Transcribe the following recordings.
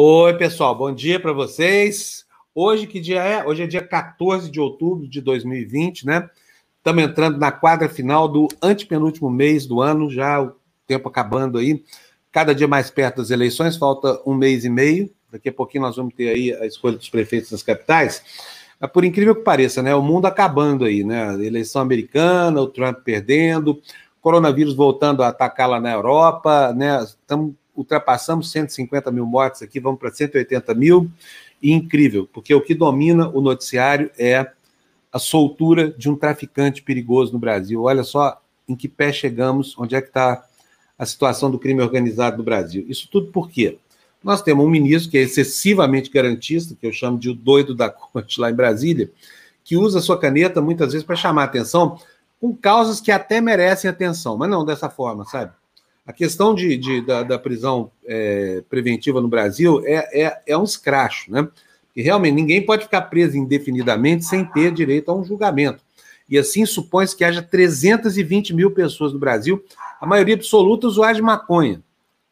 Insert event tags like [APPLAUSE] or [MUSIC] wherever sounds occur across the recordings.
Oi, pessoal, bom dia para vocês. Hoje que dia é? Hoje é dia 14 de outubro de 2020, né? Estamos entrando na quadra final do antepenúltimo mês do ano, já o tempo acabando aí. Cada dia mais perto das eleições, falta um mês e meio. Daqui a pouquinho nós vamos ter aí a escolha dos prefeitos das capitais. Mas por incrível que pareça, né? O mundo acabando aí, né? Eleição americana, o Trump perdendo, coronavírus voltando a atacar lá na Europa, né? Estamos ultrapassamos 150 mil mortes aqui, vamos para 180 mil. E incrível, porque o que domina o noticiário é a soltura de um traficante perigoso no Brasil. Olha só em que pé chegamos, onde é que está a situação do crime organizado no Brasil. Isso tudo por quê? Nós temos um ministro que é excessivamente garantista, que eu chamo de o doido da [LAUGHS] corte lá em Brasília, que usa sua caneta muitas vezes para chamar atenção com causas que até merecem atenção, mas não dessa forma, sabe? A questão de, de da, da, prisão é, preventiva no Brasil é, é, é um escracho, né? E realmente ninguém pode ficar preso indefinidamente sem ter direito a um julgamento. E assim supõe-se que haja 320 mil pessoas no Brasil, a maioria absoluta usuária de maconha.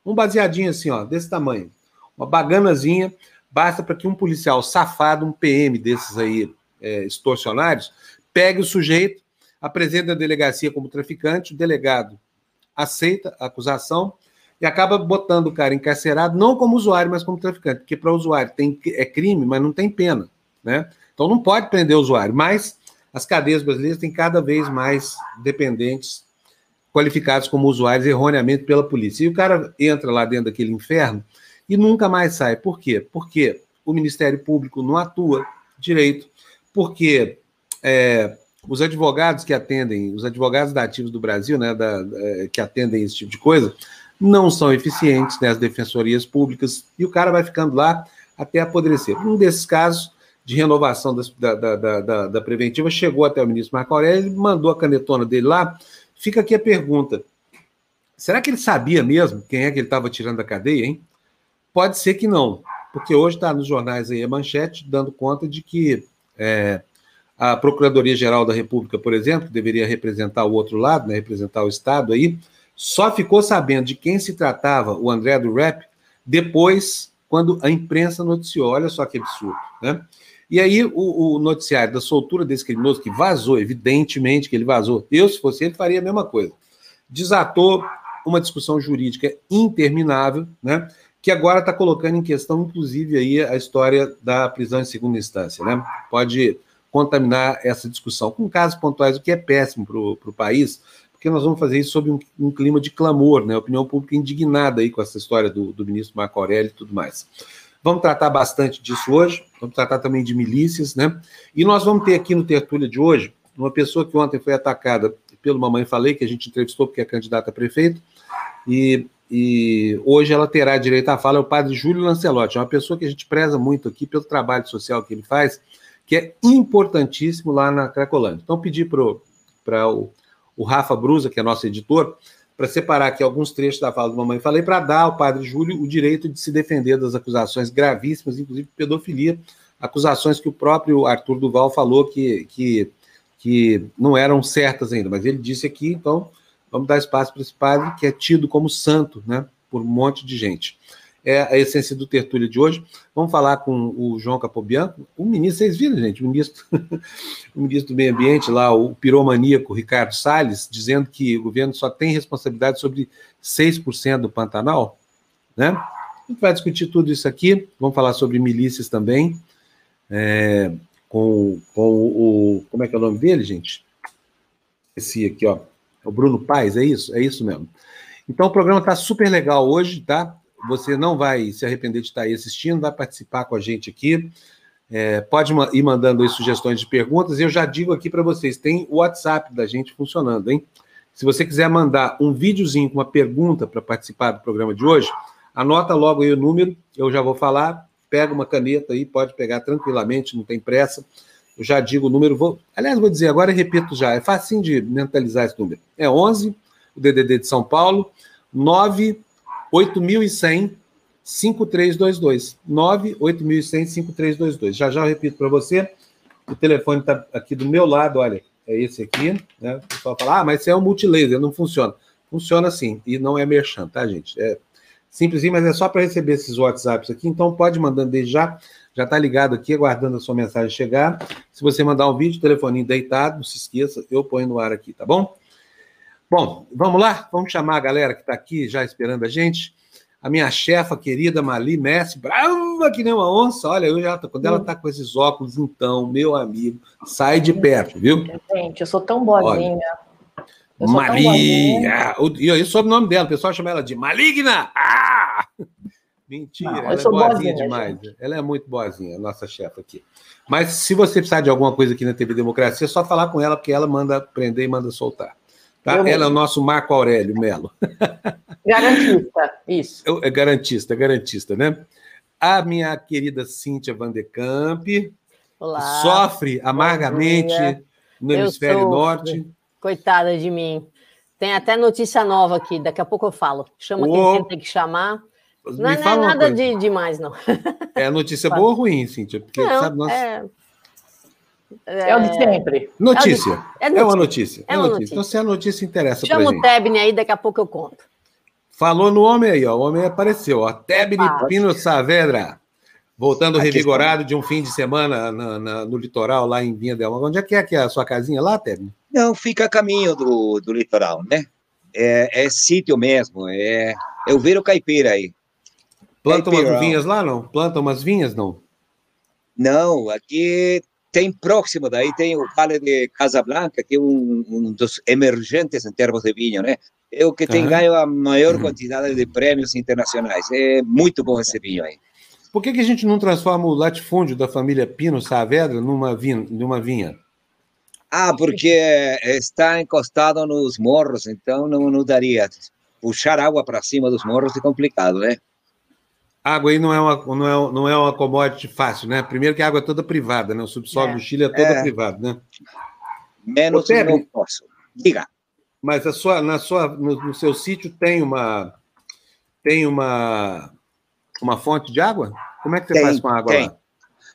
Um baseadinho assim, ó, desse tamanho. Uma baganazinha, basta para que um policial safado, um PM desses aí é, extorsionários, pegue o sujeito, apresente a delegacia como traficante, o delegado aceita a acusação e acaba botando o cara encarcerado não como usuário, mas como traficante, porque para o usuário tem, é crime, mas não tem pena, né? Então não pode prender o usuário, mas as cadeias brasileiras têm cada vez mais dependentes qualificados como usuários erroneamente pela polícia. E o cara entra lá dentro daquele inferno e nunca mais sai. Por quê? Porque o Ministério Público não atua direito, porque é, os advogados que atendem, os advogados da ativos do Brasil, né, da, da, é, que atendem esse tipo de coisa, não são eficientes, né, as defensorias públicas, e o cara vai ficando lá até apodrecer. Um desses casos de renovação das, da, da, da, preventiva chegou até o ministro Marco Aurélio, ele mandou a canetona dele lá. Fica aqui a pergunta: será que ele sabia mesmo quem é que ele estava tirando da cadeia, hein? Pode ser que não, porque hoje está nos jornais aí a manchete dando conta de que é, a Procuradoria-Geral da República, por exemplo, que deveria representar o outro lado, né, representar o Estado aí, só ficou sabendo de quem se tratava o André do Rap depois, quando a imprensa noticiou. Olha só que absurdo, né? E aí, o, o, noticiário da soltura desse criminoso, que vazou, evidentemente que ele vazou, eu, se fosse ele, faria a mesma coisa. Desatou uma discussão jurídica interminável, né? Que agora está colocando em questão, inclusive, aí a história da prisão em segunda instância, né? Pode contaminar essa discussão com casos pontuais, o que é péssimo para o país, porque nós vamos fazer isso sob um, um, clima de clamor, né? Opinião pública indignada aí com essa história do, do ministro Marco Aurélio e tudo mais. Vamos tratar bastante disso hoje, vamos tratar também de milícias, né? E nós vamos ter aqui no Tertúlia de hoje uma pessoa que ontem foi atacada pelo Mamãe Falei, que a gente entrevistou porque é candidata a prefeito, e, e hoje ela terá direito à fala, é o padre Júlio Lancelotti, é uma pessoa que a gente preza muito aqui pelo trabalho social que ele faz, que é importantíssimo lá na Cracolândia. Então, pedi para o, o Rafa Brusa, que é nosso editor, para separar aqui alguns trechos da fala do Mamãe. Falei, para dar ao padre Júlio o direito de se defender das acusações gravíssimas, inclusive pedofilia, acusações que o próprio Arthur Duval falou que, que, que não eram certas ainda, mas ele disse aqui, então vamos dar espaço para esse padre que é tido como santo, né, por um monte de gente é a essência do tertúlio de hoje. Vamos falar com o João Capobianco, o ministro, vocês viram, gente, o ministro, [LAUGHS] o ministro do Meio Ambiente lá, o piromaníaco Ricardo Salles, dizendo que o governo só tem responsabilidade sobre 6% do Pantanal, né? A gente vai discutir tudo isso aqui, vamos falar sobre milícias também, é, com, com o, como é que é o nome dele, gente? Esse aqui, ó, é o Bruno Paes, é isso? É isso mesmo. Então o programa está super legal hoje, tá? Você não vai se arrepender de estar aí assistindo, vai participar com a gente aqui. É, pode ir mandando sugestões de perguntas. Eu já digo aqui para vocês: tem o WhatsApp da gente funcionando, hein? Se você quiser mandar um videozinho com uma pergunta para participar do programa de hoje, anota logo aí o número, eu já vou falar. Pega uma caneta aí, pode pegar tranquilamente, não tem pressa. Eu já digo o número, vou, aliás, vou dizer agora e repito já, é fácil de mentalizar esse número. É 11, o DDD de São Paulo, 9 8100 5322. 98100 5322. Já já eu repito para você. O telefone está aqui do meu lado, olha, é esse aqui, né? O pessoal fala: "Ah, mas é um multilaser, não funciona". Funciona sim, e não é merchan, tá, gente? É Simplesinho, mas é só para receber esses WhatsApps aqui, então pode mandando desde já. Já está ligado aqui, aguardando a sua mensagem chegar. Se você mandar um vídeo, telefoninho deitado, não se esqueça, eu ponho no ar aqui, tá bom? Bom, vamos lá? Vamos chamar a galera que está aqui já esperando a gente. A minha chefa querida Mali Messi, brava que nem uma onça. Olha, eu já tô, quando ela está com esses óculos, então, meu amigo, sai de perto, viu? Gente, eu sou tão boazinha. Mali, ah, e o sobrenome dela, o pessoal chama ela de Maligna. Ah! Mentira, Não, ela é boazinha, boazinha demais. Gente. Ela é muito boazinha, a nossa chefa aqui. Mas se você precisar de alguma coisa aqui na TV Democracia, é só falar com ela, porque ela manda prender e manda soltar. Tá? Ela é o nosso Marco Aurélio Melo. [LAUGHS] Garantista, isso. É garantista, garantista, né? A minha querida Cíntia Van de Camp Olá. sofre amargamente no hemisfério sou... norte. Coitada de mim. Tem até notícia nova aqui, daqui a pouco eu falo. Chama quem tem que chamar. Não, é, não é nada de demais, não. É notícia [LAUGHS] boa ou ruim, Cíntia? Porque, não, sabe, nós... é... É, é o de sempre. Notícia. É, de... é, uma notícia. É, uma notícia. Então, se a notícia interessa Chama o Tebni aí, daqui a pouco eu conto. Falou no homem aí, ó. O homem apareceu, ó. Tebni Pino Saavedra. Voltando Aqui revigorado está. de um fim de semana na, na, no litoral, lá em Vinha Del Mar. Onde é que é, que é a sua casinha lá, Tebni? Não, fica a caminho do, do litoral, né? É, é sítio mesmo. É, é o Vero Caipira aí. Planta umas vinhas lá, não? Planta umas vinhas, não? Não, aqui tem próximo daí tem o Vale de Casablanca, que é um, um dos emergentes em termos de vinho, né? É o que tem uhum. ganho a maior quantidade de prêmios internacionais. É muito bom esse vinho aí. Por que, que a gente não transforma o latifúndio da família Pino Saavedra numa vinha? Numa vinha? Ah, porque está encostado nos morros, então não, não daria. Puxar água para cima dos morros é complicado, né? Água aí não é, uma, não, é, não é uma commodity fácil, né? Primeiro que a água é toda privada, né? O subsolo é. do Chile é toda é. privado, né? Menos Ô, não posso. Diga. Mas a sua, na sua, no, no, seu sítio tem uma tem uma uma fonte de água? Como é que você tem, faz com a água tem. lá?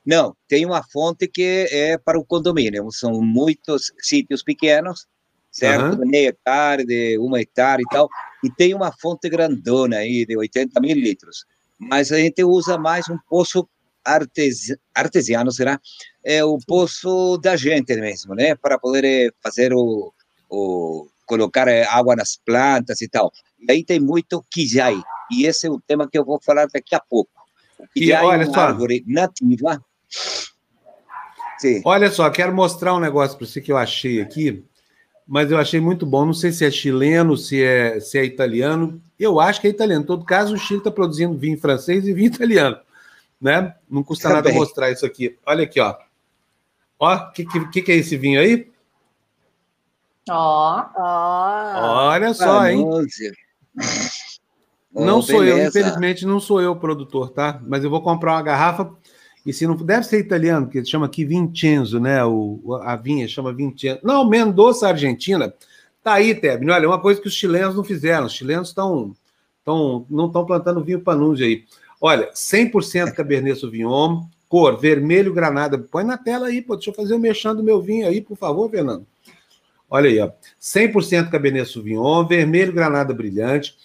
Não, tem uma fonte que é para o condomínio. São muitos sítios pequenos, certo? Uhum. De meia hectare, de uma hectare e tal. E tem uma fonte grandona aí de 80 mil litros mas a gente usa mais um poço artesi artesiano, será? É o poço da gente mesmo, né? Para poder eh, fazer o, o colocar eh, água nas plantas e tal. E aí tem muito quijai, e esse é o tema que eu vou falar daqui a pouco. O quijai olha é uma só. árvore nativa. Sim. Olha só, quero mostrar um negócio para você que eu achei aqui mas eu achei muito bom. Não sei se é chileno, se é, se é italiano. Eu acho que é italiano. Em todo caso, o Chile está produzindo vinho francês e vinho italiano. Né? Não custa Também. nada mostrar isso aqui. Olha aqui, ó. Ó, o que, que, que é esse vinho aí? Ó, ó. Olha só, hein? Não oh, sou eu, infelizmente não sou eu o produtor, tá? Mas eu vou comprar uma garrafa e se não deve ser italiano, porque chama aqui Vincenzo, né? O, a vinha chama Vincenzo. Não, Mendoza, Argentina. Tá aí, Tebni. Olha, uma coisa que os chilenos não fizeram. Os chilenos estão estão não estão plantando vinho panunzi aí. Olha, 100% Cabernet Sauvignon, cor vermelho granada. Põe na tela aí, pô. Deixa eu fazer o mexendo do meu vinho aí, por favor, Fernando. Olha aí, ó. 100% Cabernet Sauvignon, vermelho granada brilhante,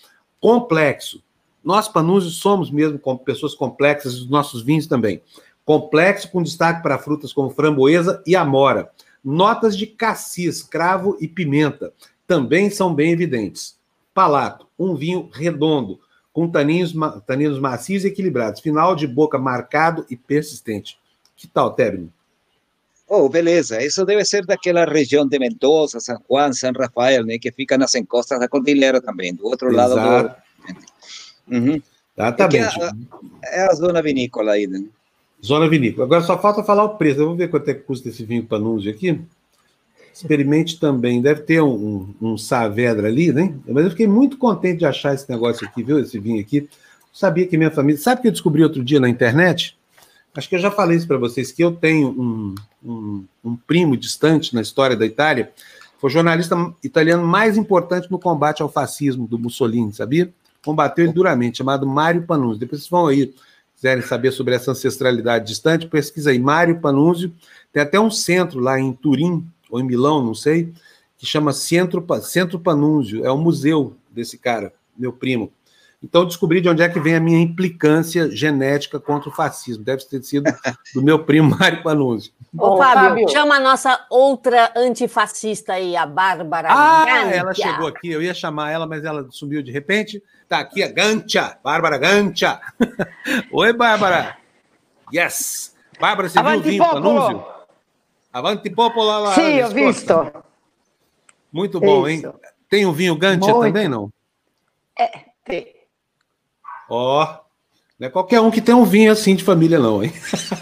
complexo. Nós, panúzios, somos mesmo pessoas complexas, os nossos vinhos também. Complexo com destaque para frutas como framboesa e amora. Notas de cassis, cravo e pimenta também são bem evidentes. Palato, um vinho redondo, com taninos, taninos macios e equilibrados. Final de boca marcado e persistente. Que tal, Tebni? Oh, beleza. Isso deve ser daquela região de Mendoza, San Juan, San Rafael, né, que fica nas encostas da cordilheira também, do outro Exato. lado do... Uhum. Exatamente. É, é a, zona vinícola aí, né? Zona vinícola. Agora só falta falar o preço. Eu vou ver quanto é que custa esse vinho Panunzi aqui. Experimente também. Deve ter um, um, um Saavedra ali, né? Mas eu fiquei muito contente de achar esse negócio aqui, viu? Esse vinho aqui. sabia que minha família. Sabe que eu descobri outro dia na internet? Acho que eu já falei isso para vocês, que eu tenho um, um, um, primo distante na história da Itália, foi o jornalista italiano mais importante no combate ao fascismo do Mussolini, sabia? Combateu ele duramente, chamado Mário Panunzi. Depois vocês vão aí quiserem saber sobre essa ancestralidade distante, pesquisa aí Mário Panunzio. Tem até um centro lá em Turim, ou em Milão, não sei, que chama Centro, centro Panunzio. É o museu desse cara, meu primo. Então descobri de onde é que vem a minha implicância genética contra o fascismo. Deve ter sido do meu primo Mário Panunzio. Ô, Fábio, Fábio, chama a nossa outra antifascista aí, a Bárbara. Ah, ela chegou aqui, eu ia chamar ela, mas ela sumiu de repente. Tá aqui a Gantia, Bárbara Gantia. Oi, Bárbara. Yes. Bárbara, você Avanti viu o vinho Panunzio? Avanti Popolo lá. Sim, eu visto. Muito bom, Isso. hein? Tem o vinho Gantia Muito. também, não? É, tem. Ó, oh, não é qualquer um que tem um vinho assim de família, não, hein?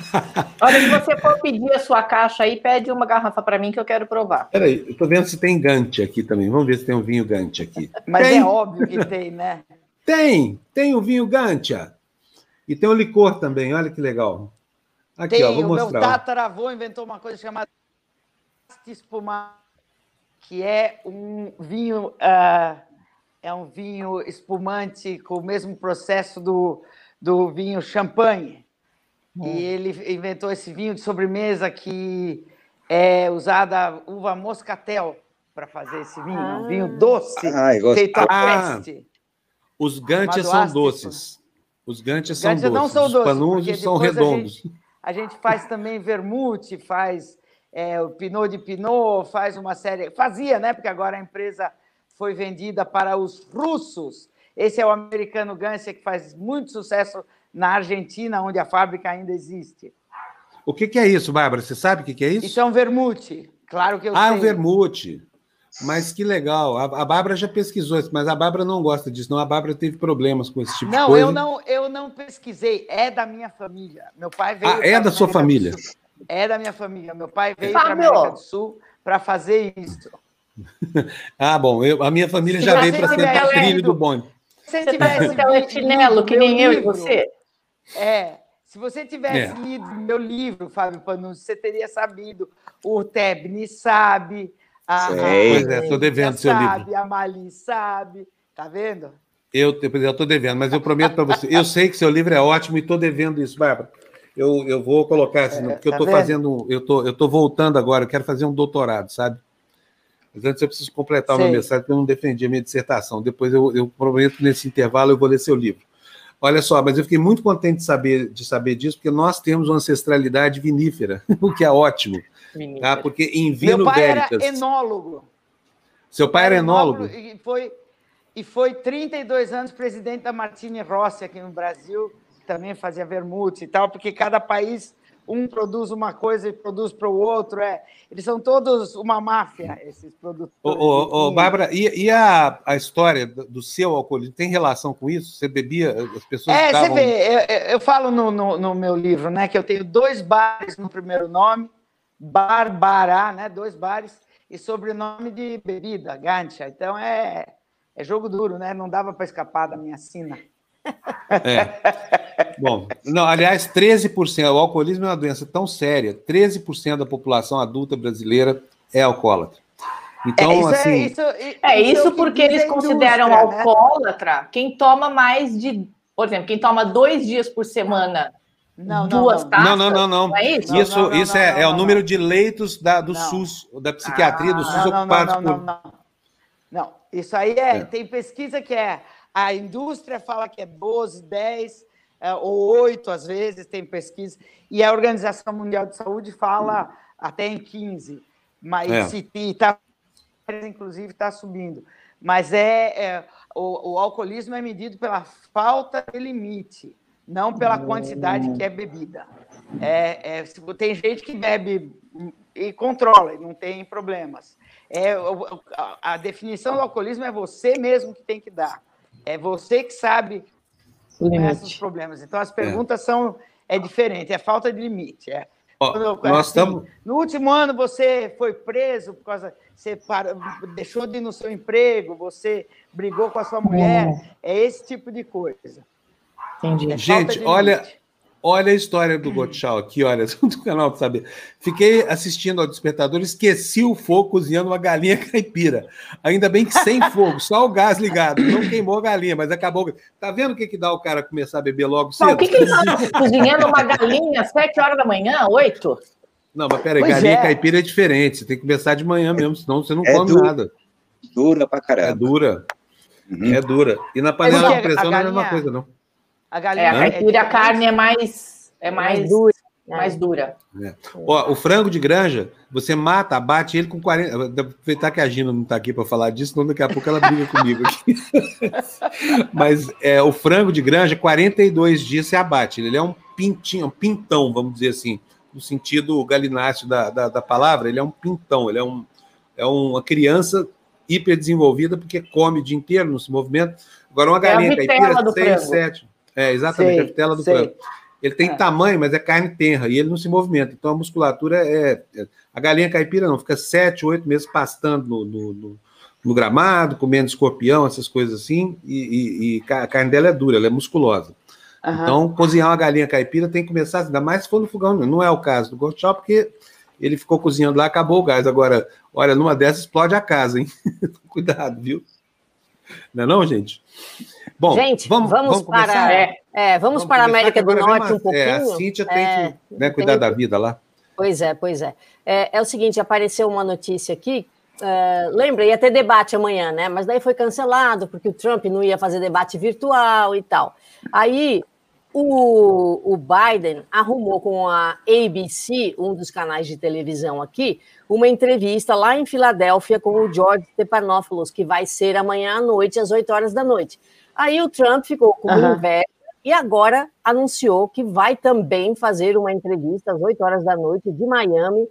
[LAUGHS] Olha, se você for pedir a sua caixa aí, pede uma garrafa para mim que eu quero provar. Peraí, eu tô vendo se tem Gante aqui também. Vamos ver se tem um vinho Gante aqui. Mas tem. é óbvio que tem, né? Tem, tem o vinho Gantia. E tem o licor também, olha que legal. Aqui, tem, ó, vou o mostrar. meu tataravô inventou uma coisa chamada espumante, que é um vinho, uh, é um vinho espumante com o mesmo processo do, do vinho champanhe. Hum. E ele inventou esse vinho de sobremesa que é usada uva moscatel para fazer esse vinho, ah. um vinho doce, Ai, feito a ah, Os gantes são doces. Os gantes são doces. não são doces. Os panúzios são redondos. A gente, a gente faz também vermute, faz é, o Pinot de Pinot, faz uma série. Fazia, né? Porque agora a empresa foi vendida para os russos. Esse é o americano Gansia, que faz muito sucesso na Argentina, onde a fábrica ainda existe. O que, que é isso, Bárbara? Você sabe o que, que é isso? Isso é um vermute. Claro que eu ah, sei. Ah, um vermute. Mas que legal. A, a Bárbara já pesquisou isso, mas a Bárbara não gosta disso, não. A Bárbara teve problemas com esse tipo não, de coisa. Não, eu não, eu não pesquisei. É da minha família. Meu pai veio. Ah, é da sua família? É da minha família. Meu pai veio para a América do Sul para fazer isso. [LAUGHS] ah, bom. Eu, a minha família já veio para ser trilho do bonde. Se você tivesse lido chinelo, que nem eu e você. É. Se você tivesse é. lido meu livro, Fábio Panunzi, você teria sabido. O Tebni sabe, a, pois é, estou devendo seu sabe, livro. A Mali sabe, tá vendo? Eu estou devendo, mas eu prometo para você. Eu sei que seu livro é ótimo e estou devendo isso, Bárbara. Eu, eu vou colocar assim, é, porque tá eu estou fazendo, eu tô, eu tô voltando agora, eu quero fazer um doutorado, sabe? Mas antes eu preciso completar sei. uma mensagem, porque eu não defendi a minha dissertação. Depois eu, eu prometo nesse intervalo eu vou ler seu livro. Olha só, mas eu fiquei muito contente de saber, de saber disso, porque nós temos uma ancestralidade vinífera, [LAUGHS] o que é ótimo. Tá? Porque em vino Meu pai veritas, era enólogo. Seu pai era enólogo? E foi, e foi 32 anos presidente da Martini Rossi aqui no Brasil, também fazia vermute e tal, porque cada país um produz uma coisa e produz para o outro. É, eles são todos uma máfia, esses produtores. Ô, ô, ô Bárbara, e, e, a, a história do seu alcoolismo tem relação com isso? Você bebia, as pessoas É, estavam... você vê, eu, eu falo no, no, no, meu livro, né, que eu tenho dois bares no primeiro nome, Barbará, né, dois bares, e sobrenome de bebida, Gancha. Então é, é jogo duro, né? Não dava para escapar da minha sina. É. Bom, não, aliás, 13%, o alcoolismo é uma doença tão séria, 13% da população adulta brasileira é alcoólatra. Então, é, isso assim. É isso, é isso porque eles consideram né? alcoólatra quem toma mais de. Por exemplo, quem toma dois dias por semana. Não, duas não, taças. Não, não, não, não. é isso? Isso, não, não, isso é, é o número de leitos da, do SUS, da psiquiatria ah, do SUS ocupados por. Não, não, não. Isso aí é, é. Tem pesquisa que é a indústria fala que é 12, 10 é, ou 8 às vezes, tem pesquisa, e a Organização Mundial de Saúde fala até em 15, mas é. se está, inclusive, está subindo. Mas é, é o, o, alcoolismo é medido pela falta de limite, não pela quantidade que é bebida. É, é, tem gente que bebe e controla, não tem problemas. É, a definição do alcoolismo é você mesmo que tem que dar. É você que sabe os problemas. Então, as perguntas é. são é diferente, é falta de limite. É. Ó, nós assim, estamos... No último ano, você foi preso por causa. Você parou, deixou de ir no seu emprego, você brigou com a sua mulher. É, é esse tipo de coisa. Entendi. É Gente, olha. Limite. Olha a história do Gotchal aqui, olha, [LAUGHS] do canal para saber. Fiquei assistindo ao Despertador, esqueci o fogo cozinhando uma galinha [LAUGHS] caipira. Ainda bem que sem fogo, só o gás ligado. Não queimou a galinha, mas acabou. Tá vendo o que, que dá o cara começar a beber logo cedo? Não, o que, que ele está cozinhando uma galinha às 7 horas da manhã, 8? Não, mas peraí, galinha é. caipira é diferente. Você tem que começar de manhã mesmo, senão você não é come dura, nada. Dura pra caramba. É dura. Uhum. É dura. E na panela de pressão não é a mesma coisa, não. A galinha é, a caipira, é a carne é mais, é mais, mais dura. É. Mais dura. É. Ó, o frango de granja, você mata, abate ele com 40. Aproveitar que a Gina não está aqui para falar disso, senão daqui a pouco ela briga comigo aqui. [LAUGHS] Mas é, o frango de granja, 42 dias você abate. Ele é um pintinho, um pintão, vamos dizer assim, no sentido galináceo da, da, da palavra, ele é um pintão, ele é, um, é uma criança hiper desenvolvida porque come o dia inteiro, não se movimenta. Agora, uma é galinha é caipira, 6, 7. É, exatamente, sei, a vitela do sei. frango. Ele tem é. tamanho, mas é carne tenra e ele não se movimenta. Então a musculatura é. é a galinha caipira não, fica sete, oito meses pastando no, no, no, no gramado, comendo escorpião, essas coisas assim, e, e, e, a carne dela é dura, ela é musculosa. Uhum. Então, cozinhar uma galinha caipira tem que começar, ainda mais se for no fogão. Não é o caso do Ghost Shop, porque ele ficou cozinhando lá, acabou o gás. Agora, olha, numa dessas explode a casa, hein? [LAUGHS] Cuidado, viu? Não é não, gente? Bom, gente, vamos, vamos, vamos para, é, é, vamos, vamos para a América do Norte um pouquinho. É, a Cíntia tem é, que né, cuidar tem... da vida lá. Pois é, pois é. é. é. o seguinte, apareceu uma notícia aqui. É, lembra, ia ter debate amanhã, né? Mas daí foi cancelado, porque o Trump não ia fazer debate virtual e tal. Aí o, o Biden arrumou com a ABC, um dos canais de televisão aqui, uma entrevista lá em Filadélfia com o George Stephanopoulos, que vai ser amanhã à noite, às 8 horas da noite. Aí o Trump ficou com uhum. inveja e agora anunciou que vai também fazer uma entrevista às 8 horas da noite de Miami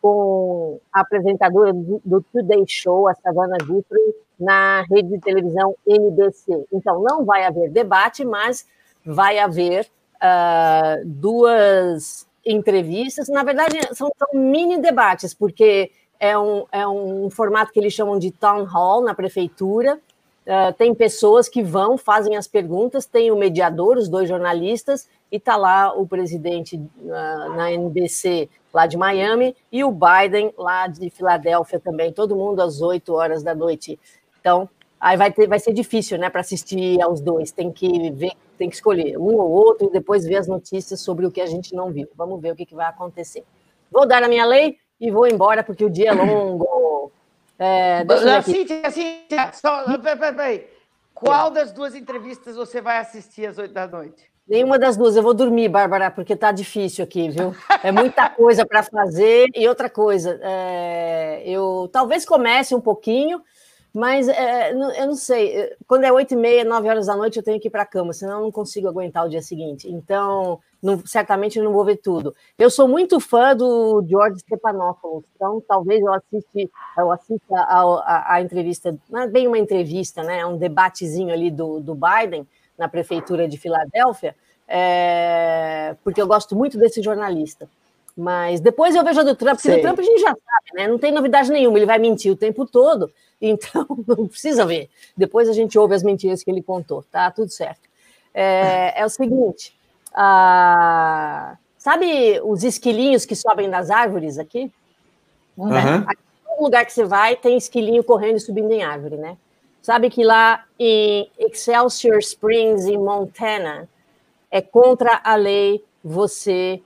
com a apresentadora do, Today Show, a Savannah Guthrie, na rede de televisão NBC. Então, não vai haver debate, mas vai haver uh, duas entrevistas. Na verdade, são, são, mini debates, porque é um, é um formato que eles chamam de town hall na prefeitura, Uh, tem pessoas que vão, fazem as perguntas, tem o mediador, os dois jornalistas, e está lá o presidente uh, na NBC lá de Miami e o Biden lá de Filadélfia também, todo mundo às 8 horas da noite. Então, aí vai, ter, vai ser difícil né, para assistir aos dois, tem que ver, tem que escolher um ou outro e depois ver as notícias sobre o que a gente não viu. Vamos ver o que, que vai acontecer. Vou dar a minha lei e vou embora porque o dia é longo. É, Cíntia, Cíntia, só, peraí, peraí. Qual das duas entrevistas você vai assistir às oito da noite? Nenhuma das duas. Eu vou dormir, Bárbara, porque tá difícil aqui, viu? É muita coisa para fazer. E outra coisa, é, eu talvez comece um pouquinho, mas é, eu não sei. Quando é oito e meia, nove horas da noite, eu tenho que ir para a cama, senão eu não consigo aguentar o dia seguinte. Então, não, certamente não vou ver tudo. Eu sou muito fã do George Stephanopoulos, então talvez eu assista, eu assista a, a, a, entrevista, não é bem uma entrevista, né? É um debatezinho ali do, do Biden na prefeitura de Filadélfia, é, porque eu gosto muito desse jornalista. Mas depois eu vejo a do Trump, porque do Trump a gente já sabe, né? Não tem novidade nenhuma, ele vai mentir o tempo todo, [LAUGHS] então não precisa ver. Depois a gente ouve as mentiras que ele contou, tá? Tudo certo. É, é o seguinte. Ah, sabe os esquilinhos que sobem das árvores aqui? Uhum. Né? Aqui, todo lugar que você vai tem esquilinho correndo e subindo em árvore, né? Sabe que lá em Excelsior Springs, em Montana, é contra a lei você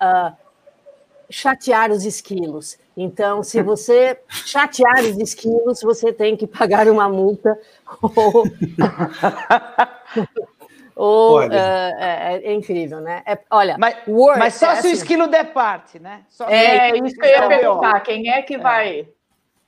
uh, chatear os esquilos. Então, se [LAUGHS] você chatear os esquilos, você tem que pagar uma multa ou [LAUGHS] Ou, uh, é, é, incrível, né? É, olha, mas, mas só é se assim. o esquilo der parte, né? Só é, isso que eu ia perguntar. Quem é que vai.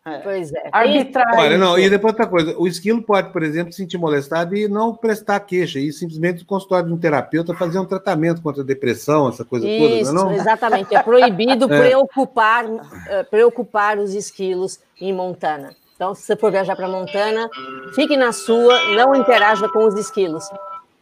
É. Pois é. Arbitrar. Olha, não, e depois outra coisa, o esquilo pode, por exemplo, se sentir molestado e não prestar queixa, e simplesmente o consultório de um terapeuta fazer um tratamento contra a depressão, essa coisa Isso, toda, não? Exatamente, é proibido [LAUGHS] é. preocupar, uh, preocupar os esquilos em Montana. Então, se você for viajar para Montana, fique na sua, não interaja com os esquilos.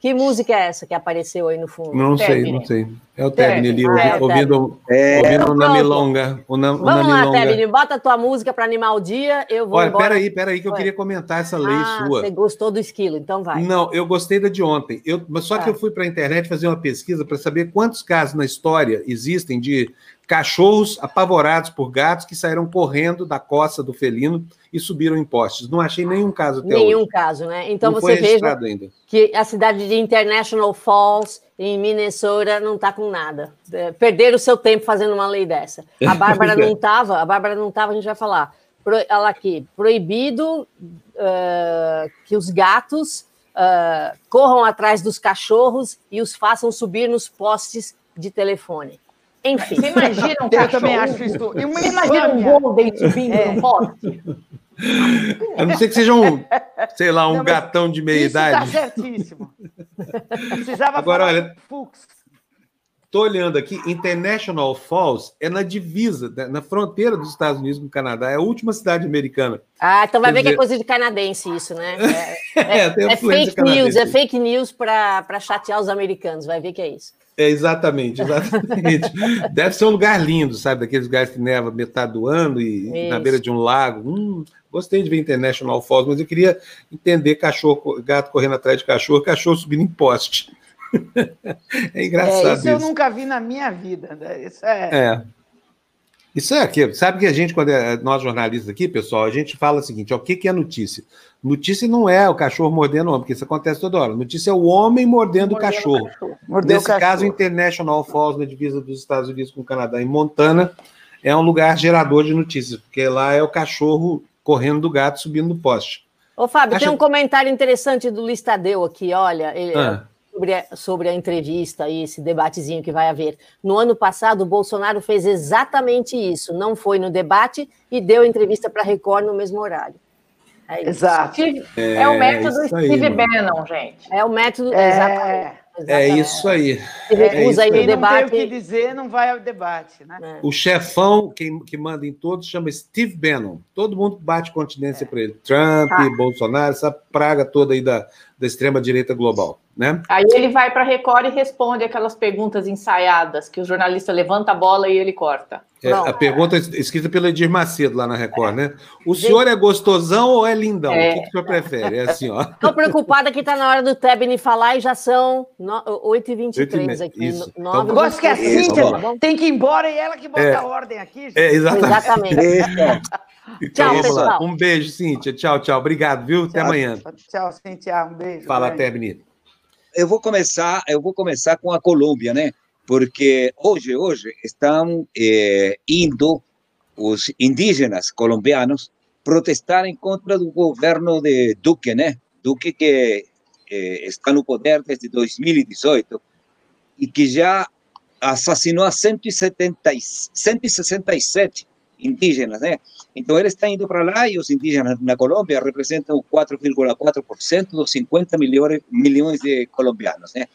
Que música é essa que apareceu aí no fundo? Não sei, não sei. É o Tebni ali, ah, é ouvindo, é, ouvindo o Namilonga. O Nam, Vamos lá, Tebni, bota a tua música para animar o dia, eu vou Olha, embora. peraí, peraí, que eu queria comentar essa lei ah, sua. você gostou do esquilo, então vai. Não, eu gostei da de ontem. Eu, mas só que ah. eu fui para a internet fazer uma pesquisa para saber quantos casos na história existem de cachorros apavorados por gatos que saíram correndo da costa do felino e subiram em postes. Não achei nenhum caso até nenhum hoje. caso, né? Então não você veja ainda. que a cidade de International Falls, em Minnesota, não está com nada. É, perderam o seu tempo fazendo uma lei dessa. A [LAUGHS] Bárbara não estava, a Bárbara não estava, a gente vai falar. Pro, olha aqui, proibido uh, que os gatos uh, corram atrás dos cachorros e os façam subir nos postes de telefone. Enfim. Você imagina um cachorro? Eu também acho isso. Você imagina um golden subindo é. no poste? A não ser que seja um, sei lá, um não, gatão de meia isso tá idade. Está certíssimo. Precisava Agora, olha, Fux. Estou olhando aqui, International Falls é na divisa, né, na fronteira dos Estados Unidos com o Canadá, é a última cidade americana. Ah, então vai Quer ver dizer... que é coisa de canadense isso, né? [LAUGHS] É, é, é, é fake news, é fake news para chatear os americanos, vai ver que é isso. É, exatamente, exatamente. [LAUGHS] Deve ser um lugar lindo, sabe? Daqueles lugares que neva metade do ano e Isso. na beira de um lago. Hum, gostei de ver International Falls, mas eu queria entender cachorro, gato correndo atrás de cachorro, cachorro subindo em poste. [LAUGHS] é engraçado. É, isso, isso, eu nunca vi na minha vida. Né? Isso é. é. Isso é aqui. Sabe que a gente, quando é, nós jornalistas aqui, pessoal, a gente fala o seguinte: ó, o que, que é notícia? Notícia não é o cachorro mordendo o homem, porque isso acontece toda hora. Notícia é o homem mordendo, mordendo o cachorro. cachorro. Nesse caso, cachorro. International Falls, na divisa dos Estados Unidos com o Canadá, em Montana, é um lugar gerador de notícias, porque lá é o cachorro correndo do gato subindo no poste. Ô, Fábio, Acha... tem um comentário interessante do Listadeu aqui, olha. Ele, ah sobre a, sobre a entrevista e esse debatezinho que vai haver. No ano passado, o Bolsonaro fez exatamente isso. Não foi no debate e deu entrevista para a Record no mesmo horário. É Exato. É, é, o método Steve Bannon, gente. É o método. É... Exatamente. É isso aí. Se recusa é aí no debate. Não tem o que dizer, não vai ao debate, né? É. O chefão, quem que manda em todos, chama Steve Bannon. Todo mundo bate continência é. para ele. Trump, tá. Bolsonaro, essa praga toda aí da, da extrema-direita global. Né? Aí ele vai para a Record e responde aquelas perguntas ensaiadas que o jornalista levanta a bola e ele corta. É, a pergunta escrita pelo Edir Macedo lá na Record, né? O senhor é gostosão ou é lindão? É. O que, que o senhor prefere? É assim, ó. Estou preocupada que está na hora do Tebni falar e já são 8h23 aqui. Isso. No, então, gosto que a Cíntia tá tem que ir embora e ela que bota é. a ordem aqui. Gente. É, exatamente. exatamente. Então, [LAUGHS] tchau, pessoal. Um beijo, Cíntia. Tchau, tchau. Obrigado, viu? Tchau, Até amanhã. Tchau, Cíntia. Um beijo. Fala, até, Eu vou começar, eu vou começar com a Colômbia, né? Porque hoje, hoje estão eh, indo os indígenas colombianos protestar em contra do governo de Duque, né? Duque que eh, está no poder desde 2018 e que já assassinou a 170, 167 indígenas, né? Então ele está indo para lá e os indígenas na Colômbia representam 4,4% dos 50 milhões, milhões de colombianos, né?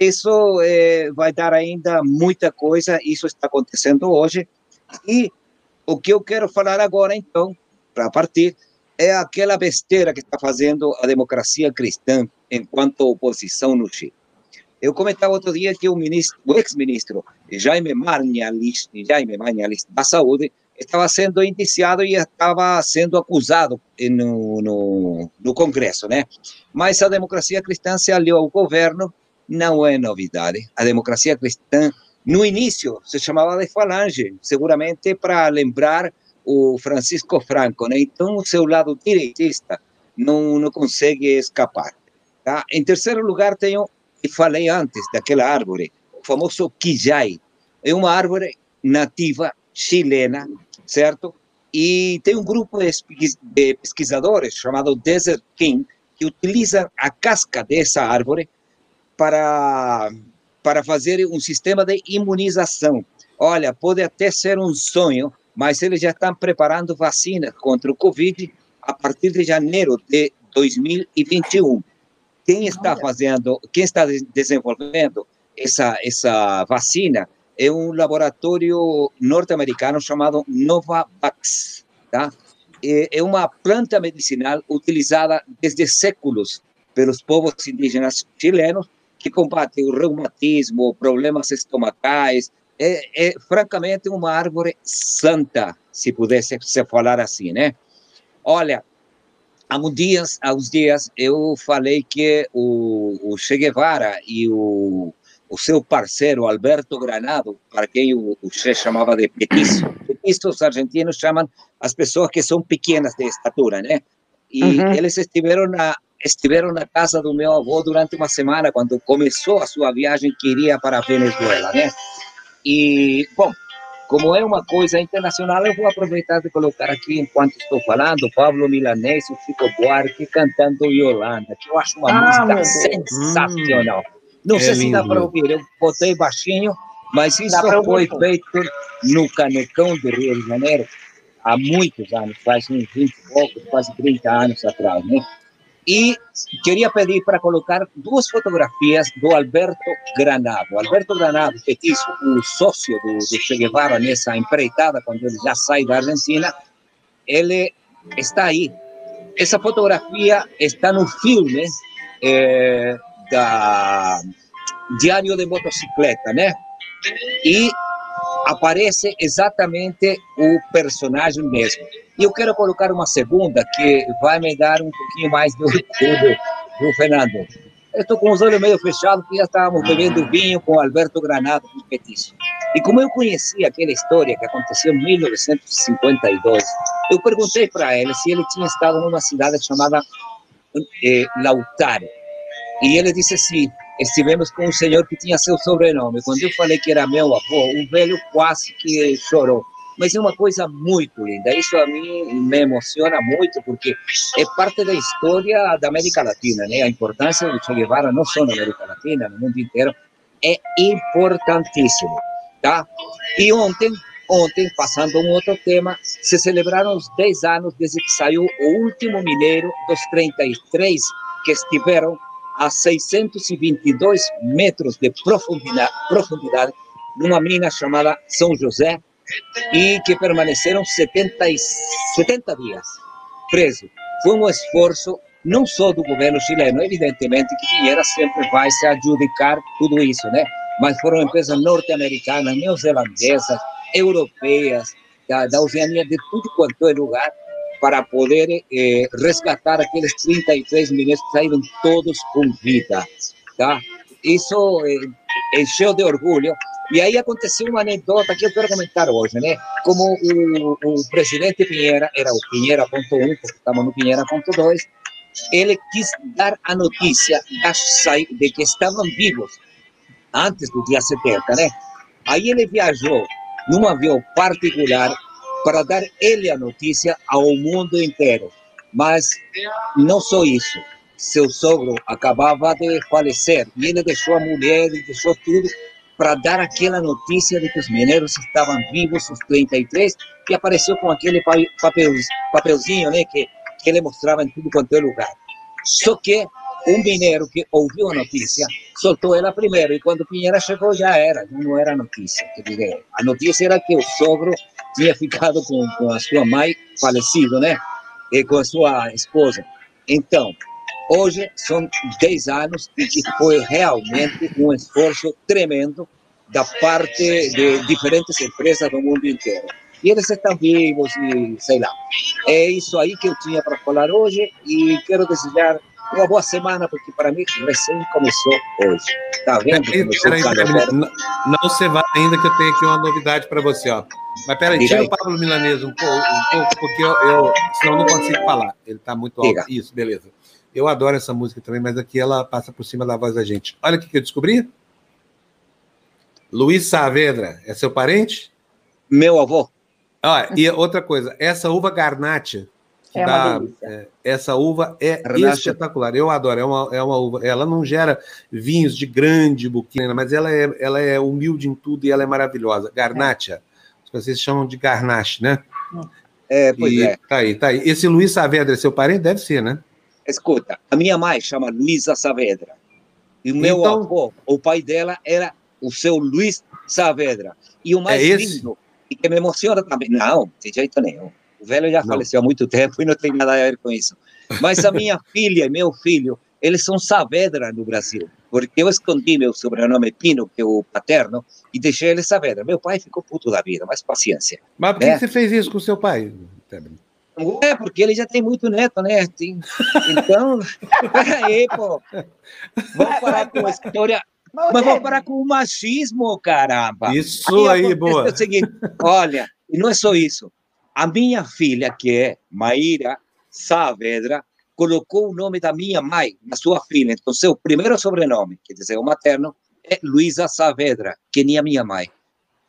Isso é, vai dar ainda muita coisa, isso está acontecendo hoje. E o que eu quero falar agora, então, para partir, é aquela besteira que está fazendo a democracia cristã enquanto oposição no Chile. Eu comentava outro dia que o, o ex-ministro Jaime Marñalis, Jaime Marñalis da Saúde, estava sendo indiciado e estava sendo acusado no, no, no Congresso, né? Mas a democracia cristã se aliou ao governo, não é novidade. A democracia cristã, no início, se chamava de Falange, seguramente para lembrar o Francisco Franco, né? Então, o seu lado direitista não, não consegue escapar. Tá? Em terceiro lugar, tenho, e falei antes daquela árvore, o famoso quijay. É uma árvore nativa chilena certo? E tem um grupo de pesquisadores chamado Desert King que utiliza a casca dessa árvore para, para fazer um sistema de imunização. Olha, pode até ser um sonho, mas eles já estão preparando vacina contra o Covid a partir de janeiro de 2021. Quem está fazendo, quem está desenvolvendo essa, essa vacina é um laboratório norte-americano chamado Novavax, tá? É uma planta medicinal utilizada desde séculos pelos povos indígenas chilenos que combate o reumatismo, problemas estomacais. É, é francamente uma árvore santa, se pudesse se falar assim, né? Olha, há uns dias, há uns dias eu falei que o, o Che Guevara e o o seu parceiro Alberto Granado, para quem o, o Che chamava de petiço. Petistas argentinos chamam as pessoas que são pequenas de estatura, né? E uhum. eles estiveram na estiveram na casa do meu avô durante uma semana quando começou a sua viagem que iria para a Venezuela, né? E bom, como é uma coisa internacional, eu vou aproveitar de colocar aqui, enquanto estou falando, Pablo Milanês e Chico Buarque cantando Yolanda, que eu acho uma ah, música sensacional. Não é sei lindo. se dá para ouvir, eu botei baixinho, mas isso foi feito no Canecão do Rio de Janeiro há muitos anos, faz uns 20 e poucos, quase 30 anos atrás, né? E queria pedir para colocar duas fotografias do Alberto Granado. Alberto Granado, petiço, o sócio do, do Che Guevara nessa empreitada, quando ele já sai da Argentina, ele está aí. Essa fotografia está no filme é, da Diário de Motocicleta, né? E aparece exatamente o personagem mesmo. E eu quero colocar uma segunda que vai me dar um pouquinho mais do orgulho do Fernando. Eu estou com os olhos meio fechados, porque já estávamos bebendo vinho com Alberto Granado, um petisco. E como eu conhecia aquela história que aconteceu em 1952, eu perguntei para ele se ele tinha estado numa cidade chamada eh, Lautaro. E ele disse sim, estivemos com um senhor que tinha seu sobrenome. Quando eu falei que era meu avô, o velho quase que chorou. Mas é uma coisa muito linda. Isso a mim me emociona muito, porque é parte da história da América Latina, né? A importância do Che Guevara, não só na América Latina, no mundo inteiro, é importantíssimo, tá? E ontem, ontem, passando um outro tema, se celebraram os 10 anos desde que saiu o último mineiro dos 33 que estiveram a 622 metros de profundidade, profundidade numa mina chamada São José e que permaneceram 70, 70 dias presos. Foi um esforço não só do governo chileno, evidentemente que Pinheira sempre vai se adjudicar tudo isso, né? Mas foram empresas norte-americanas, neozelandesas, europeias, da, da Oceania, de tudo quanto é lugar, para poder eh, resgatar aqueles 33 meninos que saíram todos com vida, tá? Isso é, encheu de orgulho. E aí aconteceu uma anedota que eu quero comentar hoje, né? Como o, o presidente Pinheira, era o Pinheira.1, porque estamos no Pinheira.2, ele quis dar a notícia de que estavam vivos antes do dia 70, né? Aí ele viajou num avião particular para dar ele a notícia ao mundo inteiro. Mas não só isso. Seu sogro acabava de falecer e ele deixou a mulher, deixou tudo para dar aquela notícia de que os mineiros estavam vivos, os 33, e apareceu com aquele papel, papelzinho né, que, que ele mostrava em tudo quanto é lugar. Só que um mineiro que ouviu a notícia soltou ela primeiro, e quando Pinheira chegou já era, não era notícia. A notícia era que o sogro tinha ficado com, com a sua mãe, falecido, né? E com a sua esposa. Então, hoje são 10 anos e foi realmente um esforço tremendo da parte de diferentes empresas do mundo inteiro. E eles estão vivos e sei lá. É isso aí que eu tinha para falar hoje e quero desejar uma boa semana, porque para mim recém começou hoje. Tá vendo? Peraí, peraí, não, não se vá ainda que eu tenho aqui uma novidade para você, ó. Mas peraí, tira o Pablo Milanês um pouco, um pouco porque eu, eu senão eu não consigo falar. Ele está muito alto. Diga. Isso, beleza. Eu adoro essa música também, mas aqui ela passa por cima da voz da gente. Olha o que eu descobri. Luiz Saavedra, é seu parente? Meu avô. Ah, e outra coisa, essa uva garnacha é da, é, essa uva é espetacular. Eu adoro. É uma, é uma uva. Ela não gera vinhos de grande buquina, mas ela é, ela é humilde em tudo e ela é maravilhosa. Garnacha. Vocês chamam de garnache, né? É, pois e, é. Tá aí, tá aí. Esse Luiz Saavedra é seu parente? Deve ser, né? Escuta, a minha mãe chama Luísa Saavedra. E o meu então... avô, o pai dela, era o seu Luiz Saavedra. E o mais é lindo, e que me emociona também, não, de jeito nenhum. O velho já não. faleceu há muito tempo e não tem nada a ver com isso. Mas a minha [LAUGHS] filha e meu filho, eles são Saavedra no Brasil. Porque eu escondi meu sobrenome Pino, que é o paterno, e deixei ele Saavedra. Meu pai ficou puto da vida, mas paciência. Mas por que né? você fez isso com seu pai, É, porque ele já tem muito neto, né? Tem... Então, [LAUGHS] peraí, pô. Vamos parar com a história. Mas vamos parar com o machismo, caramba. Isso aí, aí boa. É o seguinte, olha, e não é só isso. A minha filha, que é Maíra Saavedra, colocou o nome da minha mãe na sua filha. Então, seu primeiro sobrenome, quer dizer, o materno, é Luísa Saavedra, que nem a minha mãe.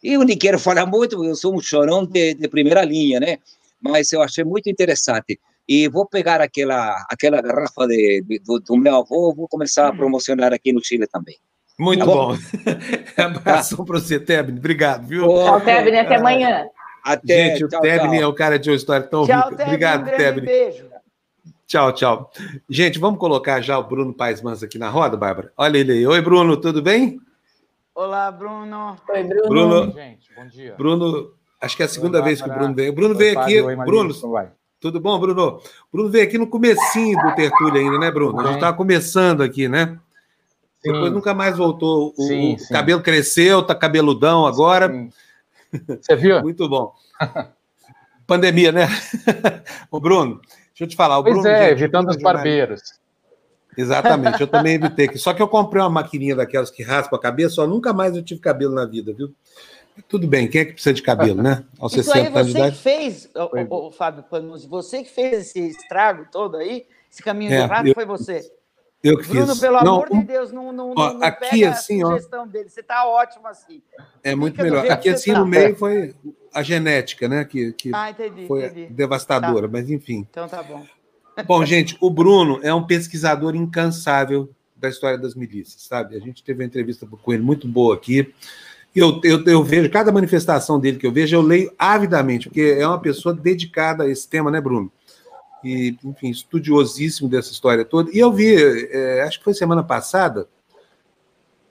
Eu nem quero falar muito, porque eu sou um chorão de, de primeira linha, né? Mas eu achei muito interessante. E vou pegar aquela, aquela garrafa de, de do, do, meu avô, vou começar a promocionar aqui no Chile também. Muito tá bom. bom. [LAUGHS] Abraço para você, Tebni. Obrigado, viu? Tchau, Tebni. Até amanhã. Até, Gente, tchau, o Tebni é o cara de uma história tão tchau, rica. Obrigado, um Tebni. Beijo. Tchau, tchau. Gente, vamos colocar já o Bruno Paes Mans aqui na roda, Bárbara? Olha ele aí. Oi, Bruno, tudo bem? Olá, Bruno. Oi, Bruno. Bruno, gente, bom dia. Bruno, acho que é a segunda vez que o Bruno veio. O Bruno veio aqui. Bruno, tudo bom, Bruno? Bruno veio aqui no comecinho do Tertúlio ainda, né, Bruno? A gente estava começando aqui, né? Sim. Depois nunca mais voltou. O, sim, o sim. cabelo cresceu, tá cabeludão agora. Você viu? [LAUGHS] Muito bom. Pandemia, né? [LAUGHS] o Bruno, deixa eu te falar. O pois Bruno, é, gente, evitando os barbeiros. Exatamente, eu também [LAUGHS] evitei. Só que eu comprei uma maquininha daquelas que raspa a cabeça, só nunca mais eu tive cabelo na vida, viu? Tudo bem, quem é que precisa de cabelo, né? Aos Isso aí você que fez, o, Fábio Panuzzi, você que fez esse estrago todo aí, esse caminho é, do rato, eu, foi você. Eu que Bruno, fiz. pelo não, amor de Deus, não, não, ó, não aqui, assim, a sugestão ó, dele. Você está ótimo assim. É muito melhor. Aqui, assim, tá. no meio foi a genética, né? Que, que ah, entendi, foi entendi. devastadora, tá. mas enfim. Então tá bom. Bom, gente, o Bruno é um pesquisador incansável da história das milícias, sabe? A gente teve uma entrevista com ele muito boa aqui. Eu, eu, eu, vejo, cada manifestação dele que eu vejo, eu leio avidamente, porque é uma pessoa dedicada a esse tema, né, Bruno? E, enfim, estudiosíssimo dessa história toda. E eu vi, é, acho que foi semana passada,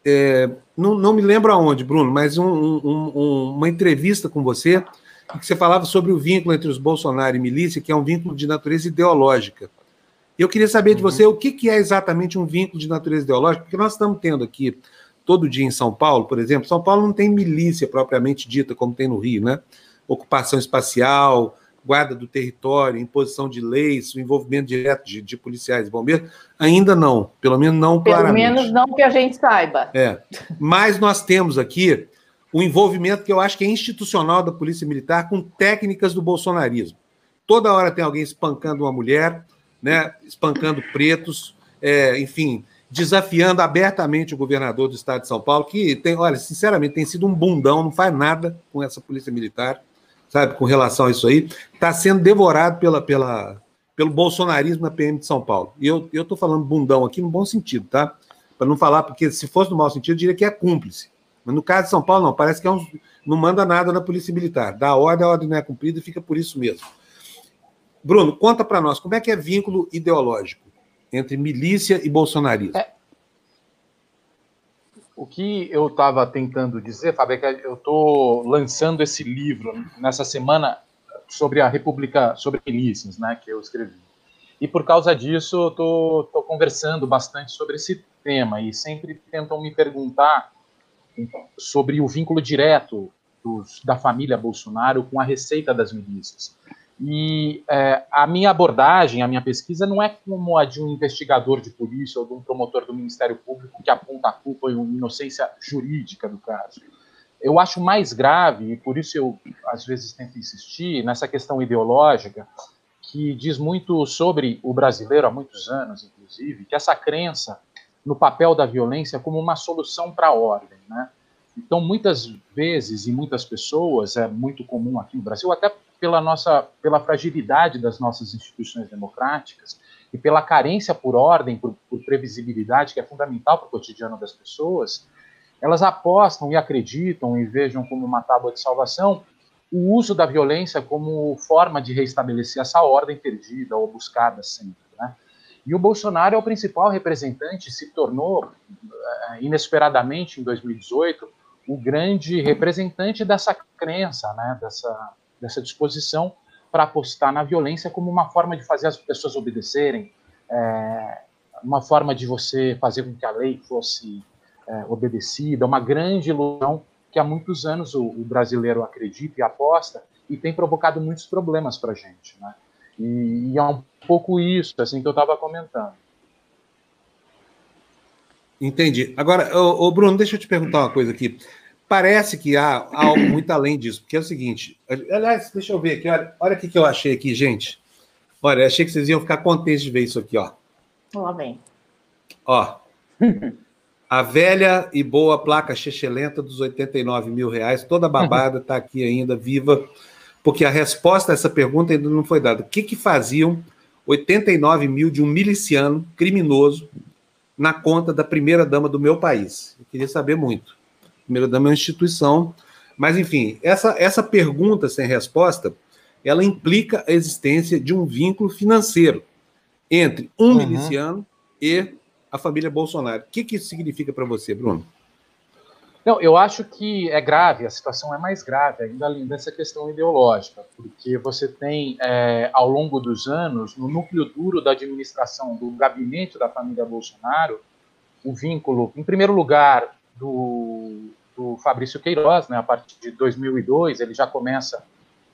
é, não, não me lembro aonde, Bruno, mas um, um, uma entrevista com você, em que você falava sobre o vínculo entre os Bolsonaro e milícia, que é um vínculo de natureza ideológica. Eu queria saber de uhum. você o que, que é exatamente um vínculo de natureza ideológica, porque nós estamos tendo aqui todo dia em São Paulo, por exemplo, São Paulo não tem milícia propriamente dita, como tem no Rio, né? Ocupação espacial, guarda do território, imposição de leis, o envolvimento direto de, de policiais e bombeiros, ainda não, pelo menos não pelo claramente. Pelo menos não que a gente saiba. É, mas nós temos aqui o envolvimento que eu acho que é institucional da Polícia Militar com técnicas do bolsonarismo. Toda hora tem alguém espancando uma mulher, né, espancando pretos, é, enfim, desafiando abertamente o governador do estado de São Paulo, que tem, olha, sinceramente, tem sido um bundão, não faz nada com essa polícia militar, sabe, com relação a isso aí. Está sendo devorado pela, pela, pelo bolsonarismo na PM de São Paulo. E eu estou falando bundão aqui no bom sentido, tá? Para não falar, porque se fosse no mau sentido, eu diria que é cúmplice. Mas no caso de São Paulo, não, parece que é um, não manda nada na polícia militar. Dá ordem, a ordem não é cumprida e fica por isso mesmo. Bruno, conta para nós, como é que é vínculo ideológico? Entre milícia e bolsonarismo. É. O que eu estava tentando dizer, Fábio, é que eu estou lançando esse livro nessa semana sobre a República, sobre milícias, né, que eu escrevi. E por causa disso, eu estou conversando bastante sobre esse tema e sempre tentam me perguntar sobre o vínculo direto dos, da família Bolsonaro com a receita das milícias. E é, a minha abordagem, a minha pesquisa não é como a de um investigador de polícia ou de um promotor do Ministério Público que aponta a culpa e inocência jurídica do caso. Eu acho mais grave, e por isso eu às vezes tento insistir, nessa questão ideológica, que diz muito sobre o brasileiro há muitos anos, inclusive, que essa crença no papel da violência como uma solução para a ordem. Né? Então, muitas vezes, e muitas pessoas, é muito comum aqui no Brasil, até pela nossa pela fragilidade das nossas instituições democráticas e pela carência por ordem, por, por previsibilidade que é fundamental para o cotidiano das pessoas, elas apostam e acreditam e vejam como uma tábua de salvação o uso da violência como forma de reestabelecer essa ordem perdida ou buscada sempre. Né? E o Bolsonaro é o principal representante, se tornou eh, inesperadamente em 2018 o grande representante dessa crença, né? dessa dessa disposição para apostar na violência como uma forma de fazer as pessoas obedecerem, é, uma forma de você fazer com que a lei fosse é, obedecida, uma grande ilusão que há muitos anos o, o, brasileiro acredita e aposta e tem provocado muitos problemas para a gente. Né? E, e, é um pouco isso assim que eu estava comentando. Entendi. Agora, ô, ô, Bruno, deixa eu te perguntar uma coisa aqui. Parece que há algo muito além disso, porque é o seguinte. Aliás, deixa eu ver aqui, olha, olha o que eu achei aqui, gente. Olha, achei que vocês iam ficar contentes de ver isso aqui, ó. Lá vem. Ó. A velha e boa placa chechelenta dos 89 mil reais, toda babada, está aqui ainda, viva, porque a resposta a essa pergunta ainda não foi dada. O que, que faziam 89 mil de um miliciano criminoso na conta da primeira-dama do meu país? Eu queria saber muito. Primeira-dama é uma instituição, mas, enfim, essa, essa pergunta sem resposta, ela implica a existência de um vínculo financeiro entre um uhum. miliciano e a família Bolsonaro. O que, que isso significa para você, Bruno? Não, eu acho que é grave, a situação é mais grave, ainda além dessa questão ideológica, porque você tem, é, ao longo dos anos, no núcleo duro da administração do gabinete da família Bolsonaro, o vínculo, em primeiro lugar, do, do Fabrício Queiroz, né, a partir de 2002, ele já começa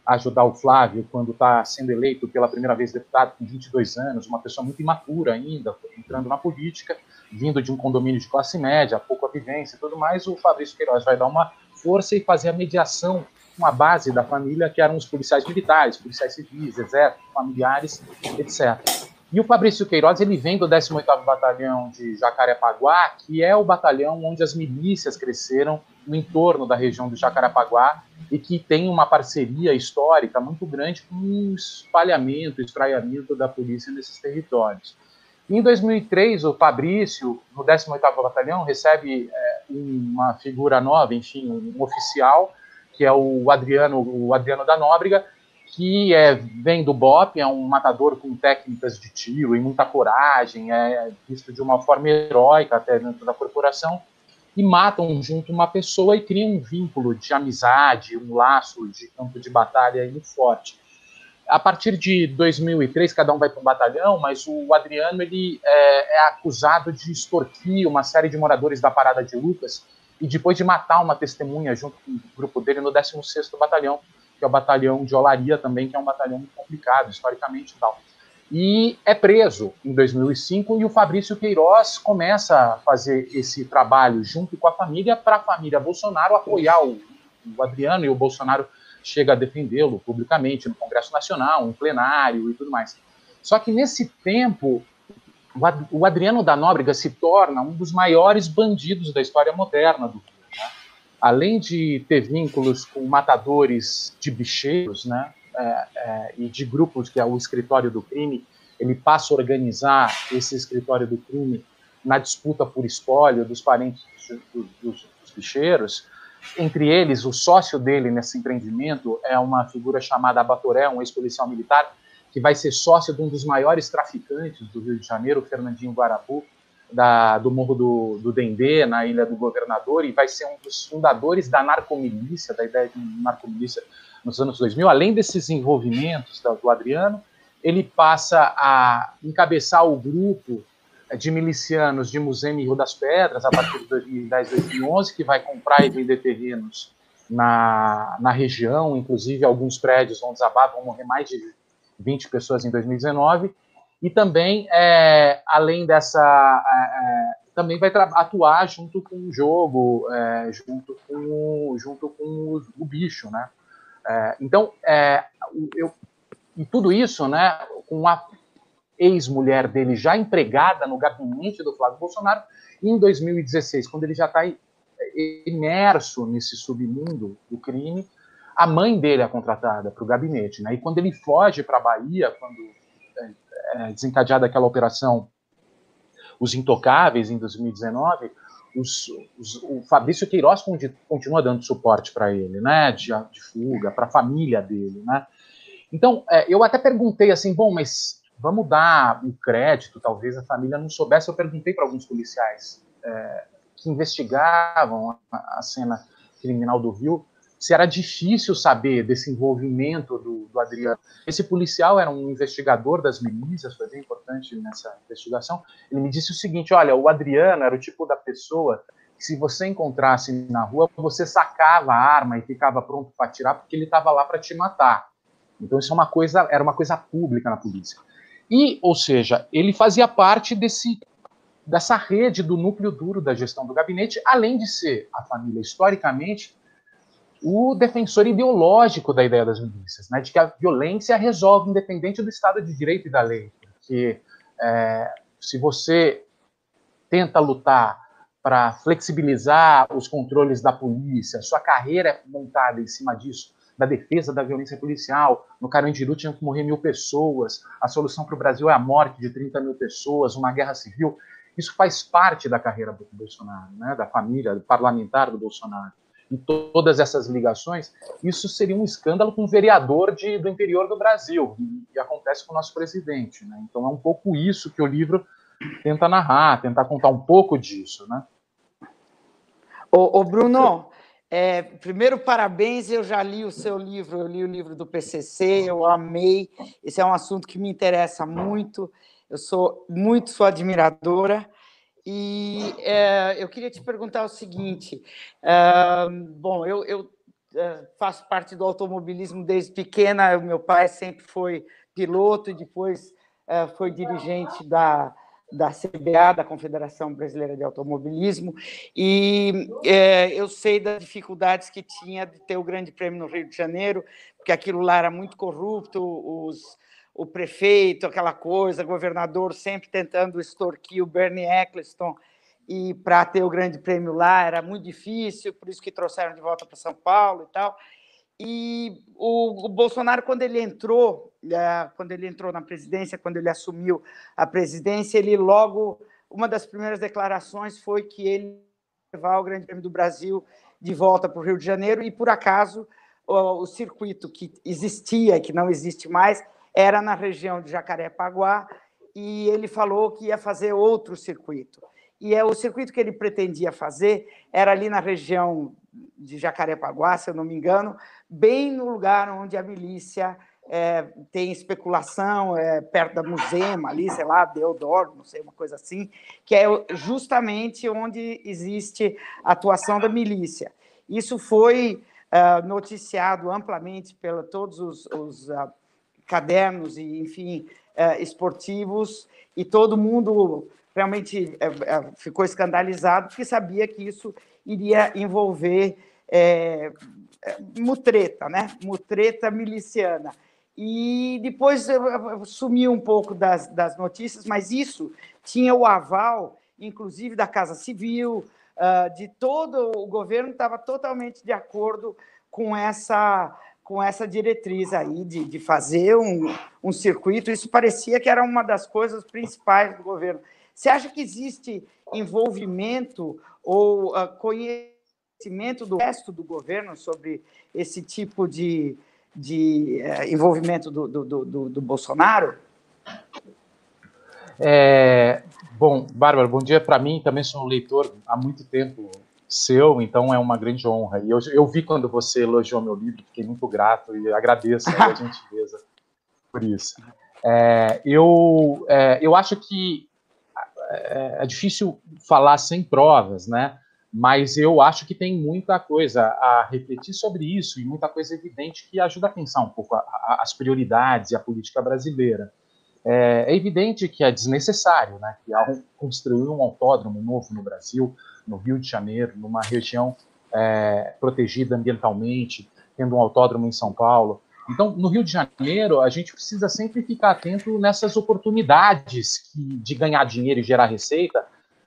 ajudar o Flávio quando está sendo eleito pela primeira vez deputado com 22 anos, uma pessoa muito imatura ainda, entrando na política, vindo de um condomínio de classe média, pouca vivência e tudo mais, o Fabrício Queiroz vai dar uma força e fazer a mediação com a base da família, que eram os policiais militares, policiais civis, exército, familiares, etc. E o Fabrício Queiroz, ele vem do 18º Batalhão de Jacarepaguá, que é o batalhão onde as milícias cresceram no entorno da região do Jacarepaguá e que tem uma parceria histórica muito grande com o espalhamento, o espraiamento da polícia nesses territórios. Em 2003, o Fabrício, no 18º Batalhão, recebe é, uma figura nova, enfim, um oficial, que é o Adriano, o Adriano da Nóbrega, que é, vem do BOP, é um matador com técnicas de tiro e muita coragem, é visto de uma forma heróica até dentro da corporação, e matam junto uma pessoa e criam um vínculo de amizade, um laço de campo de batalha muito forte. A partir de 2003, cada um vai para um batalhão, mas o Adriano ele é, é acusado de extorquir uma série de moradores da Parada de Lucas e depois de matar uma testemunha junto com o grupo dele no 16º Batalhão que é o batalhão de Olaria também, que é um batalhão muito complicado historicamente e tal. E é preso em 2005 e o Fabrício Queiroz começa a fazer esse trabalho junto com a família para a família Bolsonaro apoiar o, o Adriano e o Bolsonaro chega a defendê-lo publicamente no Congresso Nacional, em plenário e tudo mais. Só que nesse tempo, o Adriano da Nóbrega se torna um dos maiores bandidos da história moderna do além de ter vínculos com matadores de bicheiros, né, é, é, e de grupos que é o escritório do crime, ele passa a organizar esse escritório do crime na disputa por espólio dos parentes dos, dos, dos bicheiros. Entre eles, o sócio dele nesse empreendimento é uma figura chamada Abatoré, um ex-policial militar, que vai ser sócio de um dos maiores traficantes do Rio de Janeiro, Fernandinho Guarapu, da, do Morro do, do Dendê, na Ilha do Governador, e vai ser um dos fundadores da narcomilícia, da ideia de narcomilícia nos anos 2000. Além desses envolvimentos do, do Adriano, ele passa a encabeçar o grupo de milicianos de Museu e Rio das Pedras, a partir de 2010, 2011, que vai comprar e vender terrenos na, na região, inclusive alguns prédios vão desabar, vão morrer mais de 20 pessoas em 2019, e também, é, além dessa, é, é também vai atuar junto com o jogo, é, junto com, junto com o, bicho, né? É, então, é, eu, e tudo isso, né, com a ex-mulher dele já empregada no gabinete do Flávio Bolsonaro, em 2016, quando ele já está imerso nesse submundo do crime, a mãe dele é contratada para o gabinete, né? E quando ele foge para a Bahia, quando é, desencadeada aquela operação Os Intocáveis, em 2019, os, os, o Fabrício Queiroz continua dando suporte para ele, né, de, de fuga, para a família dele, né. Então, é, eu até perguntei assim, bom, mas vamos dar um crédito, talvez a família não soubesse. Eu perguntei para alguns policiais é, que investigavam a, a cena criminal do Rio se era difícil saber desse envolvimento do, do, Adriano. Esse policial era um investigador das milícias, foi bem importante nessa investigação. Ele me disse o seguinte: olha, o Adriano era o tipo da pessoa que, se você encontrasse na rua, você sacava a arma e ficava pronto para atirar, porque ele estava lá para te matar. Então, isso é uma coisa, era uma coisa pública na polícia. E, ou seja, ele fazia parte desse dessa rede do núcleo duro da gestão do gabinete, além de ser a família historicamente o defensor ideológico da ideia das milícias, né, de que a violência resolve independente do Estado de Direito e da lei. Porque é, se você tenta lutar para flexibilizar os controles da polícia, sua carreira é montada em cima disso, da defesa da violência policial. No Carandiru tinham que morrer mil pessoas, a solução para o Brasil é a morte de 30 mil pessoas, uma guerra civil. Isso faz parte da carreira do Bolsonaro, né, da família parlamentar do Bolsonaro. E todas essas ligações, isso seria um escândalo com um vereador de, do interior do Brasil, e, acontece com o nosso presidente. Né? Então é um pouco isso que o livro tenta narrar, tentar contar um pouco disso. Né? Ô, ô Bruno, é, primeiro, parabéns. Eu já li o seu livro, eu li o livro do PCC, eu amei. Esse é um assunto que me interessa muito. Eu sou muito sua admiradora. E é, eu queria te perguntar o seguinte: é, bom, eu, eu é, faço parte do automobilismo desde pequena. Meu pai sempre foi piloto e depois é, foi dirigente da, da CBA, da Confederação Brasileira de Automobilismo, e é, eu sei das dificuldades que tinha de ter o Grande Prêmio no Rio de Janeiro, porque aquilo lá era muito corrupto, os, o prefeito, aquela coisa, governador sempre tentando extorquir o Bernie Eccleston, e para ter o Grande Prêmio lá era muito difícil, por isso que trouxeram de volta para São Paulo e tal. E o, o, Bolsonaro, quando ele entrou, é, quando ele entrou na presidência, quando ele assumiu a presidência, ele logo, uma das primeiras declarações foi que ele levar o Grande Prêmio do Brasil de volta para o Rio de Janeiro, e por acaso o, o circuito que existia, que não existe mais, era na região de Jacarepaguá, e ele falou que ia fazer outro circuito. E é o circuito que ele pretendia fazer era ali na região de Jacarepaguá, se eu não me engano, bem no lugar onde a milícia é, tem especulação, é, perto da Musema, ali, sei lá, Deodoro, não sei, uma coisa assim, que é justamente onde existe a atuação da milícia. Isso foi uh, noticiado amplamente pela todos os, os uh, cadernos e, enfim, uh, esportivos, e todo mundo realmente ficou escandalizado, porque sabia que isso iria envolver é, mutreta, né? Mutreta miliciana. E depois sumiu um pouco das, das notícias, mas isso tinha o aval, inclusive, da Casa Civil, uh, de todo o governo estava totalmente de acordo com essa com essa diretriz aí de, de fazer um, um circuito. Isso parecia que era uma das coisas principais do governo. Você acha que existe envolvimento ou uh, conhecimento do resto do governo sobre esse tipo de, de uh, envolvimento do, do, do, do Bolsonaro? É, bom, Bárbara, bom dia para mim. Também sou um leitor há muito tempo seu, então é uma grande honra. E eu, eu vi quando você elogiou meu livro, fiquei muito grato e agradeço a [LAUGHS] gentileza por isso. É, eu, é, eu acho que é, é difícil falar sem provas, né? mas eu acho que tem muita coisa a refletir sobre isso e muita coisa evidente que ajuda a pensar um pouco a, a, as prioridades e a política brasileira. É, é, evidente que é desnecessário, né, que construir um autódromo novo no Brasil, no Rio de Janeiro, numa região é, protegida ambientalmente, tendo um autódromo em São Paulo. Então, no Rio de Janeiro, a gente precisa sempre ficar atento nessas oportunidades de ganhar dinheiro e gerar receita,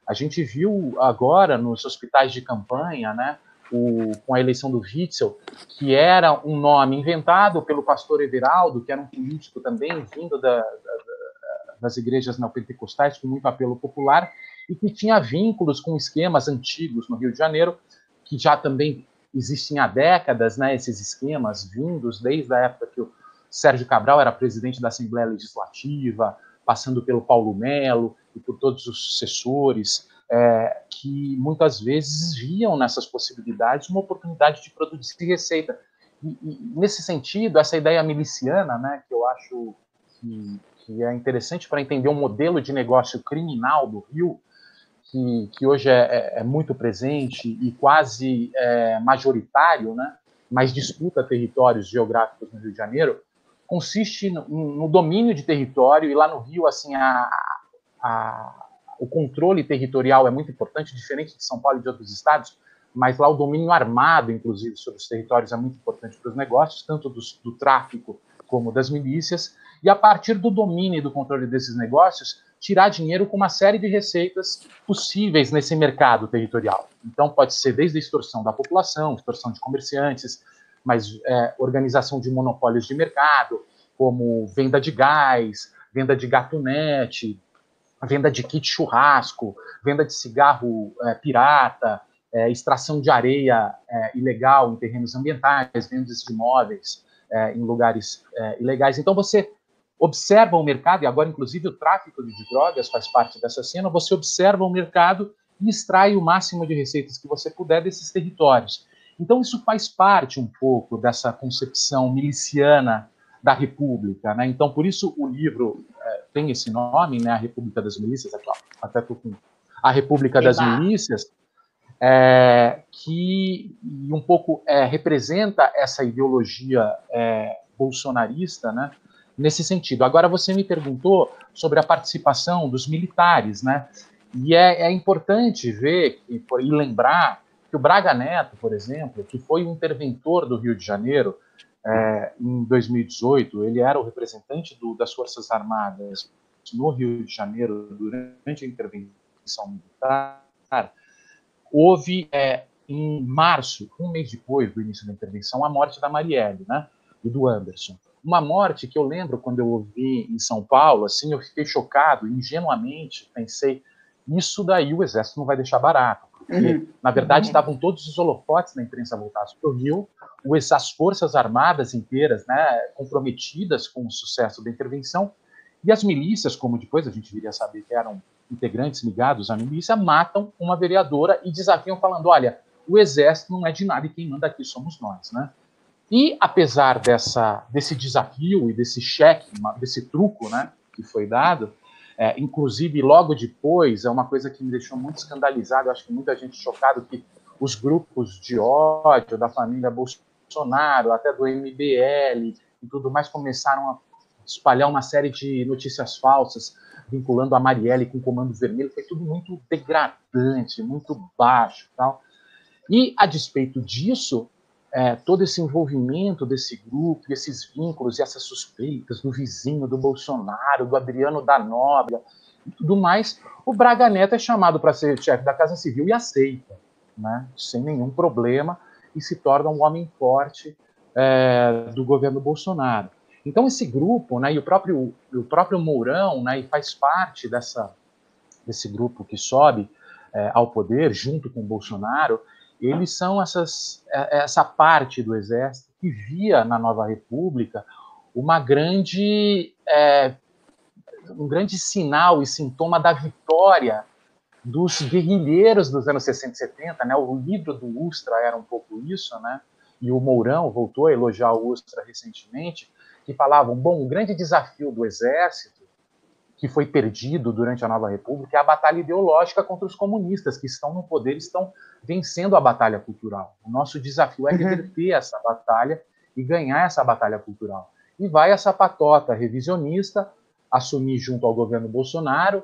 a gente viu agora nos hospitais de campanha, né, o, com a eleição do Witzel, que era um nome inventado pelo pastor Everaldo, que era um político também vindo da, da, das igrejas neopentecostais com muito apelo popular e que tinha vínculos com esquemas antigos no Rio de Janeiro, que já também existem há décadas, né, esses esquemas vindos desde a época que o Sérgio Cabral era presidente da Assembleia Legislativa, passando pelo Paulo Melo, e por todos os sucessores, é, que muitas vezes viam nessas possibilidades uma oportunidade de produzir receita. E, e, nesse sentido, essa ideia miliciana, né, que eu acho que, que é interessante para entender o um modelo de negócio criminal do Rio, que, que hoje é, é, é muito presente e quase é, majoritário, né, mas disputa territórios geográficos no Rio de Janeiro, consiste no, no, domínio de território, e lá no Rio, assim, a, a, o controle territorial é muito importante, diferente de São Paulo e de outros estados, mas lá o domínio armado, inclusive, sobre os territórios é muito importante para os negócios, tanto do, do tráfico como das milícias, e a partir do domínio e do controle desses negócios, tirar dinheiro com uma série de receitas possíveis nesse mercado territorial. Então, pode ser desde a extorsão da população, extorsão de comerciantes, mas é, organização de monopólios de mercado, como venda de gás, venda de gatunete, venda de kit churrasco, venda de cigarro é, pirata, é, extração de areia é, ilegal em terrenos ambientais, vendas de imóveis é, em lugares é, ilegais. Então, você observa o mercado, e agora, inclusive, o tráfico de drogas faz parte dessa cena, você observa o mercado e extrai o máximo de receitas que você puder desses territórios. Então, isso faz parte um pouco dessa concepção miliciana da República. Né? Então, por isso o livro é, tem esse nome, né? A República das Milícias, ó, até tô com a República das Milícias, é, que um pouco é, representa essa ideologia é, bolsonarista, né? nesse sentido. Agora, você me perguntou sobre a participação dos militares, né? E é, é importante ver e, e lembrar que o Braga Neto, por exemplo, que foi o interventor do Rio de Janeiro é, em 2018, ele era o representante do, das Forças Armadas no Rio de Janeiro durante a intervenção militar. Houve, é, em março, um mês depois do início da intervenção, a morte da Marielle né, e do Anderson. Uma morte que eu lembro quando eu ouvi em São Paulo, assim, eu fiquei chocado, ingenuamente pensei, isso daí o exército não vai deixar barato, porque, uhum. na verdade, uhum. estavam todos os holofotes da imprensa voltados para o Rio, as forças armadas inteiras, né, comprometidas com o sucesso da intervenção, e as milícias, como depois a gente viria a saber que eram integrantes ligados à milícia, matam uma vereadora e desafiam falando, olha, o exército não é de nada e quem manda aqui somos nós, né? E apesar dessa, desse desafio e desse cheque, desse truco né, que foi dado, é, inclusive logo depois, é uma coisa que me deixou muito escandalizado, acho que muita gente chocado que os grupos de ódio da família Bolsonaro, até do MBL e tudo mais, começaram a espalhar uma série de notícias falsas vinculando a Marielle com o Comando Vermelho, foi tudo muito degradante, muito baixo tal. E, a despeito disso, é, todo esse envolvimento desse grupo, esses vínculos e essas suspeitas do vizinho do Bolsonaro, do Adriano da Nóbrega e tudo mais, o Braga Neto é chamado para ser chefe da Casa Civil e aceita, né, sem nenhum problema, e se torna um homem forte é, do governo Bolsonaro. Então esse grupo, né, e o próprio, o próprio Mourão, né, e faz parte dessa, desse grupo que sobe é, ao poder junto com Bolsonaro, eles são essas, é, essa parte do exército que via na Nova República uma grande, é, um grande sinal e sintoma da vitória dos guerrilheiros dos anos 60 e 70, né? O livro do Ustra era um pouco isso, né? E o Mourão voltou a elogiar o Ustra recentemente, que falavam, bom, o grande desafio do exército que foi perdido durante a Nova República é a batalha ideológica contra os comunistas, que estão no poder, estão vencendo a batalha cultural. O nosso desafio é uhum. reverter uhum. essa batalha e ganhar essa batalha cultural. E vai essa patota revisionista assumir junto ao governo Bolsonaro,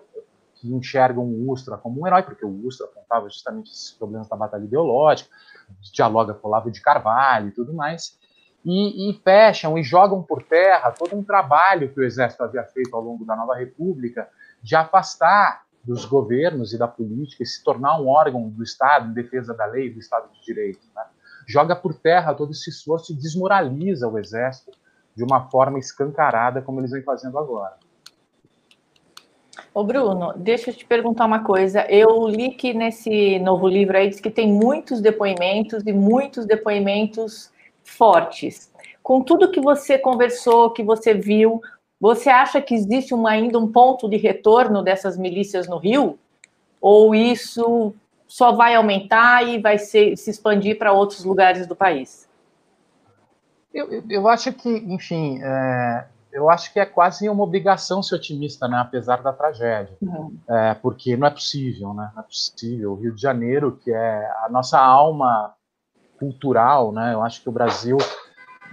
que enxergam o Ustra como um herói, porque o Ustra apontava justamente esses problemas da batalha ideológica, dialoga com o Olavo de Carvalho e tudo mais, e, e, fecham e jogam por terra todo um trabalho que o Exército havia feito ao longo da Nova República de afastar dos governos e da política e se tornar um órgão do Estado em defesa da lei e do Estado de Direito. Né? Joga por terra todo esse esforço e desmoraliza o Exército de uma forma escancarada, como eles vêm fazendo agora. Ô Bruno, deixa eu te perguntar uma coisa. Eu li que nesse novo livro aí diz que tem muitos depoimentos e muitos depoimentos fortes. Com tudo que você conversou, que você viu, você acha que existe um, ainda um ponto de retorno dessas milícias no Rio? Ou isso só vai aumentar e vai ser, se expandir para outros lugares do país? Eu, eu acho que, enfim, é, eu acho que é quase uma obrigação ser otimista, né, apesar da tragédia, uhum. é, porque não é possível, né, não é possível. O Rio de Janeiro, que é a nossa alma cultural, né? Eu acho que o Brasil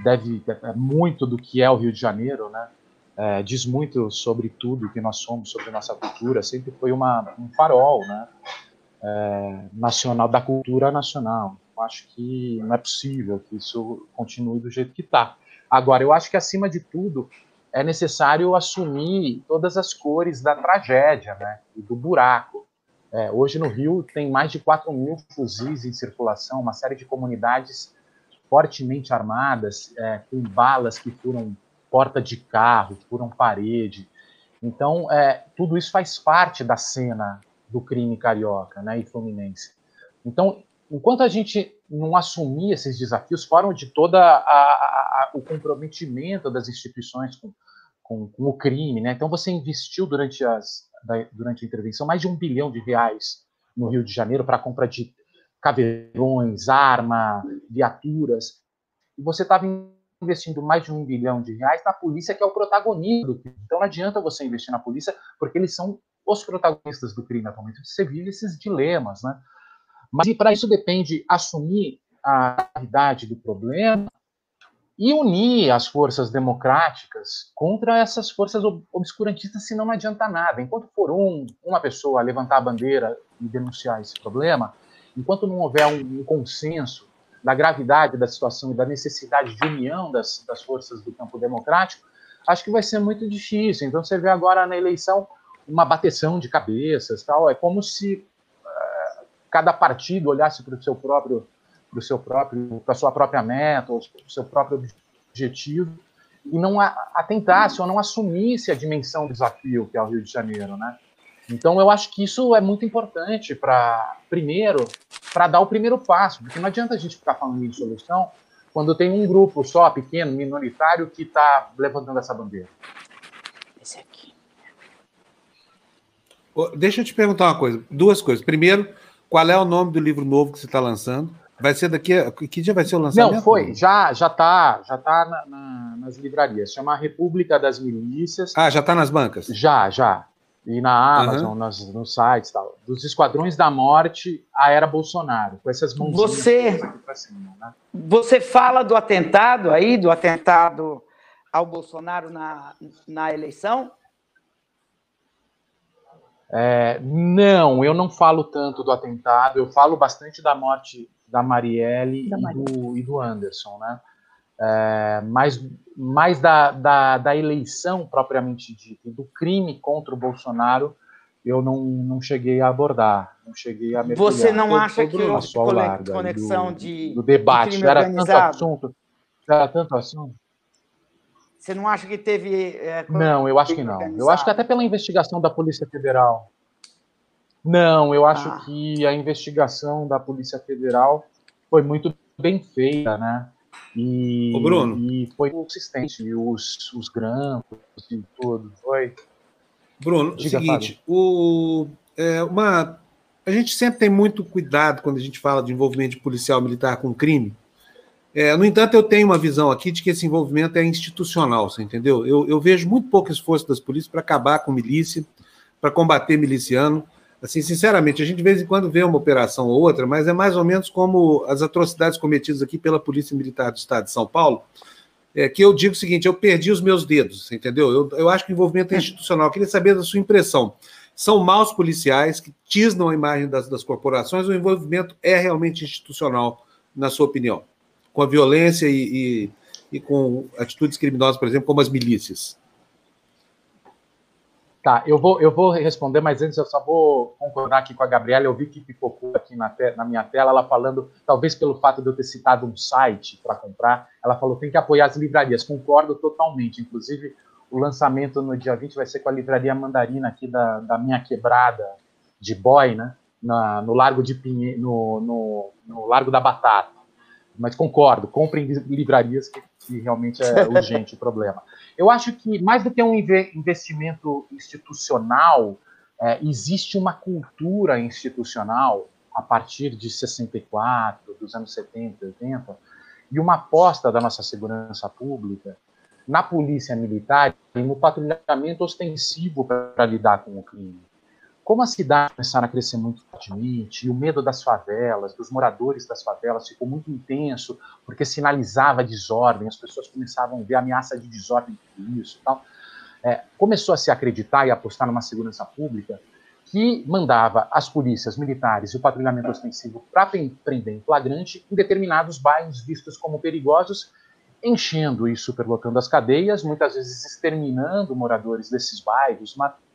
deve é muito do que é o Rio de Janeiro, né? É, diz muito sobre tudo que nós somos, sobre nossa cultura. Sempre foi uma, um farol, né? É, nacional da cultura nacional. Eu acho que não é possível que isso continue do jeito que está. Agora, eu acho que, acima de tudo, é necessário assumir todas as cores da tragédia né, e do buraco. É, hoje no Rio tem mais de 4 mil fuzis em circulação, uma série de comunidades fortemente armadas, é, com balas que furam porta de carro, furam parede. Então, é, tudo isso faz parte da cena do crime carioca né, e fluminense. Então, enquanto a gente não assumir esses desafios, fora de todo o comprometimento das instituições com, com, com, o crime, né? Então, você investiu durante, as, durante a intervenção mais de um bilhão de reais no Rio de Janeiro para a compra de caveirões, arma, viaturas, e você estava investindo mais de um bilhão de reais na polícia, que é o protagonista do crime. Então não adianta você investir na polícia, porque eles são os protagonistas do crime atualmente. Você vive esses dilemas, né? Mas para isso depende assumir a gravidade do problema e unir as forças democráticas contra essas forças obscurantistas, senão não adianta nada. Enquanto for um, uma pessoa levantar a bandeira e denunciar esse problema, enquanto não houver um, um consenso da gravidade da situação e da necessidade de união das, das forças do campo democrático, acho que vai ser muito difícil. Então você vê agora na eleição uma bateção de cabeças, tal. É como se uh, cada partido olhasse para o seu próprio, para seu próprio, para sua própria meta, ou para o seu próprio objetivo e não atentasse ou não assumisse a dimensão do desafio que é o Rio de Janeiro, né? Então eu acho que isso é muito importante para primeiro para dar o primeiro passo, porque não adianta a gente ficar falando em solução quando tem um grupo só pequeno, minoritário que está levantando essa bandeira. Esse aqui. Deixa eu te perguntar uma coisa, duas coisas. Primeiro, qual é o nome do livro novo que você está lançando? Vai ser daqui a... Que dia vai ser o lançamento? Não, foi. Já já tá, já tá na, na, nas livrarias. Chama República das Milícias. Ah, já está nas bancas? Já, já e na Amazon, uhum. nas, nos sites tal, dos Esquadrões da Morte à era Bolsonaro, com essas mãos você, cima, né? Você fala do atentado aí, do atentado ao Bolsonaro na, na eleição? É, não, eu não falo tanto do atentado, eu falo bastante da morte da Marielle da e, do, e do Anderson, né? é, mais, mais da, da, da, eleição propriamente dita, do crime contra o Bolsonaro, eu não, não cheguei a abordar, não cheguei a mergulhar. Você não acha que houve conexão do, de, do debate, de era tanto assunto, era tanto assunto. Você não acha que teve... É, não, eu acho que não. Organizado? Eu acho que até pela investigação da Polícia Federal. Não, eu acho ah. que a investigação da Polícia Federal foi muito bem feita, né? E, Ô Bruno. e foi consistente, os, os grampos e tudo, foi. Bruno, Diga, seguinte, o, é, uma, a gente sempre tem muito cuidado quando a gente fala de envolvimento de policial militar com crime. É, no entanto, eu tenho uma visão aqui de que esse envolvimento é institucional, você entendeu? Eu, eu vejo muito pouco esforço das polícias para acabar com milícia, para combater miliciano. Assim, sinceramente, a gente de vez em quando vê uma operação ou outra, mas é mais ou menos como as atrocidades cometidas aqui pela Polícia Militar do Estado de São Paulo, é, que eu digo o seguinte: eu perdi os meus dedos, entendeu? Eu, eu acho que o envolvimento é institucional. Eu queria saber da sua impressão. São maus policiais que tisnam a imagem das, das corporações, ou o envolvimento é realmente institucional, na sua opinião? Com a violência e, e, e com atitudes criminosas, por exemplo, como as milícias? Tá, eu vou, eu vou responder, mas antes eu só vou concordar aqui com a Gabriela. Eu vi que pipocou aqui na, te, na minha tela, ela falando, talvez pelo fato de eu ter citado um site para comprar, ela falou tem que apoiar as livrarias. Concordo totalmente. Inclusive, o lançamento no dia 20 vai ser com a livraria Mandarina aqui da, da minha quebrada de boy, né? Na, no Largo de Pinhe, no, no, no Largo da Batata. Mas concordo, comprem livrarias que, que realmente é [LAUGHS] urgente o problema. Eu acho que, mais do que um investimento institucional, é, existe uma cultura institucional a partir de 64, dos anos 70, 80, e uma aposta da nossa segurança pública na polícia militar e no patrulhamento ostensivo para lidar com o crime. Como as cidades começaram a crescer muito fortemente, e o medo das favelas, dos moradores das favelas, ficou muito intenso, porque sinalizava desordem, as pessoas começavam a ver ameaça de desordem por isso e tal. É, começou a se acreditar e apostar numa segurança pública que mandava as polícias militares e o patrulhamento ostensivo para prender em flagrante em determinados bairros vistos como perigosos enchendo e superlotando as cadeias, muitas vezes exterminando moradores desses bairros, matando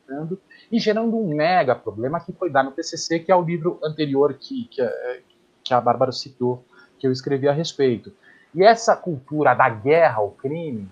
e gerando um mega problema que foi dar no PCC, que é o livro anterior que, que, que a Bárbara citou, que eu escrevi a respeito. E essa cultura da guerra ao crime,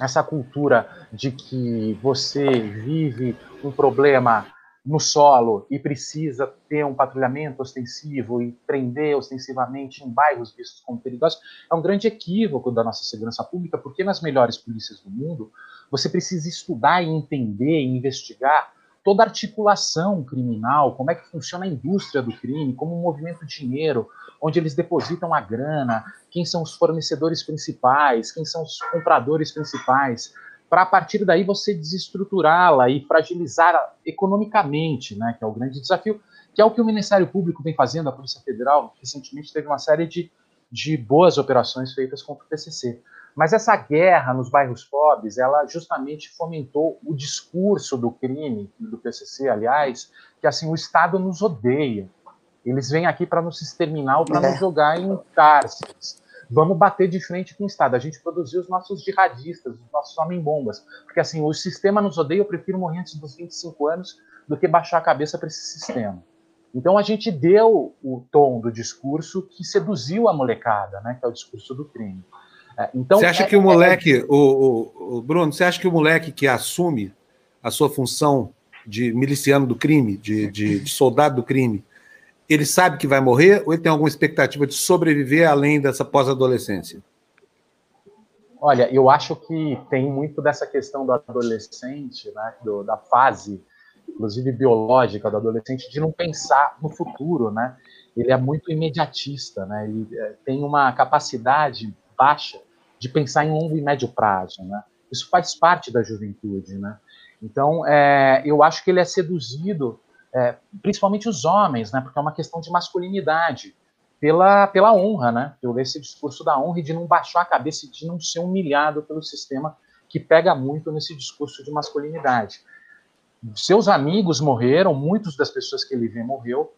essa cultura de que você vive um problema no solo e precisa ter um patrulhamento ostensivo e prender ostensivamente em bairros vistos como perigosos, é um grande equívoco da nossa segurança pública, porque nas melhores polícias do mundo, você precisa estudar e entender e investigar toda a articulação criminal, como é que funciona a indústria do crime, como movimento dinheiro, onde eles depositam a grana, quem são os fornecedores principais, quem são os compradores principais, para a partir daí você desestruturá-la e fragilizar economicamente, né, que é o grande desafio, que é o que o Ministério Público vem fazendo, a Polícia Federal recentemente teve uma série de, de boas operações feitas contra o PCC. Mas essa guerra nos bairros pobres, ela justamente fomentou o discurso do crime, do PCC, aliás, que assim, o Estado nos odeia. Eles vêm aqui para nos exterminar ou para é. nos jogar em cárceres vamos bater de frente com o Estado. A gente produziu os nossos jihadistas, os nossos homem-bombas. Porque assim, o sistema nos odeia, eu prefiro morrer antes dos 25 anos do que baixar a cabeça para esse sistema. Então a gente deu o tom do discurso que seduziu a molecada, né, que é o discurso do crime. É, então, você acha é, que o moleque, é... o, o, o, Bruno, você acha que o moleque que assume a sua função de miliciano do crime, de, de, de soldado do crime, ele sabe que vai morrer ou ele tem alguma expectativa de sobreviver além dessa pós-adolescência? Olha, eu acho que tem muito dessa questão do adolescente, né, do, da fase, inclusive biológica do adolescente, de não pensar no futuro, né? Ele é muito imediatista, né? Ele é, tem uma capacidade baixa de pensar em longo e médio prazo, né? Isso faz parte da juventude, né? Então, é, eu acho que ele é seduzido é, principalmente os homens, né, porque é uma questão de masculinidade, pela, pela honra, né, pelo esse discurso da honra e de não baixar a cabeça e de não ser humilhado pelo sistema que pega muito nesse discurso de masculinidade. Seus amigos morreram, muitas das pessoas que ele vê morreu,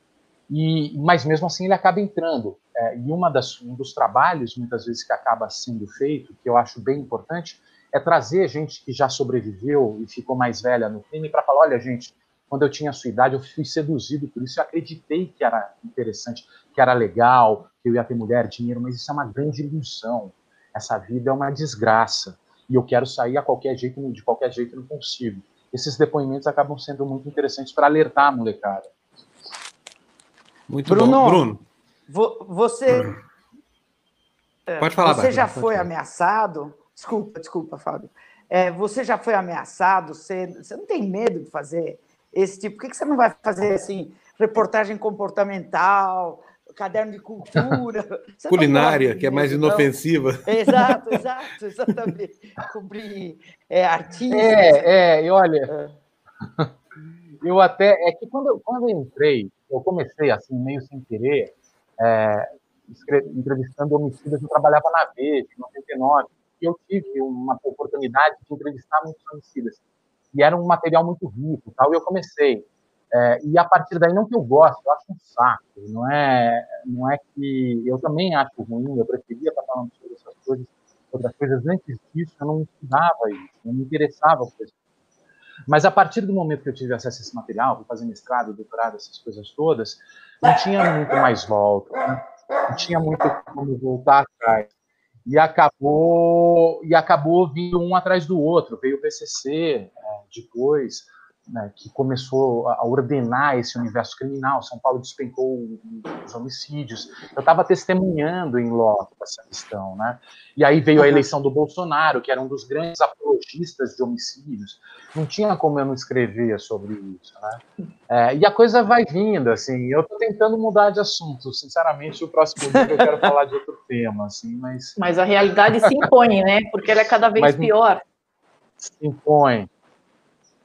e, mas mesmo assim ele acaba entrando. É, e uma das, um dos trabalhos, muitas vezes, que acaba sendo feito, que eu acho bem importante, é trazer gente que já sobreviveu e ficou mais velha no crime para falar: olha, gente, quando eu tinha a sua idade, eu fui seduzido por isso, eu acreditei que era interessante, que era legal, que eu ia ter mulher, dinheiro, mas isso é uma grande ilusão. Essa vida é uma desgraça. E eu quero sair a qualquer jeito, de qualquer jeito não consigo. Esses depoimentos acabam sendo muito interessantes para alertar a molecada. Muito Bruno, bom. Bruno. Você. Pode falar, Você já foi falar. ameaçado? Desculpa, desculpa, Fábio. É, você já foi ameaçado? Você, você não tem medo de fazer esse tipo? Por que, que você não vai fazer assim, reportagem comportamental, caderno de cultura? [LAUGHS] Culinária, que é mais inofensiva. Exato, [LAUGHS] exato, exatamente. Cobrir é, artistas. É, é, e olha, é. [LAUGHS] eu até. É que quando quando eu entrei, eu comecei assim, meio sem querer, é, entrevistando homicidas, eu trabalhava na Veja, em 99, e eu tive uma oportunidade de entrevistar muitos homicidas e era um material muito rico, tal, e eu comecei. É, e a partir daí, não que eu gosto, eu acho um saco, não é, não é que eu também acho ruim, eu preferia estar falando sobre essas coisas, outras coisas antes disso, eu não estudava isso, não me interessava por isso. Mas a partir do momento que eu tive acesso a esse material, para fazer mestrado, doutorado, essas coisas todas, não tinha muito mais volta, né? não tinha muito como voltar atrás e acabou e acabou vindo um atrás do outro. Veio o PCC é, depois, né, que começou a ordenar esse universo criminal. São Paulo despencou os homicídios. Eu estava testemunhando em loco essa questão, né? E aí veio a eleição do Bolsonaro, que era um dos grandes apologistas de homicídios. Não tinha como eu não escrever sobre isso, né? É, e a coisa vai vindo, assim. Eu estou tentando mudar de assunto. Sinceramente, o próximo vídeo eu quero falar de outro [LAUGHS] tema, assim, mas. Mas a realidade se impõe, né? Porque ela é cada vez mas, pior. Se impõe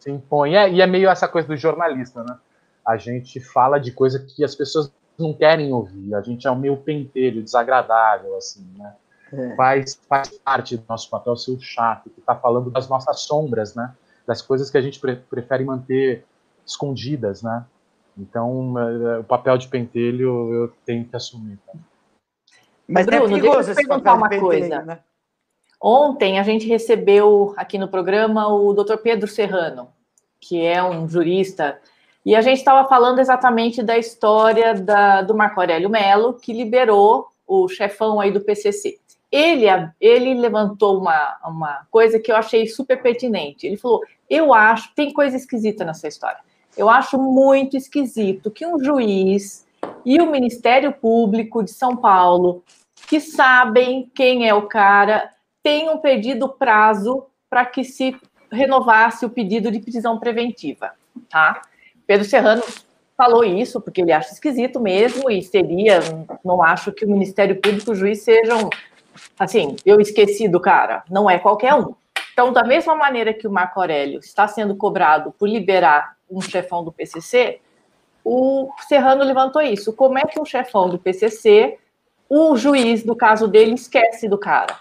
se impõe. É, e é meio essa coisa do jornalista, né? A gente fala de coisa que as pessoas não querem ouvir. A gente é um meio pentelho, desagradável, assim, né? É. Faz, faz parte do nosso papel ser o chato, que está falando das nossas sombras, né? Das coisas que a gente pre prefere manter escondidas, né? Então, é, o papel de pentelho eu tenho que assumir. Tá? Mas Bruno, é perigoso deixa eu perguntar uma coisa. Né? Ontem a gente recebeu aqui no programa o Dr. Pedro Serrano, que é um jurista, e a gente estava falando exatamente da história da, do Marco Aurélio Melo, que liberou o chefão aí do PCC. Ele, ele levantou uma, uma coisa que eu achei super pertinente. Ele falou: Eu acho, tem coisa esquisita nessa história. Eu acho muito esquisito que um juiz e o Ministério Público de São Paulo, que sabem quem é o cara, tenham perdido o prazo para que se renovasse o pedido de prisão preventiva, tá? Pedro Serrano falou isso porque ele acha esquisito mesmo e seria, não acho que o Ministério Público e o juiz sejam, assim, eu esqueci do cara, não é qualquer um. Então, da mesma maneira que o Marco Aurélio está sendo cobrado por liberar um chefão do PCC, o Serrano levantou isso. Como é que um chefão do PCC, o juiz do caso dele, esquece do cara?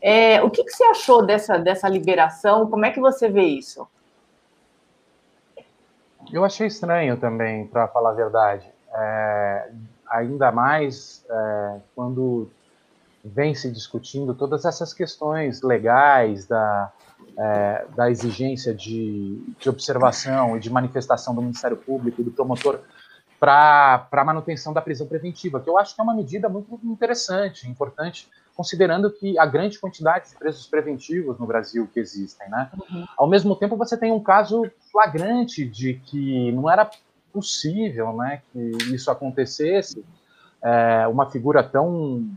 É, o que, que, você achou dessa, dessa liberação? Como é que você vê isso? Eu achei estranho também, para falar a verdade. É, ainda mais é, quando vem se discutindo todas essas questões legais da, é, da exigência de, de observação e de manifestação do Ministério Público do promotor para a manutenção da prisão preventiva, que eu acho que é uma medida muito interessante, importante, considerando que a grande quantidade de presos preventivos no Brasil que existem, né? Uhum. Ao mesmo tempo, você tem um caso flagrante de que não era possível, né, que isso acontecesse, é, uma figura tão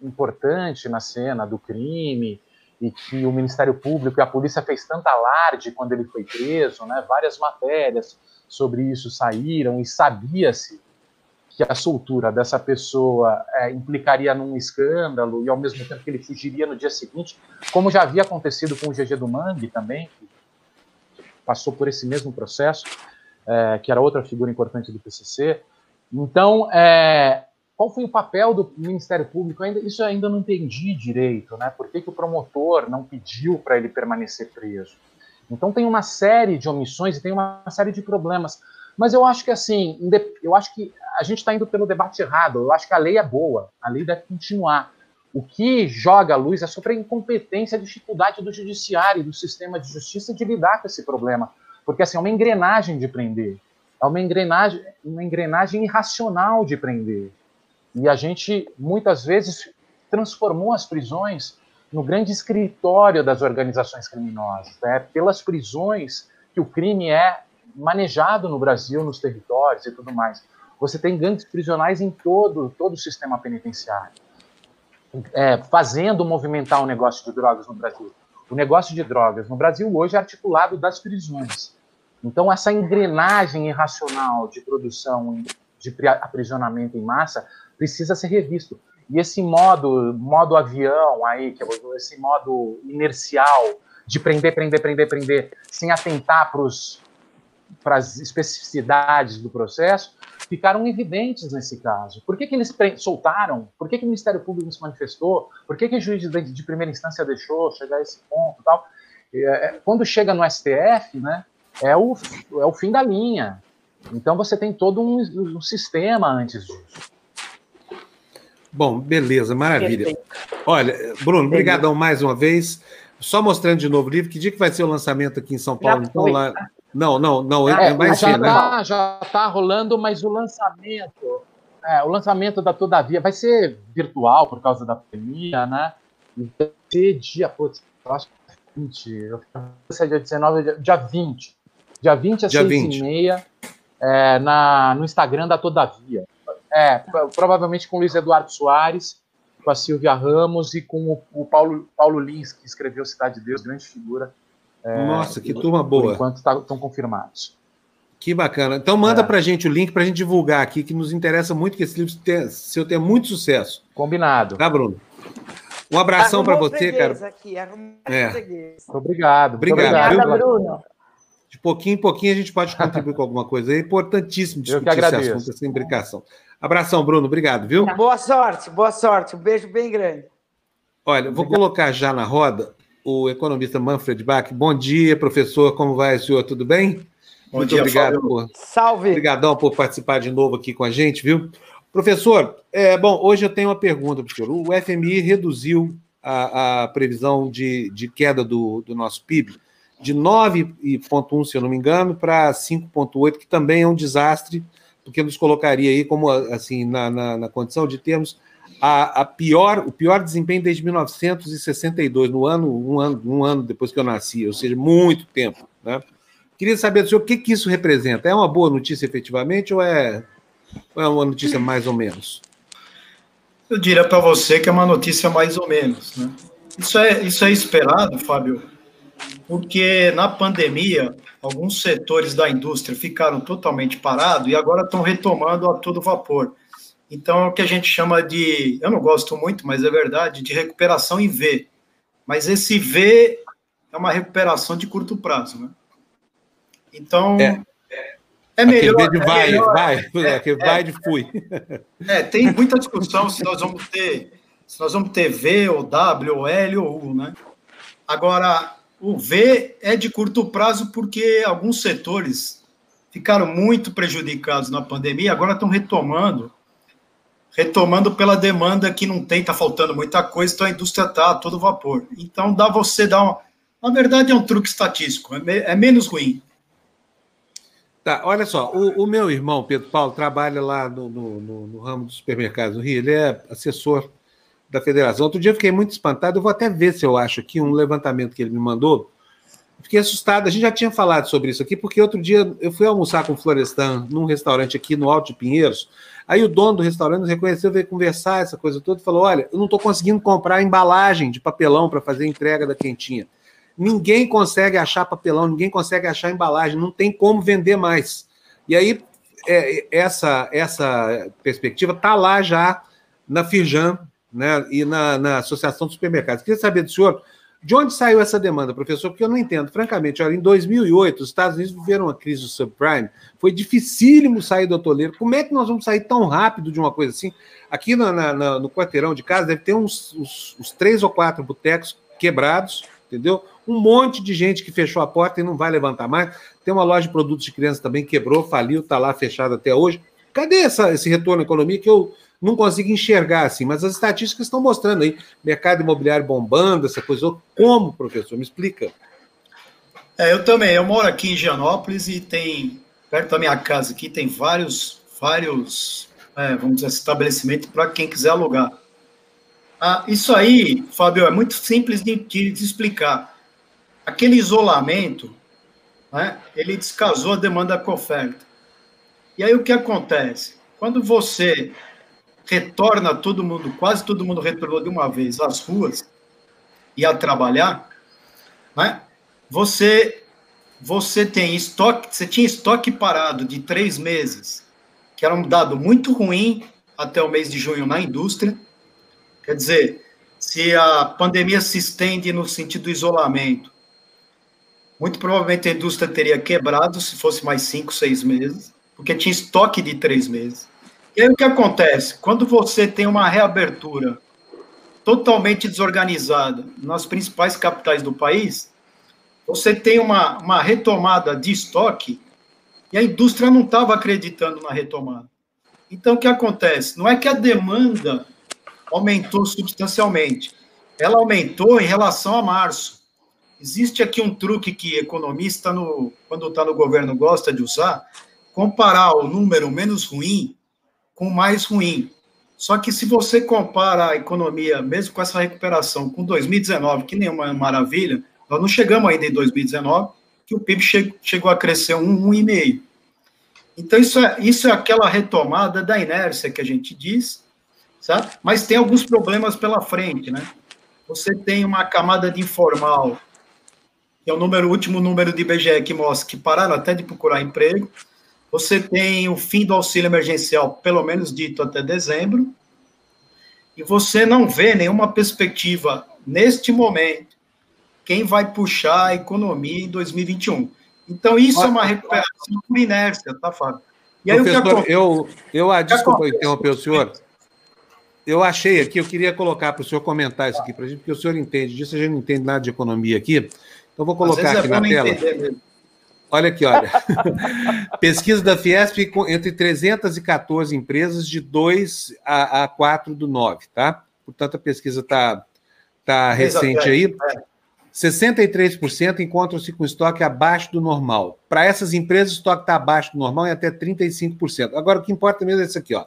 importante na cena do crime e que o Ministério Público e a polícia fez tanta alarde quando ele foi preso, né? Várias matérias sobre isso saíram e sabia-se que a soltura dessa pessoa é, implicaria num escândalo e ao mesmo tempo que ele fugiria no dia seguinte, como já havia acontecido com o GG do Mangue também, que passou por esse mesmo processo, é, que era outra figura importante do PCC. Então, é, qual foi o papel do Ministério Público? Ainda, isso eu ainda não entendi direito, né? Por que, que o promotor não pediu para ele permanecer preso? Então tem uma série de omissões e tem uma série de problemas. Mas eu acho que assim, eu acho que a gente está indo pelo debate errado. Eu acho que a lei é boa, a lei deve continuar. O que joga a luz é sobre a incompetência, a dificuldade do judiciário, do sistema de justiça de lidar com esse problema. Porque assim, é uma engrenagem de prender. É uma engrenagem, uma engrenagem irracional de prender. E a gente, muitas vezes, transformou as prisões no grande escritório das organizações criminosas. Né? Pelas prisões que o crime é manejado no Brasil, nos territórios e tudo mais. Você tem gangues prisionais em todo, todo o sistema penitenciário, é, fazendo movimentar o negócio de drogas no Brasil. O negócio de drogas no Brasil hoje é articulado das prisões. Então, essa engrenagem irracional de produção, de aprisionamento em massa, precisa ser revisto. E esse modo, modo avião aí, que é esse modo inercial de prender, prender, prender, prender, sem atentar para as especificidades do processo, ficaram evidentes nesse caso. Por que, que eles soltaram? Por que, que o Ministério Público se manifestou? Por que, que o juiz de, de primeira instância deixou chegar a esse ponto tal? É, é quando chega no STF, né, é o, é o fim da linha. Então você tem todo um, um sistema antes disso. Bom, beleza, maravilha. Olha, Bruno, obrigadão mais uma vez. Só mostrando de novo o livro, que dia que vai ser o lançamento aqui em São Paulo? então, lá... Não, não, não, é, vai já ser, tá, né? Já está rolando, mas o lançamento, é, o lançamento da Todavia vai ser virtual por causa da pandemia, né? Vai ser dia, putz, eu acho que é 20, eu é dia 19, dia 20. Dia 20 às 6 e meia, é, na, no Instagram da Todavia. É, provavelmente com o Luiz Eduardo Soares, com a Silvia Ramos e com o, o Paulo, Paulo Lins, que escreveu Cidade de Deus, grande figura. É, Nossa, que turma boa. enquanto estão tá, confirmados. Que bacana. Então manda é. para a gente o link para a gente divulgar aqui, que nos interessa muito que esse livro tenha, seu tenha muito sucesso. Combinado. Tá, Bruno? Um abração para você, cara. Aqui, é. Obrigado. Obrigado. Obrigada, Bruno de pouquinho em pouquinho a gente pode contribuir com alguma coisa. É importantíssimo discutir esse assunto, essa imbricação. Abração, Bruno. Obrigado, viu? Boa sorte, boa sorte. Um beijo bem grande. Olha, vou colocar já na roda o economista Manfred Bach. Bom dia, professor. Como vai, senhor? Tudo bem? Bom Muito dia, obrigado por. Salve! Obrigadão por participar de novo aqui com a gente, viu? Professor, é, bom, hoje eu tenho uma pergunta senhor. O FMI reduziu a, a previsão de, de queda do, do nosso PIB de 9,1, se eu não me engano, para 5,8, que também é um desastre, porque nos colocaria aí como assim na, na, na condição de termos a, a, pior, o pior desempenho desde 1962, no ano um, ano, um ano depois que eu nasci, ou seja, muito tempo. Né? Queria saber do senhor o que, que isso representa. É uma boa notícia efetivamente ou é, ou é uma notícia mais ou menos? Eu diria para você que é uma notícia mais ou menos. Né? Isso, é, isso é esperado, Fábio, porque na pandemia alguns setores da indústria ficaram totalmente parados e agora estão retomando a todo vapor. Então, é o que a gente chama de, eu não gosto muito, mas é verdade, de recuperação em V. Mas esse V é uma recuperação de curto prazo, né? Então, é, é melhor. Aquele de vai, é melhor, vai, é, aquele é, vai de fui. É, tem muita discussão se nós vamos ter, se nós vamos ter V ou W ou L ou U, né? Agora, o V é de curto prazo porque alguns setores ficaram muito prejudicados na pandemia, agora estão retomando retomando pela demanda que não tem, está faltando muita coisa, então a indústria está a todo vapor. Então dá você dar uma. Na verdade, é um truque estatístico, é, me, é menos ruim. Tá, olha só, o, o, meu irmão, Pedro Paulo, trabalha lá no, no, no, no ramo dos supermercados no Rio, ele é assessor da federação. Outro dia eu fiquei muito espantado, eu vou até ver se eu acho aqui um levantamento que ele me mandou. Fiquei assustado, a gente já tinha falado sobre isso aqui, porque outro dia eu fui almoçar com o Florestan num restaurante aqui no Alto de Pinheiros, Aí o dono do restaurante nos reconheceu, veio conversar essa coisa toda e falou: Olha, eu não estou conseguindo comprar embalagem de papelão para fazer a entrega da quentinha. Ninguém consegue achar papelão, ninguém consegue achar embalagem, não tem como vender mais. E aí, é, essa, essa perspectiva está lá já na Firjan né, e na, na Associação dos Supermercados. Queria saber do senhor de onde saiu essa demanda, professor? Porque eu não entendo, francamente. Olha, em 2008, os Estados Unidos viveram uma crise do subprime, foi dificílimo sair do atoleiro. Como é que nós vamos sair tão rápido de uma coisa assim? Aqui no quarteirão de casa deve ter uns, uns, uns três ou quatro botecos quebrados, entendeu? Um monte de gente que fechou a porta e não vai levantar mais. Tem uma loja de produtos de criança também quebrou, faliu, está lá fechada até hoje. Cadê essa, esse retorno à economia que eu não consigo enxergar assim, mas as estatísticas estão mostrando aí, mercado imobiliário bombando, essa coisa. Como, professor? Me explica. É, eu também, eu moro aqui em Gianópolis e tem, perto da minha casa aqui, tem vários, vários, é, vamos dizer, estabelecimentos para quem quiser alugar. Ah, isso aí, Fábio, é muito simples de, de, explicar. Aquele isolamento, né, ele descasou a demanda com a oferta. E aí o que acontece? Quando você retorna todo mundo, quase todo mundo retornou de uma vez às ruas e a trabalhar, né? Você você tem estoque, você tinha estoque parado de três meses, que era um dado muito ruim até o mês de junho na indústria. Quer dizer, se a pandemia se estende no sentido do isolamento, muito provavelmente a indústria teria quebrado se fosse mais cinco, seis meses, porque tinha estoque de três meses. E aí o que acontece? Quando você tem uma reabertura totalmente desorganizada nas principais capitais do país, você tem uma, uma retomada de estoque e a indústria não estava acreditando na retomada. Então, o que acontece? Não é que a demanda aumentou substancialmente, ela aumentou em relação a março. Existe aqui um truque que economista, no, quando está no governo, gosta de usar, comparar o número menos ruim com o mais ruim. Só que se você compara a economia, mesmo com essa recuperação, com 2019, que nem uma maravilha, nós não chegamos ainda em 2019, que o PIB che chegou a crescer um, um meio. Então, isso é, isso é aquela retomada da inércia que a gente diz, sabe? mas tem alguns problemas pela frente, né? Você tem uma camada de informal, que é o número, o último número de IBGE que mostra que pararam até de procurar emprego, você tem o fim do auxílio emergencial, pelo menos dito até dezembro, e você não vê nenhuma perspectiva neste momento quem vai puxar a economia em 2021. Então, isso é uma recuperação por inércia, tá, Fábio? E aí, Professor, eu, eu, ah, desculpa eu interromper o senhor. Eu achei aqui, eu queria colocar para o senhor comentar isso aqui para a gente, porque o senhor entende disso, a gente não entende nada de economia aqui. Então, vou colocar é aqui é na tela. Mesmo. Olha aqui, olha. [LAUGHS] Pesquisa da Fiesp entre 314 empresas de 2 a, a 4 do 9, tá? Portanto, a pesquisa está tá recente aí, 63% encontram-se com estoque abaixo do normal. Para essas empresas, o estoque está abaixo do normal em até 35%. Agora, o que importa mesmo é isso aqui, ó.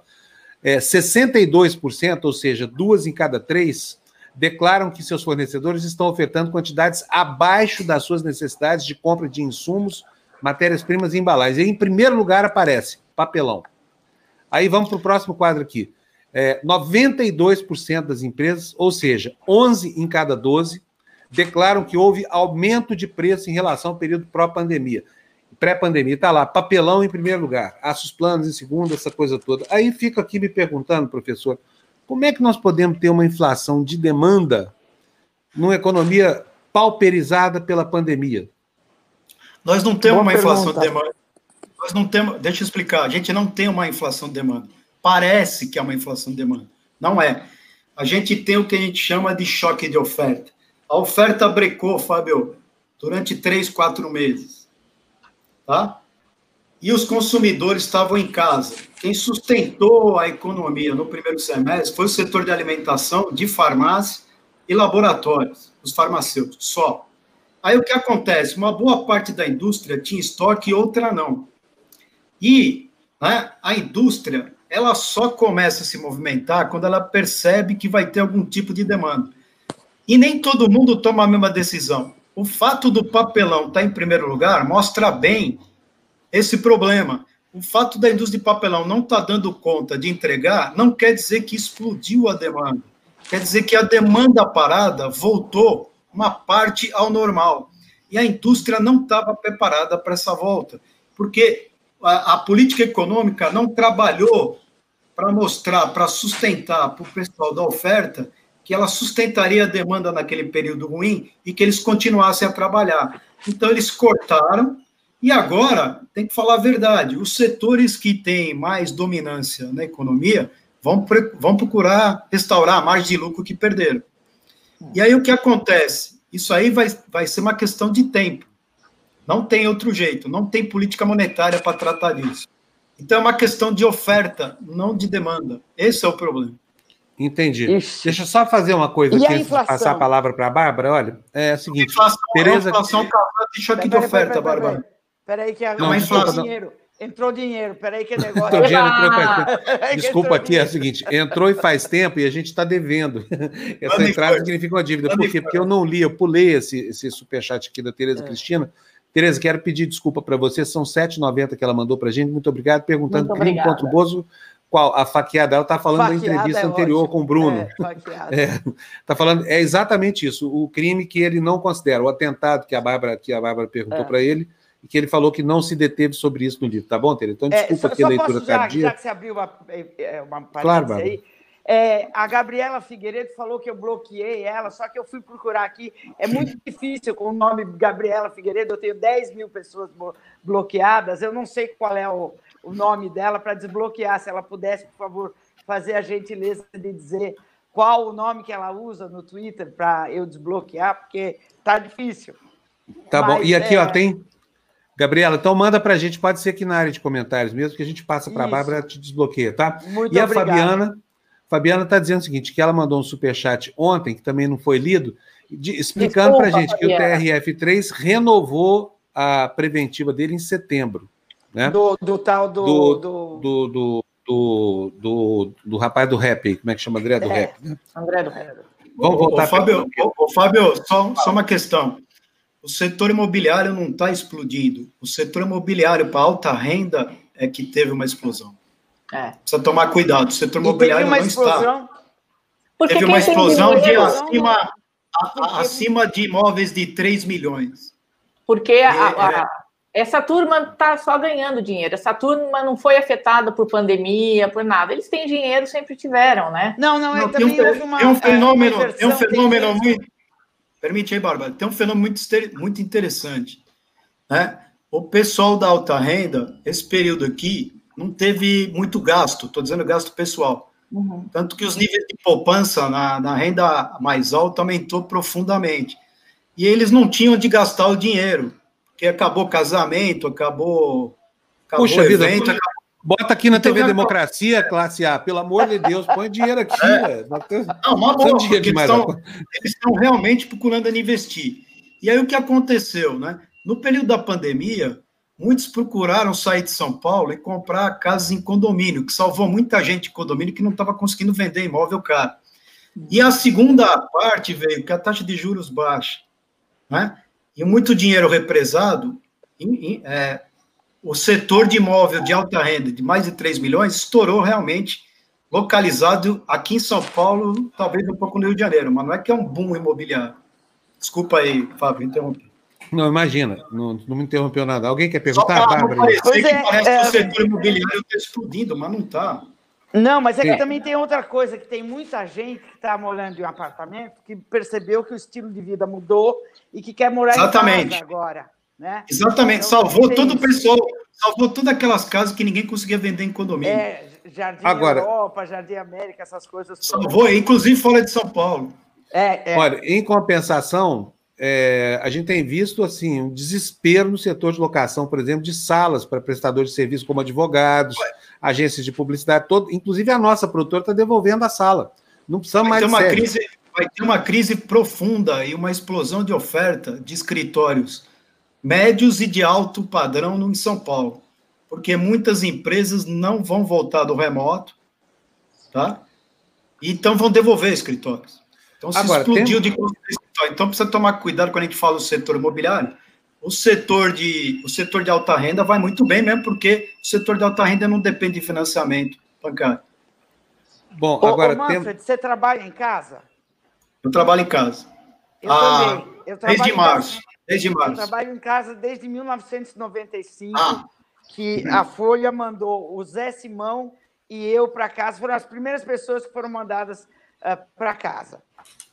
É, 62%, ou seja, duas em cada três, declaram que seus fornecedores estão ofertando quantidades abaixo das suas necessidades de compra de insumos, matérias-primas e embalagens. E em primeiro lugar aparece papelão. Aí vamos para o próximo quadro aqui. É, 92% das empresas, ou seja, 11 em cada 12, declaram que houve aumento de preço em relação ao período pró-pandemia. Pré-pandemia, está lá, papelão em primeiro lugar, aços planos em segundo, essa coisa toda. Aí fico aqui me perguntando, professor, como é que nós podemos ter uma inflação de demanda numa economia pauperizada pela pandemia? Nós não temos Boa uma pergunta. inflação de demanda. Nós não temos, deixa eu explicar, a gente não tem uma inflação de demanda. Parece que é uma inflação de demanda. Não é. A gente tem o que a gente chama de choque de oferta. A oferta brecou, Fábio, durante três, quatro meses. Tá? E os consumidores estavam em casa. Quem sustentou a economia no primeiro semestre foi o setor de alimentação, de farmácia e laboratórios, os farmacêuticos, só. Aí o que acontece? Uma boa parte da indústria tinha estoque e outra não. E né, a indústria, ela só começa a se movimentar quando ela percebe que vai ter algum tipo de demanda. E nem todo mundo toma a mesma decisão. O fato do papelão estar tá em primeiro lugar mostra bem esse problema. O fato da indústria de papelão não estar tá dando conta de entregar não quer dizer que explodiu a demanda. Quer dizer que a demanda parada voltou uma parte ao normal. E a indústria não estava preparada para essa volta, porque a, a política econômica não trabalhou para mostrar, para sustentar para o pessoal da oferta que ela sustentaria a demanda naquele período ruim e que eles continuassem a trabalhar. Então, eles cortaram, e agora, tem que falar a verdade, os setores que têm mais dominância na economia vão, vão procurar restaurar a margem de lucro que perderam. E aí, o que acontece? Isso aí vai, vai ser uma questão de tempo. Não tem outro jeito, não tem política monetária para tratar disso. Então, é uma questão de oferta, não de demanda. Esse é o problema. Entendi. Ixi. Deixa eu só fazer uma coisa e aqui, passar a palavra para a Bárbara. Olha, é o seguinte: inflação, Tereza. A inflação está deixa aqui de oferta, Bárbara. Peraí, que agora entrou dinheiro. Entrou dinheiro, peraí que negócio. Entrou dinheiro, entrou [LAUGHS] faz... Desculpa aqui, é o seguinte: entrou e faz tempo e a gente está devendo. [LAUGHS] Essa entrada significa uma dívida. Por quê? Porque eu não li, eu pulei esse, esse superchat aqui da Tereza é. Cristina. Tereza, quero pedir desculpa para você, são R$ 7,90 que ela mandou para a gente. Muito obrigado. Perguntando Muito crime contra o Bozo qual a faqueada? Ela está falando faqueada da entrevista é anterior ótimo. com o Bruno. É, [LAUGHS] é, tá falando é exatamente isso. O crime que ele não considera, o atentado que a Bárbara que a Bárbara perguntou é. para ele e que ele falou que não se deteve sobre isso no livro, tá bom, Tere? Então é, desculpa é, aqui a leitura posso, já, já, que você abriu uma, é, uma claro, aí, é, a Gabriela Figueiredo falou que eu bloqueei ela, só que eu fui procurar aqui. É muito difícil com o nome Gabriela Figueiredo. Eu tenho 10 mil pessoas bloqueadas. Eu não sei qual é o, o nome dela para desbloquear. Se ela pudesse, por favor, fazer a gentileza de dizer qual o nome que ela usa no Twitter para eu desbloquear, porque tá difícil. Tá Mas, bom. E aqui, é... ó, tem. Gabriela, então manda para a gente, pode ser aqui na área de comentários mesmo, que a gente passa para a Bárbara te desbloqueia, tá? Muito e a Fabiana, Fabiana está dizendo o seguinte: que ela mandou um superchat ontem, que também não foi lido, de, explicando para a gente Fabiana. que o TRF3 renovou a preventiva dele em setembro. Né? Do, do tal do do, do, do, do, do, do, rapaz do rap, como é que chama? André do é, rap. Né? André do rap. Vamos voltar. Ô, Fábio, ô, Fábio só, só uma questão. O setor imobiliário não está explodindo. O setor imobiliário para alta renda é que teve uma explosão. É. Precisa tomar cuidado. O setor imobiliário não explosão? está. Porque teve uma explosão de acima, a, acima de imóveis de 3 milhões. Porque a, a, essa turma está só ganhando dinheiro. Essa turma não foi afetada por pandemia, por nada. Eles têm dinheiro, sempre tiveram, né? Não, não, é, não também tem um, uma, tem um fenômeno, é, um fenômeno muito. Permite aí, Bárbara. Tem um fenômeno muito, muito interessante. Né? O pessoal da alta renda, esse período aqui, não teve muito gasto. Estou dizendo gasto pessoal. Uhum. Tanto que os níveis de poupança na, na renda mais alta aumentou profundamente. E eles não tinham de gastar o dinheiro que acabou casamento, acabou, acabou Puxa evento, vida, acabou Bota aqui na então, TV Democracia, classe A, pelo amor de Deus, põe dinheiro aqui. [LAUGHS] É. Não, uma boa, dinheiro eles, estão, eles estão realmente procurando investir. E aí o que aconteceu, né? No período da pandemia, muitos procuraram sair de São Paulo e comprar casas em condomínio, que salvou muita gente de condomínio que não estava conseguindo vender imóvel caro. E a segunda parte veio que a taxa de juros baixa, né? E muito dinheiro represado, em, em, é, o setor de imóvel de alta renda de mais de 3 milhões estourou realmente localizado aqui em São Paulo, talvez um pouco no Rio de Janeiro, mas não é que é um boom imobiliário. Desculpa aí, Fábio, interrompi. Não, imagina, não, não me interrompeu nada. Alguém quer perguntar, Só Bárbara? Parecer que é, parece é, que o setor imobiliário está explodindo, mas não está. Não, mas é que também tem outra coisa, que tem muita gente que está morando em um apartamento que percebeu que o estilo de vida mudou e que quer morar Exatamente. em casa agora. Né? Exatamente, então, salvou todo o pessoal, salvou todas aquelas casas que ninguém conseguia vender em condomínio. É, Jardim Agora, Europa, Jardim América, essas coisas. Salvou, inclusive fora de São Paulo. É, é. Olha, em compensação, é, a gente tem visto assim um desespero no setor de locação, por exemplo, de salas para prestadores de serviço como advogados, Ué. agências de publicidade, todo, inclusive a nossa produtora está devolvendo a sala. Não precisa mais. Ter uma crise, vai ter uma crise profunda e uma explosão de oferta de escritórios médios e de alto padrão no São Paulo, porque muitas empresas não vão voltar do remoto, tá? Então vão devolver escritórios. Então se Agora, explodiu tem... de escritório. Então precisa tomar cuidado quando a gente fala do setor imobiliário. O setor de o setor de alta renda vai muito bem mesmo, porque o setor de alta renda não depende de financiamento bancário. Bom, agora ô, Manfred, tem... você trabalha em casa? Eu trabalho em casa. Eu ah, também. Eu desde março. Desde março. Eu trabalho em casa desde 1995, ah. que a Folha mandou o Zé Simão e eu para casa. Foram as primeiras pessoas que foram mandadas uh, ah, para casa.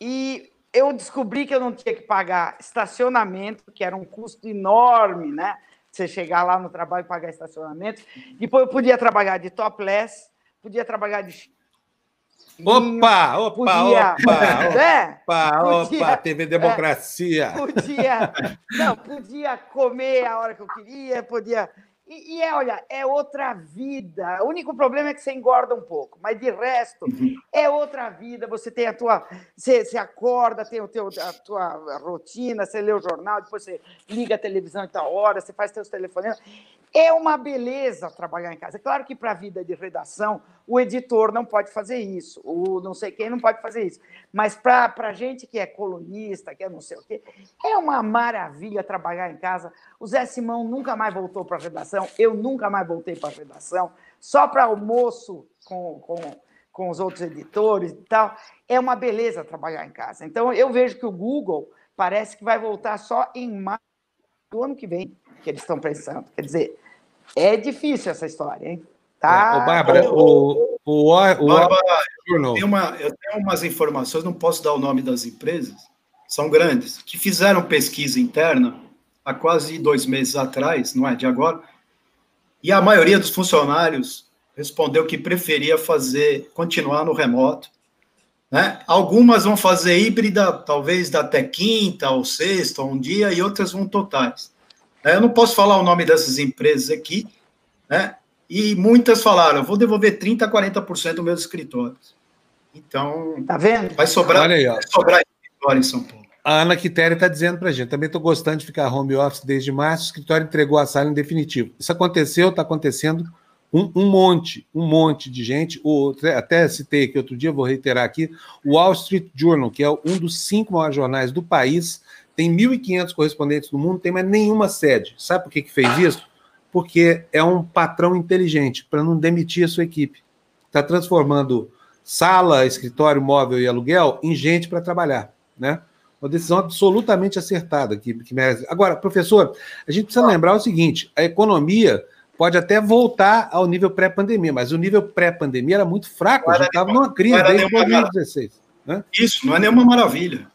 E eu descobri que eu não tinha que pagar estacionamento, que era um custo enorme, né? Você chegar lá no trabalho e pagar estacionamento. Depois eu podia trabalhar de topless, podia trabalhar de Opa, opa, podia, opa, né? opa, podia, opa, TV Democracia. É, podia, não, podia comer a hora que eu queria, podia. E, e, é, olha, é outra vida. O único problema é que você engorda um pouco, mas de resto é outra vida. Você tem a tua, você, você acorda, tem o teu, a tua rotina, você lê o jornal, depois você liga a televisão em tal hora, você faz seus telefonemas. É uma beleza trabalhar em casa. É claro que para a vida de redação, o editor não pode fazer isso, o não sei quem não pode fazer isso. Mas para a gente que é colunista, que é não sei o quê, é uma maravilha trabalhar em casa. O Zé Simão nunca mais voltou para a redação, eu nunca mais voltei para a redação, só para almoço com, com, com os outros editores e tal. É uma beleza trabalhar em casa. Então, eu vejo que o Google parece que vai voltar só em março do ano que vem que eles estão pensando. Quer dizer, é difícil essa história, hein? Tá. É, Bárbara, o, o, o, o, Bárbara, eu, tenho uma, eu tenho umas informações, não posso dar o nome das empresas, são grandes, que fizeram pesquisa interna há quase dois meses atrás, não é de agora, e a maioria dos funcionários respondeu que preferia fazer, continuar no remoto. Né? Algumas vão fazer híbrida, talvez até quinta ou sexta, ou um dia, e outras vão totais. É, eu não posso falar o nome dessas empresas aqui, né? E muitas falaram, vou devolver 30%, 40% dos meus escritórios. Então, tá vendo? Vai sobrar, Olha aí, ó. vai sobrar escritório em São Paulo. A Ana Quitéria está dizendo para a gente, também estou gostando de ficar home office desde março, o escritório entregou a sala em definitivo. Isso aconteceu, está acontecendo um, um, monte, um monte de gente. O, até citei aqui outro dia, vou reiterar aqui, o Wall Street Journal, que é um dos cinco maiores jornais do país, tem 1.500 correspondentes no mundo, tem mais nenhuma sede. Sabe por que, que fez isso? Porque é um patrão inteligente para não demitir a sua equipe. Está transformando sala, escritório, móvel e aluguel em gente para trabalhar, né? Uma decisão absolutamente acertada que, que merece. Agora, professor, a gente precisa lembrar o seguinte: a economia pode até voltar ao nível pré-pandemia, mas o nível pré-pandemia era muito fraco, já estava numa crise desde 2016. Né? Isso, não é nenhuma maravilha.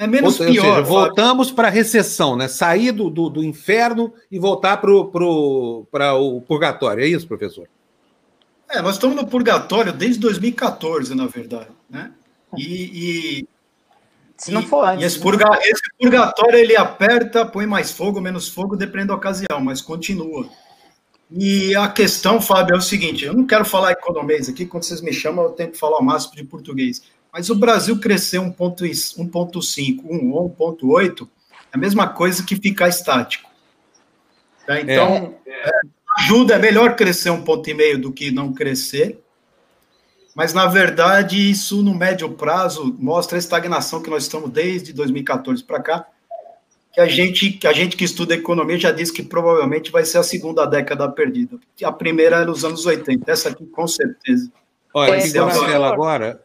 É menos ou, pior. Ou seja, voltamos para a recessão, né? Sair do, do, do inferno e voltar para pro, o purgatório. É isso, professor? É, nós estamos no purgatório desde 2014, na verdade. Né? E, e se não for antes. Esse, né? purga, esse, purgatório ele aperta, põe mais fogo, menos fogo, dependendo da ocasião, mas continua. E a questão, Fábio, é o seguinte: eu não quero falar economês aqui, quando vocês me chamam, eu tento falar o máximo de português. Mas o Brasil crescer 1,5, 1 ou 1,8 é a mesma coisa que ficar estático. Tá? Então, é. É, ajuda, é melhor crescer um ponto e meio do que não crescer. Mas, na verdade, isso no médio prazo mostra a estagnação que nós estamos desde 2014 para cá que a gente que a gente que estuda economia já disse que provavelmente vai ser a segunda década perdida. A primeira era nos anos 80, essa aqui com certeza. Olha, aqui Marcelo agora,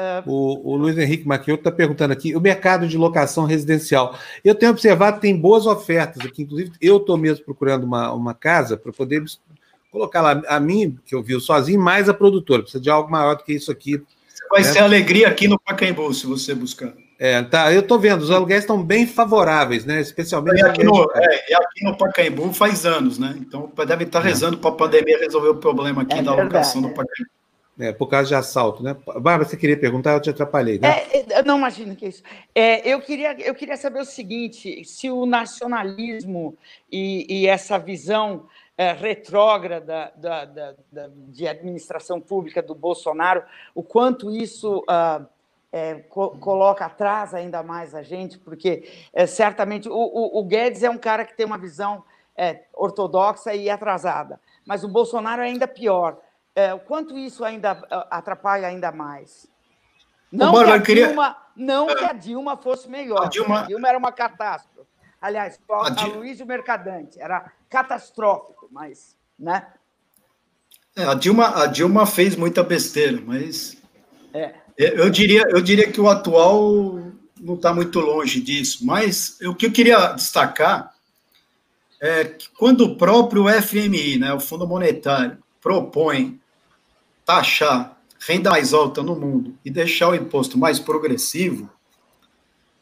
uh, o, o, Luiz Henrique Maquioto está perguntando aqui, o mercado de locação residencial. Eu tenho observado que tem boas ofertas aqui, inclusive eu estou mesmo procurando uma, uma casa para poder colocar lá a mim, que eu vivo sozinho, mais a produtora. Precisa de algo maior do que isso aqui. Vai né? ser alegria aqui no Pacaembu, se você buscar. É, tá, eu estou vendo, os aluguéis estão bem favoráveis, né? Especialmente. E aqui, no, é, e aqui no Pacaembu faz anos, né? Então deve estar rezando para a pandemia resolver o problema aqui é da alocação do Pacaembu. É, por causa de assalto, né? Bárbara, você queria perguntar, eu te atrapalhei, né? É, é não imagino que é isso. É, eu, queria, eu queria saber o seguinte: se o nacionalismo e, e essa visão é, retrógrada da, da, da, de administração pública do Bolsonaro, o quanto isso. Uh, é, co coloca atrás ainda mais a gente, porque certamente o, o, o, Guedes é um cara que tem uma visão ortodoxa e atrasada, mas o Bolsonaro é ainda pior. É, o quanto isso ainda atrapalha ainda mais? Não, que, a Dilma, não que a Dilma fosse melhor. A Dilma, a Dilma era uma catástrofe. Aliás, a, a Luiz Mercadante era catastrófico, mas, né? É, a Dilma, a Dilma fez muita besteira, mas é. Eu diria, eu diria que o atual não está muito longe disso, mas o que eu queria destacar é que quando o próprio FMI, né, o Fundo Monetário, propõe taxar renda mais alta no mundo e deixar o imposto mais progressivo,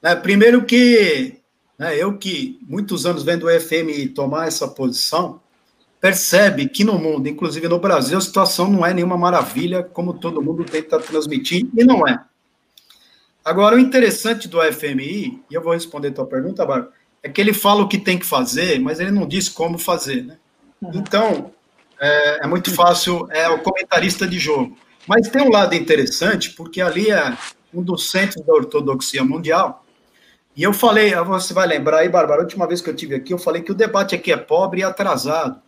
né, primeiro que né, eu que muitos anos vendo o FMI tomar essa posição, percebe que no mundo, inclusive no Brasil, a situação não é nenhuma maravilha, como todo mundo tenta transmitir, e não é. Agora, o interessante do FMI, e eu vou responder a tua pergunta, Bárbara, é que ele fala o que tem que fazer, mas ele não diz como fazer, né? Uhum. Então, é, é muito fácil, é o comentarista de jogo. Mas tem um lado interessante, porque ali é um dos centros da ortodoxia mundial, e eu falei, você vai lembrar aí, Bárbara, a última vez que eu tive aqui, eu falei que o debate aqui é pobre e atrasado.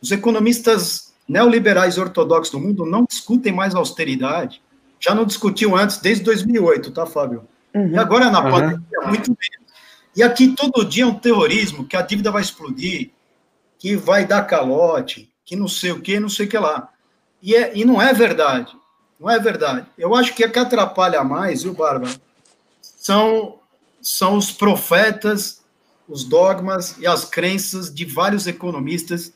Os economistas neoliberais ortodoxos do mundo não discutem mais austeridade. Já não discutiam antes, desde 2008, tá, Fábio? Uhum. E agora na uhum. pandemia, muito menos. E aqui todo dia é um terrorismo, que a dívida vai explodir, que vai dar calote, que não sei o que, não sei o que lá. E, é, e não é verdade. Não é verdade. Eu acho que o que atrapalha mais, viu, Bárbara, são, são os profetas, os dogmas e as crenças de vários economistas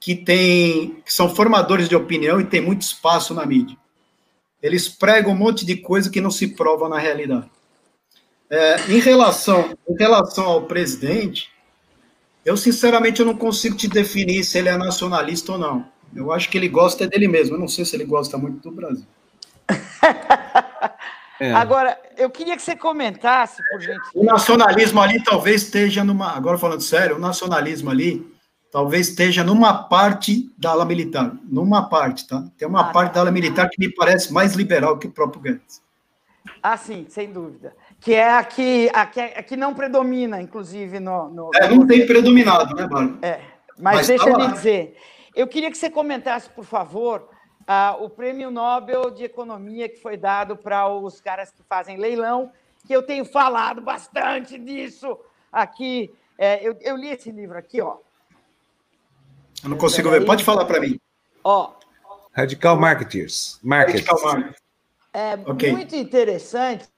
que, tem, que são formadores de opinião e tem muito espaço na mídia. Eles pregam um monte de coisa que não se prova na realidade. É, em, relação, em relação ao presidente, eu sinceramente eu não consigo te definir se ele é nacionalista ou não. Eu acho que ele gosta dele mesmo. Eu não sei se ele gosta muito do Brasil. [LAUGHS] É. Agora, eu queria que você comentasse, por gente. O nacionalismo ali talvez esteja numa. Agora falando sério, o nacionalismo ali talvez esteja numa parte da ala militar, numa parte, tá? Tem uma ah, parte da ala militar que me parece mais liberal que o próprio Guedes. Ah, sim, sem dúvida. Que é a que, a que, a que não predomina, inclusive, no. no é, não tem predominado, né, Bárbara? É, mas, mas deixa tá eu lhe dizer. Eu queria que você comentasse, por favor, uh, o prêmio Nobel de Economia que foi dado para os caras que fazem leilão, que eu tenho falado bastante disso aqui. É, eu, eu li esse livro aqui, ó. Eu não consigo ver. Pode falar para mim. Ó. Radical Marketers. Marketers. Radical Marketers. É okay. muito interessante.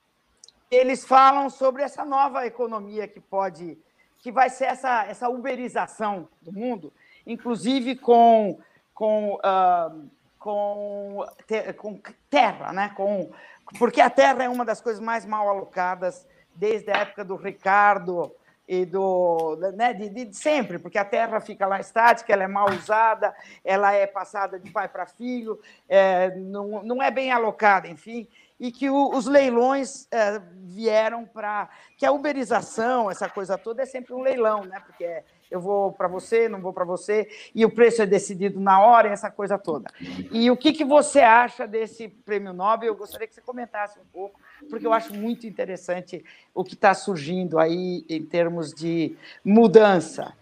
Eles falam sobre essa nova economia que pode, que vai ser essa, essa uberização do mundo, inclusive com, com, uh, com, te, com terra, né? Com, porque a terra é uma das coisas mais mal alocadas desde a época do Ricardo e do né, de, de, sempre, porque a terra fica lá estática, ela é mal usada, ela é passada de pai para filho, é, não, não é bem alocada, enfim. E que o, os leilões é, vieram para. que a uberização, essa coisa toda, é sempre um leilão, né? Porque eu vou para você, não vou para você, e o preço é decidido na hora, essa coisa toda. E o que, que você acha desse prêmio Nobel? Eu gostaria que você comentasse um pouco, porque eu acho muito interessante o que está surgindo aí em termos de mudança.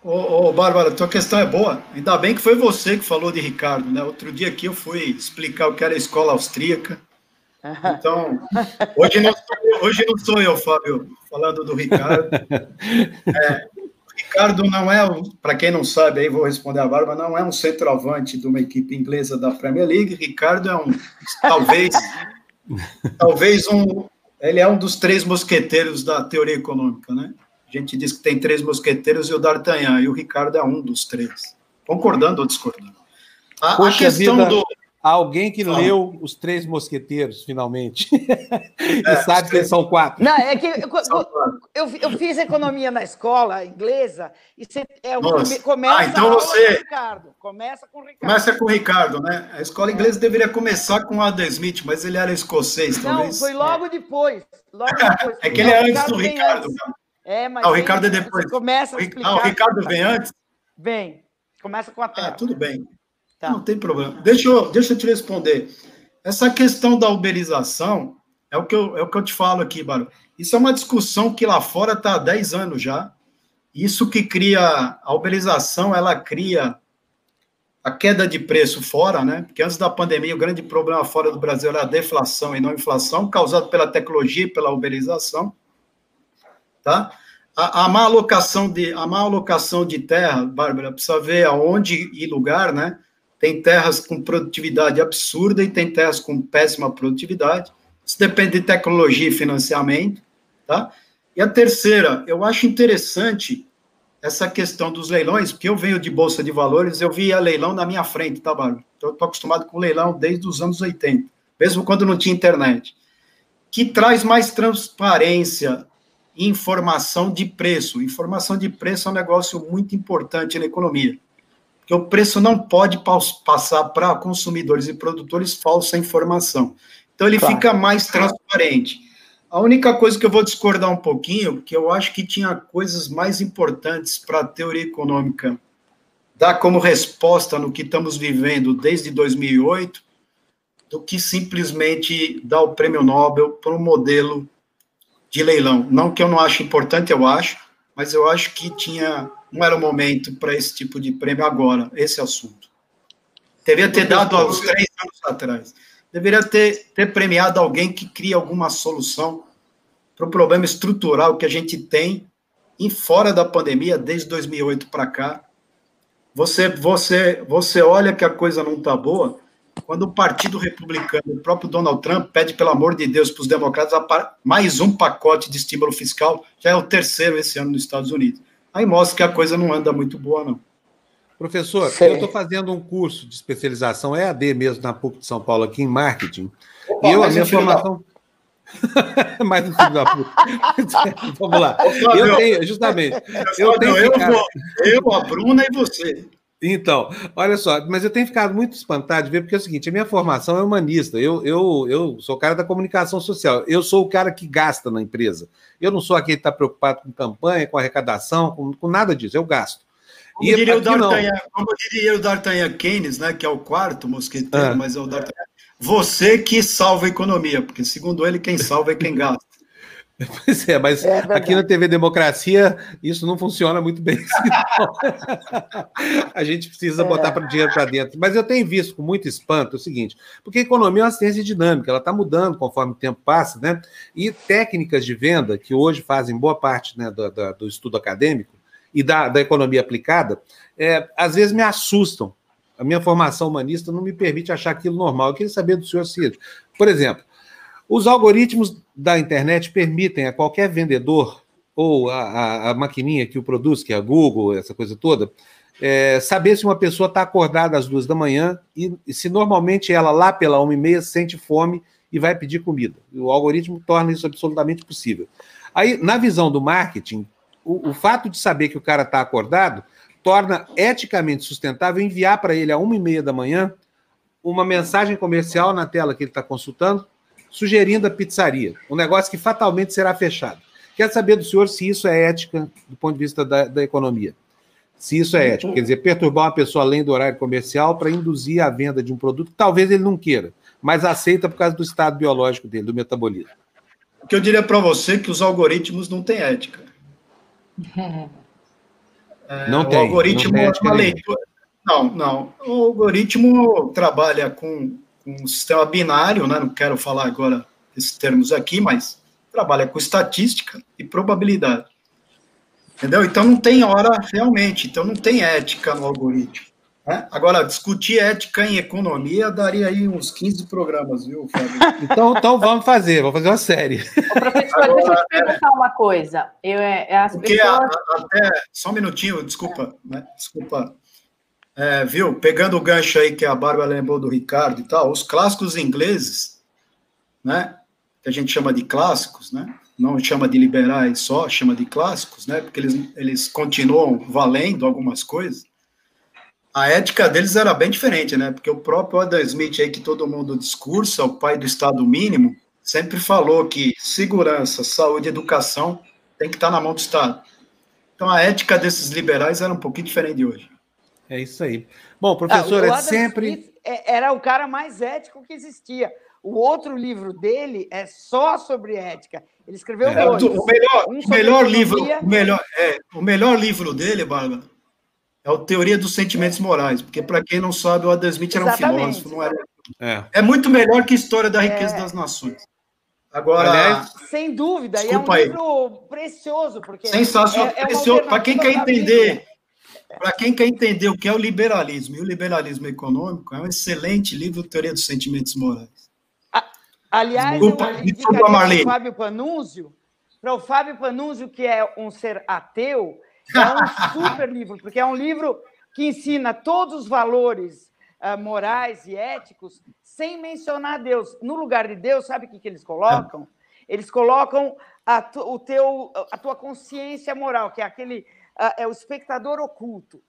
Ô, ô, Bárbara, tua questão é boa. Ainda bem que foi você que falou de Ricardo, né? Outro dia aqui eu fui explicar o que era a escola austríaca. Então, hoje não, hoje não sou eu, Fábio, falando do Ricardo. [LAUGHS] É, Ricardo não é, para quem não sabe, aí vou responder a Bárbara, não é um centroavante de uma equipe inglesa da Premier League. Ricardo é um, talvez, [LAUGHS] talvez um, ele é um dos três mosqueteiros da teoria econômica, né? A gente diz que tem três mosqueteiros e o D'Artagnan, e o Ricardo é um dos três. Concordando ou discordando? A, a questão vida, do. Alguém que Fala. leu Os Três Mosqueteiros, finalmente. [LAUGHS] e é, sabe que são quatro. Não, é que eu, eu, eu, fiz economia na escola inglesa e você é, começa ah, então você... com o Ricardo. Começa com o Ricardo. Começa com o Ricardo, né? A escola inglesa deveria começar com o Adam Smith, mas ele era escocês, talvez. Não, foi logo depois. Logo depois. é que ele é antes do Ricardo. Antes. É, mas. Ah, o Ricardo é depois. Começa a explicar. Ah, o Ricardo vem antes? Vem. Começa com a terra. Ah, tudo bem. Tá. Não tem problema. Deixa eu, deixa eu te responder. Essa questão da uberização é o que eu, é o que eu te falo aqui, Baro. Isso é uma discussão que lá fora está há 10 anos já. Isso que cria a uberização, ela cria a queda de preço fora, né? Porque antes da pandemia, o grande problema fora do Brasil era a deflação e não a inflação, causado pela tecnologia e pela uberização tá? A, a má alocação de a má alocação de terra, Bárbara, precisa ver aonde e lugar, né? Tem terras com produtividade absurda e tem terras com péssima produtividade. Isso depende de tecnologia e financiamento, tá? E a terceira, eu acho interessante essa questão dos leilões, porque eu venho de bolsa de valores, eu via leilão na minha frente, tá, Bárbara? Então, eu estou acostumado com leilão desde os anos 80, mesmo quando não tinha internet, que traz mais transparência informação de preço. Informação de preço é um negócio muito importante na economia, porque o preço não pode passar para consumidores e produtores falsa informação. Então ele claro. fica mais transparente. A única coisa que eu vou discordar um pouquinho, porque eu acho que tinha coisas mais importantes para a teoria econômica dar como resposta no que estamos vivendo desde 2008, do que simplesmente dar o prêmio Nobel para um modelo de leilão. Não que eu não ache importante, eu acho, mas eu acho que tinha não era o momento para esse tipo de prêmio agora, esse assunto. Deveria ter dado há uns três anos atrás. Deveria ter, ter premiado alguém que cria alguma solução para o problema estrutural que a gente tem em fora da pandemia desde 2008 para cá. Você, você, você olha que a coisa não está boa, quando o Partido Republicano, o próprio Donald Trump, pede, pelo amor de Deus, para os democratas mais um pacote de estímulo fiscal, já é o terceiro esse ano nos Estados Unidos. Aí mostra que a coisa não anda muito boa, não. Professor, Sim. eu estou fazendo um curso de especialização EAD mesmo na PUC de São Paulo, aqui em marketing. Opa, e eu, a minha formação. [LAUGHS] Da... mais um filho da puta. Vamos lá. Eu tenho, justamente. Eu, tenho eu, ficado... eu, a Bruna e você. Então, olha só, mas eu tenho ficado muito espantado de ver, porque é o seguinte: a minha formação é humanista, eu, eu, eu sou o cara da comunicação social, eu sou o cara que gasta na empresa. Eu não sou aquele que está preocupado com campanha, com arrecadação, com, com nada disso, eu gasto. Como, e diria, o D'Artagnan, como diria o D'Artagnan Keynes, né, que é o quarto mosqueteiro, ah. mas é o D'Artagnan, você que salva a economia, porque segundo ele, quem salva é quem gasta. [LAUGHS] Pois é, mas é aqui na TV Democracia isso não funciona muito bem. [LAUGHS] a gente precisa é. botar para dinheiro para dentro. Mas eu tenho visto com muito espanto o seguinte: porque a economia é uma ciência dinâmica, ela está mudando conforme o tempo passa, né? E técnicas de venda, que hoje fazem boa parte né, do, do, do estudo acadêmico e da, da economia aplicada, é, às vezes me assustam. A minha formação humanista não me permite achar aquilo normal. Eu queria saber do senhor Ciro. Por exemplo, os algoritmos da internet permitem a qualquer vendedor ou a, a, a maquininha que o produz, que é a Google, essa coisa toda, é, saber se uma pessoa está acordada às duas da manhã e, e, se normalmente ela lá pela uma e meia sente fome e vai pedir comida. O algoritmo torna isso absolutamente possível. Aí, na visão do marketing, o, o fato de saber que o cara está acordado torna eticamente sustentável enviar para ele a uma e meia da manhã uma mensagem comercial na tela que ele está consultando, sugerindo a pizzaria, um negócio que fatalmente será fechado. Quer saber do senhor se isso é ética do ponto de vista da, da economia? Se isso é ético, quer dizer, perturbar uma pessoa além do horário comercial para induzir a venda de um produto que talvez ele não queira, mas aceita por causa do estado biológico dele, do metabolismo. O que eu diria para você é que os algoritmos não têm ética. [LAUGHS] É, não tem. O algoritmo não tem é uma leitura. Não, não. O algoritmo trabalha com um sistema binário, né? não quero falar agora esses termos aqui, mas trabalha com estatística e probabilidade. Entendeu? Então não tem hora realmente, então não tem ética no algoritmo. Né? Agora, discutir ética em economia daria aí uns 15 programas, viu, Fábio? [LAUGHS] então, então vamos fazer, vamos fazer uma série. Ô, professor, Agora, deixa eu te perguntar uma coisa. Eu, é, é as porque pessoas... a, até, só um minutinho, desculpa, né? desculpa. É, viu, pegando o gancho aí que a Bárbara lembrou do Ricardo e tal, os clássicos ingleses, né, que a gente chama de clássicos, né, não chama de liberais só, chama de clássicos, né, porque eles, eles continuam valendo algumas coisas, a ética deles era bem diferente, né? Porque o próprio Adam Smith aí que todo mundo discursa, o pai do Estado mínimo, sempre falou que segurança, saúde educação tem que estar na mão do Estado. Então a ética desses liberais era um pouquinho diferente de hoje. É isso aí. Bom, professor, ah, é sempre. Smith é, era o cara mais ético que existia. O outro livro dele é só sobre ética. Ele escreveu é, dois. O melhor, um o melhor livro, o melhor, é, o melhor livro dele, Bárbara, é a teoria dos sentimentos morais, porque para quem não sabe, o Adam Smith era um Exatamente. filósofo, não era. É. é muito melhor que história da riqueza é. das nações. Agora, Aliás, sem dúvida, e é um aí. livro precioso, porque sensacional, é, é precioso para quem quer entender. Para quem quer entender o que é o liberalismo e o liberalismo econômico, é um excelente livro, Teoria dos Sentimentos Morais. aliás, desculpa, eu desculpa, para o Fábio Panúzio, para o Fábio Panúzio, que é um ser ateu, é um [LAUGHS] super livro, porque é um livro que ensina todos os valores uh, morais e éticos sem mencionar Deus. No lugar de Deus, sabe o que, que eles colocam? Eles colocam a, tu, o teu, a tua consciência moral, que é aquele é o espectador oculto.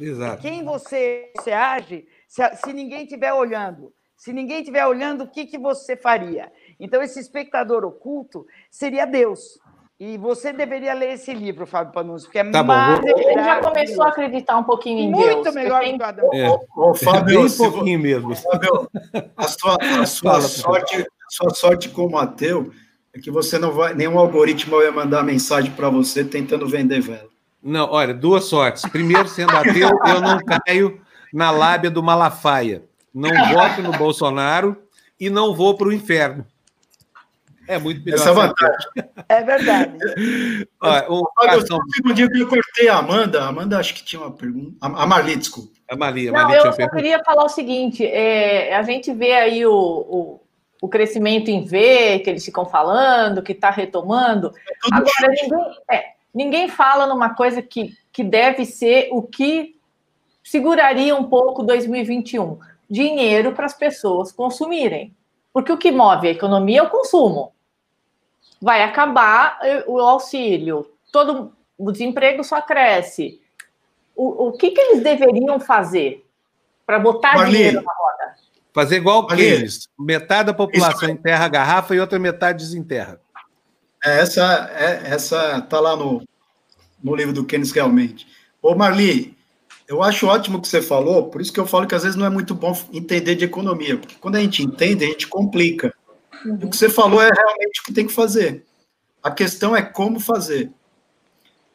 Exato. Quem você, você age se, se ninguém estiver olhando. Se ninguém estiver olhando, o que, que você faria? Então, esse espectador oculto seria Deus. E você deveria ler esse livro, Fábio Panunzi, porque é tá maravilhoso. Ele já começou a acreditar um pouquinho em Muito Deus. Muito melhor do que o Adão. É. Ô, Fábio, Bem pouquinho mesmo. Fábio, a sua, a sua sorte, sua sorte como ateu é que você não vai, nenhum algoritmo vai mandar mensagem para você tentando vender vela. Não, olha, duas sortes. Primeiro, sendo ateu, eu não caio na lábia do Malafaia. Não voto no Bolsonaro e não vou para o inferno. É muito melhor. Essa é vantagem. É verdade. Olha, o cartão... Um dia que eu cortei a Amanda, a Amanda acho que tinha uma pergunta. A Marli, desculpa. A Marli, a Marli Não, eu só queria falar o seguinte: é, a gente vê aí o, o, o, crescimento em V, que eles ficam falando, que está retomando. É Agora, ninguém, é, ninguém fala numa coisa que, que deve ser o que seguraria um pouco 2021 dinheiro para as pessoas consumirem. Porque o que move a economia é o consumo. Vai acabar eh, o auxílio, todo o desemprego só cresce. O, o que, que eles deveriam fazer para botar Marli, dinheiro na roda? Fazer igual o Keynes. Metade da população Isso. enterra a garrafa e outra metade desenterra. É, essa é, essa tá lá no, no livro do Keynes realmente. Ô Marli, eu acho ótimo o que você falou, por isso que eu falo que às vezes não é muito bom entender de economia, porque quando a gente entende, a gente complica. Uhum. O que você falou é realmente o que tem que fazer. A questão é como fazer.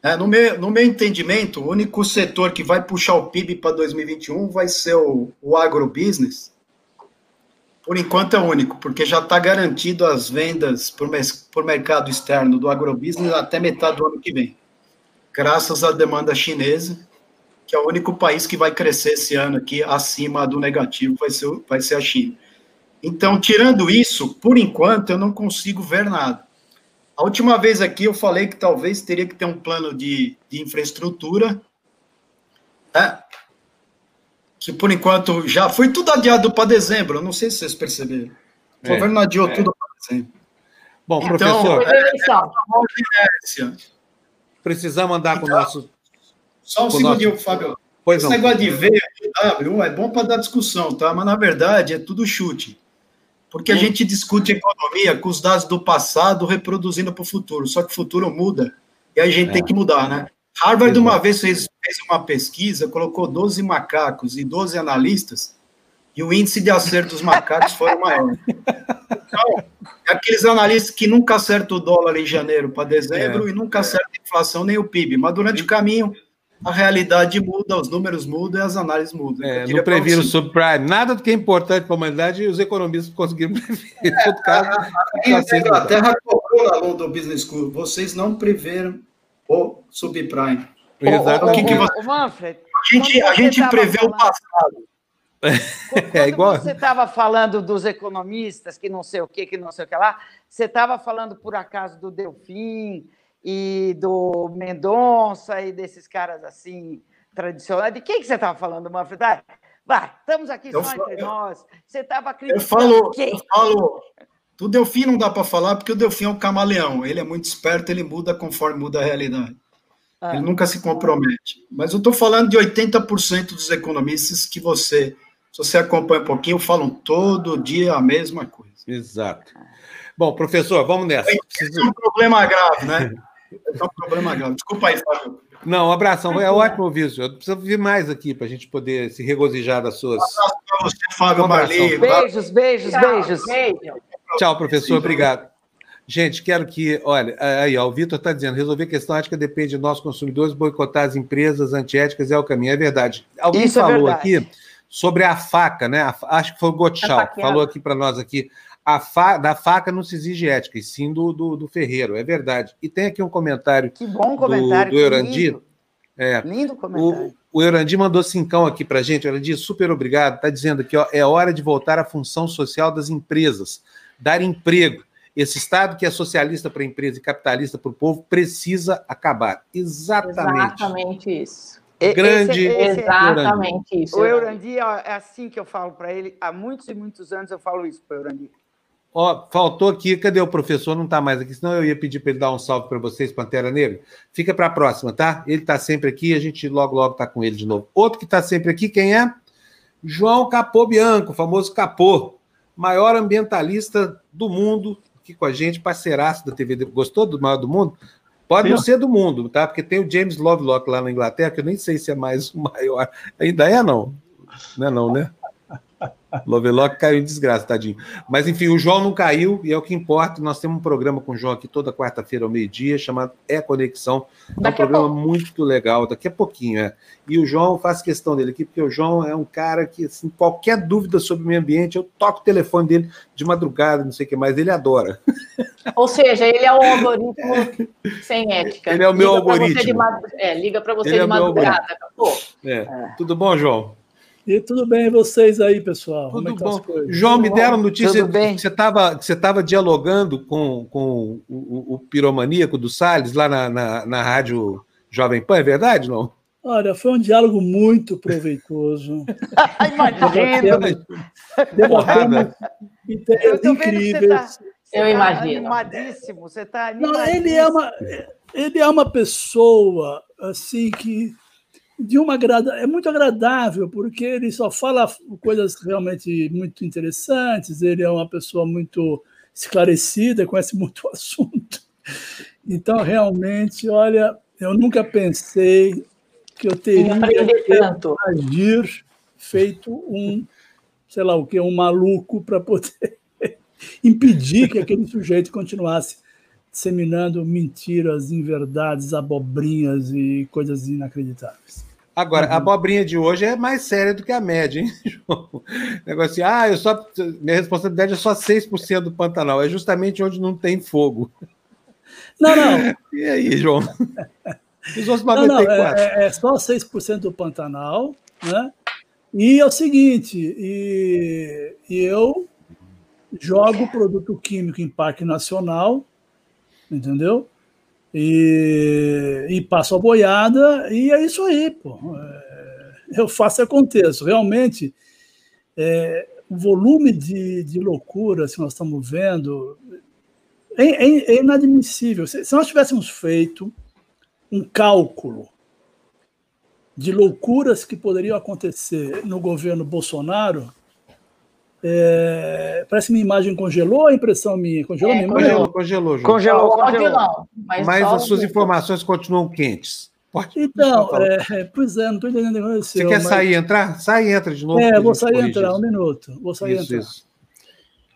É, no, meu, no meu entendimento, o único setor que vai puxar o PIB para 2021 vai ser o, o agrobusiness. Por enquanto é único, porque já está garantido as vendas por, por mercado externo do agrobusiness até metade do ano que vem. Graças à demanda chinesa que é o único país que vai crescer esse ano aqui acima do negativo, vai ser, vai ser a China. Então, tirando isso, por enquanto, eu não consigo ver nada. A última vez aqui eu falei que talvez teria que ter um plano de, de infraestrutura, né? Que por enquanto já foi tudo adiado para dezembro, eu não sei se vocês perceberam. O é, governo adiou é. tudo para dezembro. Bom, então, professor, é, é precisamos andar então, com o nosso só um segundinho, nosso... Fábio. Pois Esse não. negócio de V, W, é bom para dar discussão, tá? Mas na verdade é tudo chute. Porque a gente discute economia com os dados do passado reproduzindo para o futuro, só que o futuro muda, e aí a gente é. tem que mudar, né? Harvard, uma vez, fez, fez uma pesquisa, colocou 12 macacos e 12 analistas, e o índice de acerto dos macacos foi o maior. [LAUGHS] Então, é aqueles analistas que nunca acertam o dólar em janeiro para dezembro é. e nunca acertam a inflação nem o PIB, mas durante o caminho a realidade muda, os números mudam e as análises mudam. É, não previram o subprime, nada do que é importante para a humanidade os economistas conseguiram [LAUGHS] prever. É, todo caso, a, a, a Inglaterra cobrou na aluno do Business School, vocês não preveram o subprime. Exato. O, que, que você... Manfred, a gente, a gente prevê falando... o passado. [LAUGHS] Quando [LAUGHS] é igual. Você estava falando dos economistas, que não sei o que, que não sei o que lá, você estava falando, por acaso, do Delfim, e do Mendonça e desses caras assim tradicionais. De quem que você estava falando, Manfred? Vai, estamos aqui eu só falo, entre nós. Você estava criticando. Eu falo, quem? eu falo. Do Delfim não dá para falar porque o Delfim é um camaleão. Ele é muito esperto, ele muda conforme muda a realidade. Ah. Ele nunca se compromete. Mas eu estou falando de 80% dos economistas que você, se você acompanha um pouquinho, falam todo dia a mesma coisa. Exato. Bom, professor, vamos nessa. É um problema grave, né? É um problema grave. Desculpa aí, Fábio. Não, um abração. É ótimo ouvir isso. Eu preciso vir mais aqui para a gente poder se regozijar das suas. Um abraço para você, Fábio um Marli. Beijos, beijos, beijos. Tchau, professor. Obrigado. Gente, quero que. Olha, aí, ó, o Vitor está dizendo: resolver a questão ética depende de nós, consumidores, boicotar as empresas antiéticas é o caminho. É verdade. Alguém Isso é falou é verdade. aqui sobre a faca, né? acho que foi o Gottschalk, falou aqui para nós aqui a fa da faca não se exige ética, e sim do, do, do, ferreiro, é verdade. E tem aqui um comentário. Que bom comentário. Do, do Eurandi. Lindo. É, lindo comentário. O, o Eurandi mandou cincão aqui para gente. Eurandi, super obrigado. Está dizendo aqui, ó, é hora de voltar à função social das empresas, dar emprego. Esse Estado que é socialista para a empresa e capitalista para o povo precisa acabar. Exatamente. Exatamente isso. Grande. Esse, esse, exatamente isso. O Eurandi é assim que eu falo para ele. Há muitos e muitos anos eu falo isso para o Eurandi. Ó, faltou aqui, cadê o professor? Não está mais aqui, senão eu ia pedir para ele dar um salve para vocês, Pantera Negra. Fica para a próxima, tá? Ele está sempre aqui, a gente logo, logo está com ele de novo. Outro que está sempre aqui, quem é? João Capô Bianco, famoso Capô, maior ambientalista do mundo, aqui com a gente, parceiraço da TV. Gostou do maior do mundo? Pode Sim. não ser do mundo, tá? Porque tem o James Lovelock lá na Inglaterra, que eu nem sei se é mais o maior. Ainda é, não? Não é não, né? Lovelock caiu em desgraça, tadinho. Mas enfim, o João não caiu e é o que importa. Nós temos um programa com o João aqui toda quarta-feira ao meio-dia, chamado É Conexão. É um programa muito legal, daqui a pouquinho, é. E o João, faz questão dele aqui, porque o João é um cara que, assim, qualquer dúvida sobre o meio ambiente, eu toco o telefone dele de madrugada, não sei o que mais, ele adora. [LAUGHS] Ou seja, ele é um algoritmo [LAUGHS] sem ética. Ele é o meu liga algoritmo. Pra é, liga para você ele de é madrugada. É. É. Tudo bom, João? E tudo bem vocês aí, pessoal? Tudo é bom. João, me deram notícia que você estava você tava dialogando com, com o, o piromaníaco do Salles lá na, na, na rádio Jovem Pan, é verdade, não? Olha, foi um diálogo muito proveitoso. Imagina! [LAUGHS] Debatemos ideias incríveis. Tá, Eu tá imagino. Animadíssimo, você está animadíssimo. Não, ele, é uma, ele é uma pessoa assim que de uma é muito agradável, porque ele só fala coisas realmente muito interessantes, ele é uma pessoa muito esclarecida, [LAUGHS] conhece muito o assunto. Então, realmente, olha, eu nunca pensei que eu teria que agir feito um, sei lá o que, um maluco para poder [LAUGHS] impedir que aquele sujeito continuasse disseminando mentiras, inverdades, abobrinhas e coisas inacreditáveis. Agora, uhum. a abobrinha de hoje é mais séria do que a média, hein, [LAUGHS] João? Negócio assim, ah, eu só, minha responsabilidade é só 6% do Pantanal, é justamente onde não tem fogo. [LAUGHS] Não, não. [LAUGHS] E aí, João? Os outros 94. Não, não, é, é só 6% do Pantanal, né? E é o seguinte, e, e eu jogo produto químico em parque nacional, entendeu? E, e passo a boiada, e é isso aí, pô. É, eu faço aconteço. Realmente, é, o volume de, de loucura que nós estamos vendo é, é, é inadmissível. Se, se nós tivéssemos feito um cálculo de loucuras que poderiam acontecer no governo Bolsonaro, É, parece que minha imagem congelou, a impressão minha congelou é, minha Congelou, congelou, João. Congelou, congelou. Não, mas, mas as suas informações continuam quentes. Pode, então, é, pois é, não estou entendendo o que aconteceu. Você quer mas... sair e entrar? Sai e entra de novo. É, vou sair e entrar, um minuto. Vou sair e entrar. Isso.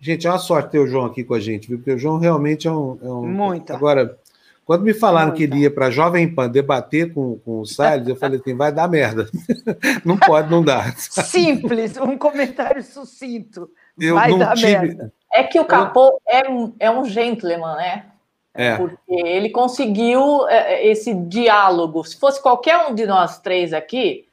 Gente, é uma sorte ter o João aqui com a gente, viu? Porque o João realmente é um. É um... Muita. Agora, quando me falaram que ele ia para a Jovem Pan debater com, com o Salles, eu falei assim: vai dar merda. [LAUGHS] não pode, não dá. Simples, um comentário sucinto. Eu vai dar tive... merda. É que o Capô é, um, é um gentleman, né? É. Porque ele conseguiu é, esse diálogo. Se fosse qualquer um de nós três aqui,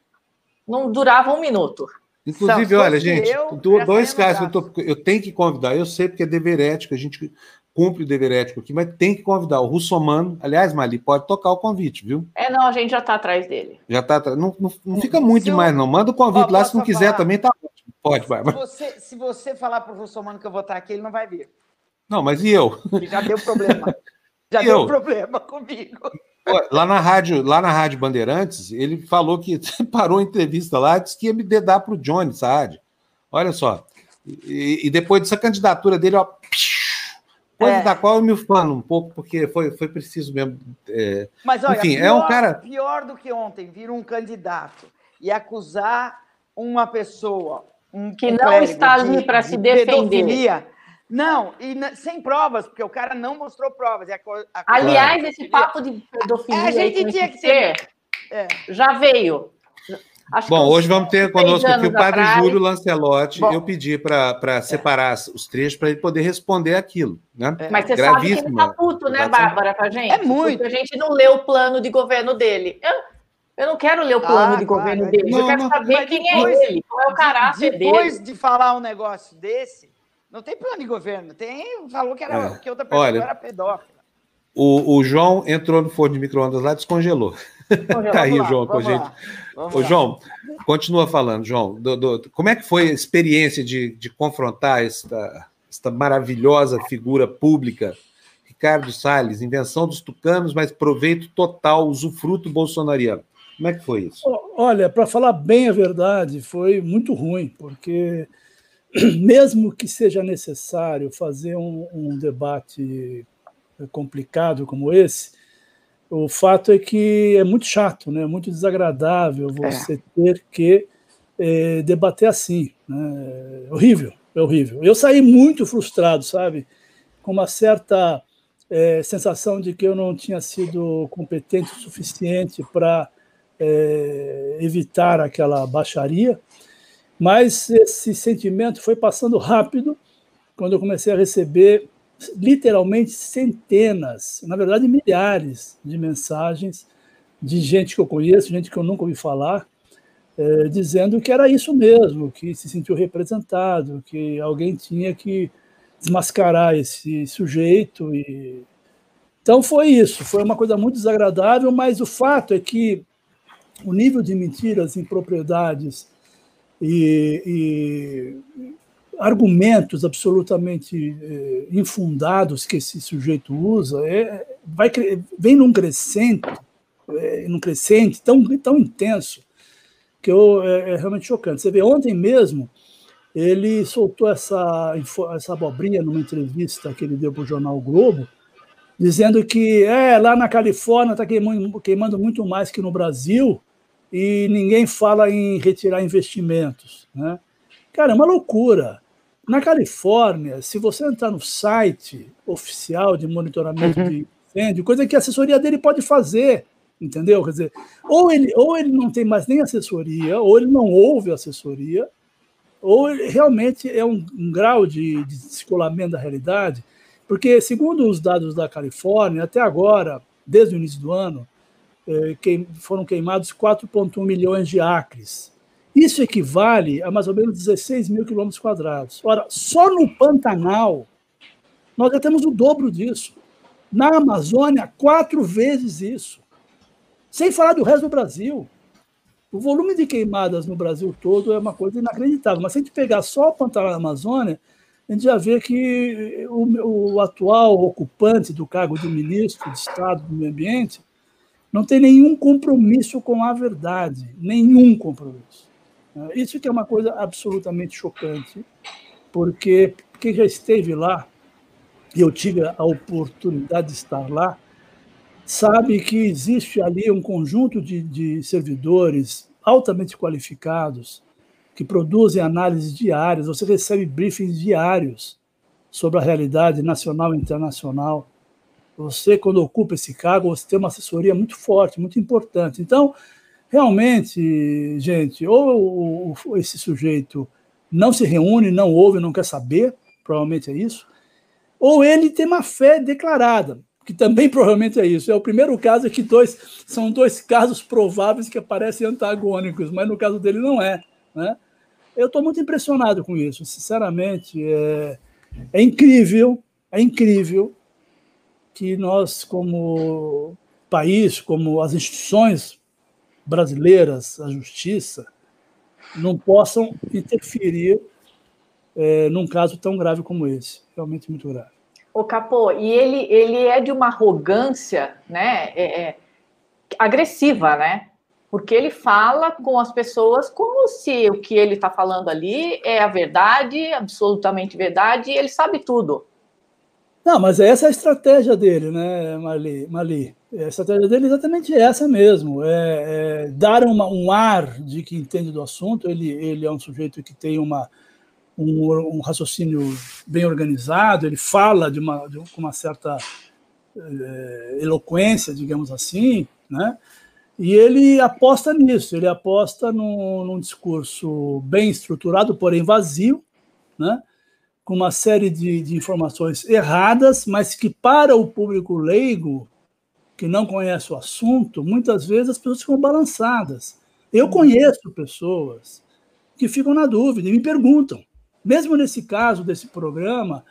não durava um minuto. Inclusive, olha, gente, eu, dois casos que eu, tô, eu tenho que convidar. Eu sei porque é dever ético, a gente cumpre o dever ético aqui, mas tem que convidar o Russomano. Aliás, Mali, pode tocar o convite, viu? É, não, a gente já está atrás dele. Já está não, não, não, fica muito se demais, eu... não. Manda o convite lá, se não quiser falar. também tá ótimo. Pode, vai. Se você, se você falar para o Russomano que eu vou estar aqui, ele não vai vir. Não, mas e eu? Já deu problema. [LAUGHS] Já e deu eu? problema comigo. Lá na rádio, lá na rádio Bandeirantes, ele falou que [LAUGHS] parou a entrevista lá, disse que ia me dedar para o Johnny Saad. Olha só. E, e, depois dessa candidatura dele, ó, coisa é. da qual eu me falo um pouco, porque foi, foi preciso mesmo. É... Mas olha, Enfim, pior, é um cara. Pior do que ontem, vir um candidato e acusar uma pessoa. Um, que não está ali para se defender. Não, e sem provas, porque o cara não mostrou provas. A, a... Aliás, esse papo de pedofilia é, a gente tinha que ter, é. já veio. Acho Bom, hoje vamos ter conosco aqui o padre atrás. Júlio Lancelotti. Bom, eu pedi para separar é. os trechos para ele poder responder aquilo. Né? É. Mas você sabe que ele está puto, né, Bárbara, com a gente? É muito. Porque a gente não leu o plano de governo dele. Eu, eu não quero ler o plano ah, de claro, governo dele. Não, eu quero não, saber quem depois, é ele, qual é o caráter depois dele. Depois de falar um negócio desse, não tem plano de governo, tem. Falou que, era, é. que outra pessoa Olha, era pedófila. O, o João entrou no forno de micro-ondas lá e descongelou. Tá aí, lá, João, com a gente. Ô, João, continua falando, João. Do, do, como é que foi a experiência de, de confrontar esta, esta maravilhosa figura pública? Ricardo Salles, invenção dos tucanos, mas proveito total, usufruto bolsonariano. Como é que foi isso? Olha, para falar bem a verdade, foi muito ruim, porque [CLEARS THROAT] mesmo que seja necessário fazer um, um debate complicado como esse, o fato é que é muito chato, né? muito desagradável você é. ter que é, debater assim. Né? É horrível, é horrível. Eu saí muito frustrado, sabe? Com uma certa é, sensação de que eu não tinha sido competente o suficiente para é, evitar aquela baixaria. Mas esse sentimento foi passando rápido quando eu comecei a receber literalmente centenas, na verdade milhares de mensagens de gente que eu conheço, gente que eu nunca ouvi falar, é, dizendo que era isso mesmo, que se sentiu representado, que alguém tinha que desmascarar esse sujeito. E... Então foi isso, foi uma coisa muito desagradável, mas o fato é que o nível de mentiras, impropriedades e, e argumentos absolutamente é, infundados que esse sujeito usa é, vai, vem num crescente, é, num crescente tão, tão intenso que eu, é, é, realmente chocante. Você vê, ontem mesmo ele soltou essa, essa abobrinha numa entrevista que ele deu para o jornal Globo, dizendo que é, lá na Califórnia está queimando, queimando muito mais que no Brasil e ninguém fala em retirar investimentos. Né? Cara, é uma loucura. Na Califórnia, se você entrar no site oficial de monitoramento uhum. de incêndio, coisa que a assessoria dele pode fazer, entendeu? Quer dizer, ou ele, ou ele não tem mais nem assessoria, ou ele não ouve assessoria, ou ele realmente é um, um grau de, de descolamento da realidade, porque, segundo os dados da Califórnia, até agora, desde o início do ano, eh, foram queimados 4,1 milhões de acres isso equivale a mais ou menos 16 mil quilômetros quadrados. Ora, só no Pantanal, nós já temos o dobro disso. Na Amazônia, quatro vezes isso. Sem falar do resto do Brasil. O volume de queimadas no Brasil todo é uma coisa inacreditável. Mas se a gente pegar só o Pantanal da Amazônia, a gente já vê que o, o atual ocupante do cargo de ministro de Estado do Meio Ambiente não tem nenhum compromisso com a verdade. Nenhum compromisso. Isso que é uma coisa absolutamente chocante. porque quem já esteve lá, e eu tive a oportunidade de estar lá, sabe que existe ali um conjunto de, de servidores altamente qualificados que produzem análises diárias, você recebe briefings diários sobre a realidade nacional e internacional. Você, quando ocupa esse cargo, você tem uma assessoria muito forte, muito importante. Então, realmente, gente, ou esse sujeito não se reúne, não ouve, não quer saber, provavelmente é isso, ou ele tem uma fé declarada, que também [LAUGHS] provavelmente é isso. É o primeiro caso que dois são dois casos prováveis que aparecem antagônicos, mas no caso dele não é, né? Eu estou muito impressionado com isso, sinceramente. É, é incrível, é incrível que nós, como país, como as instituições brasileiras, a justiça, não possam interferir é, num caso tão grave como esse. Realmente muito grave. O Capô, e ele, ele é de uma arrogância né, é, é, agressiva, né? Porque ele fala com as pessoas como se o que ele está falando ali é a verdade, absolutamente verdade, e ele sabe tudo. Não, mas essa é a estratégia dele, né? Marli? A estratégia dele é exatamente essa mesmo: é, é dar uma, um ar de que entende do assunto. Ele, ele é um sujeito que tem uma, um, um raciocínio bem organizado, ele fala de uma, de uma certa é, eloquência, digamos assim, né? E ele aposta nisso, ele aposta num, num discurso bem estruturado, porém vazio, né? Com uma série de, de, informações erradas, mas que para o público leigo, que não conhece o assunto, muitas vezes as pessoas ficam balançadas. Eu uhum. conheço pessoas que ficam na dúvida e me perguntam. Mesmo nesse caso desse programa,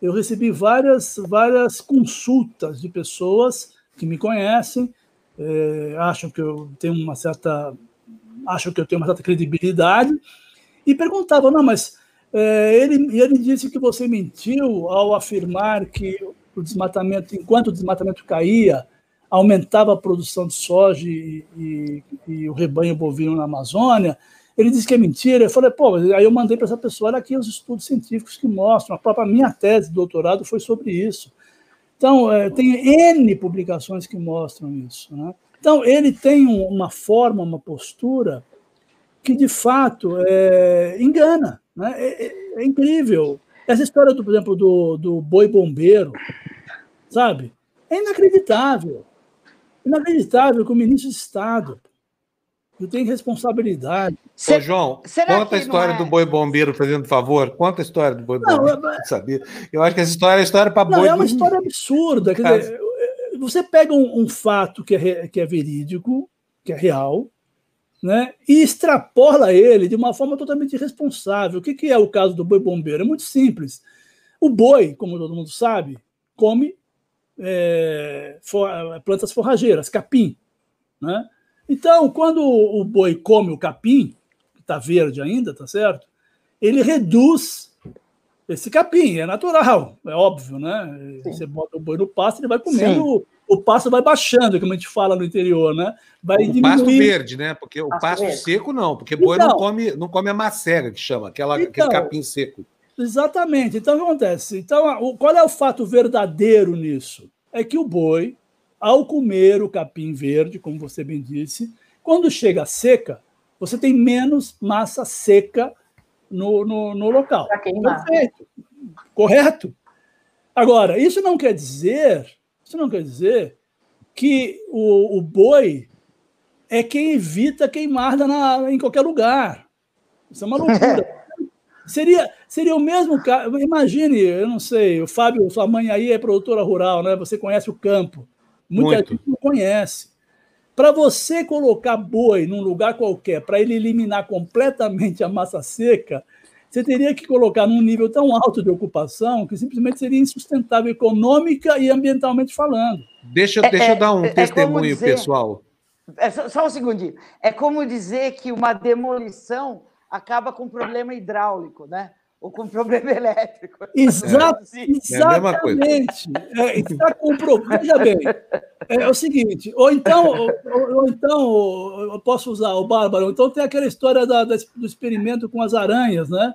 eu recebi várias, várias consultas de pessoas que me conhecem é, acham que eu tenho uma certa acham que eu tenho uma certa credibilidade e perguntavam não mas é, ele ele disse que você mentiu ao afirmar que o desmatamento enquanto o desmatamento caía aumentava a produção de soja e, e, e o rebanho bovino na Amazônia ele disse que é mentira. Eu falei, pô, aí eu mandei para essa pessoa, olha aqui os estudos científicos que mostram, a própria minha tese de doutorado foi sobre isso. Então, é, tem N publicações que mostram isso. Né? Então, ele tem uma forma, uma postura que, de fato, é, engana. Né? É, é, é, incrível. Essa história, do, por exemplo, do, do boi bombeiro, sabe? É inacreditável. Inacreditável que o ministro de Estado eu tenho responsabilidade. Ô, João, conta a história é... do boi bombeiro, fazendo favor. Conta a história do boi não, bombeiro. Eu... sabia. Eu acho que essa história é história para boi. Não, é uma história absurda. Quer dizer, você pega um, um fato que é, que é verídico, que é real, né, e extrapola ele de uma forma totalmente irresponsável. O que, que é o caso do boi bombeiro? É muito simples. O boi, como todo mundo sabe, come é, for, plantas forrageiras, capim. Né? Então, quando o boi come o capim, que está verde ainda, tá certo? Ele reduz esse capim, é natural, é óbvio, né? Sim. Você bota o boi no pasto, ele vai comendo, o, o pasto vai baixando, como a gente fala no interior, né? Vai o pasto verde, né? Porque o pasto, pasto seco não, porque boi então, não come, não come a macega que chama, aquela, então, aquele capim seco. Exatamente. Então, o que acontece? Então, qual é o fato verdadeiro nisso? É que o boi ao comer o capim verde, como você bem disse, quando chega a seca, você tem menos massa seca no, no, no local. Perfeito. Correto. Agora, isso não quer dizer, isso não quer dizer que o, o boi é quem evita queimar na, em qualquer lugar. Isso é uma [LAUGHS] loucura. seria, seria o mesmo caso. Imagine, eu não sei, o Fábio, sua mãe aí é produtora rural, né? Você conhece o campo. Muita Muito. gente não conhece. Para você colocar boi num lugar qualquer, para ele eliminar completamente a massa seca, você teria que colocar num nível tão alto de ocupação que simplesmente seria insustentável econômica e ambientalmente falando. Deixa, é, deixa eu dar um é, é testemunho, dizer, pessoal. É, só, só um segundinho. É como dizer que uma demolição acaba com problema hidráulico, né? ou com problema [LAUGHS] elétrico. Exato, é, exatamente. É, está com problema. Veja bem, é, o seguinte, ou então, ou, ou, então, eu posso usar o Bárbaro, então tem aquela história da, da, do experimento com as aranhas, né?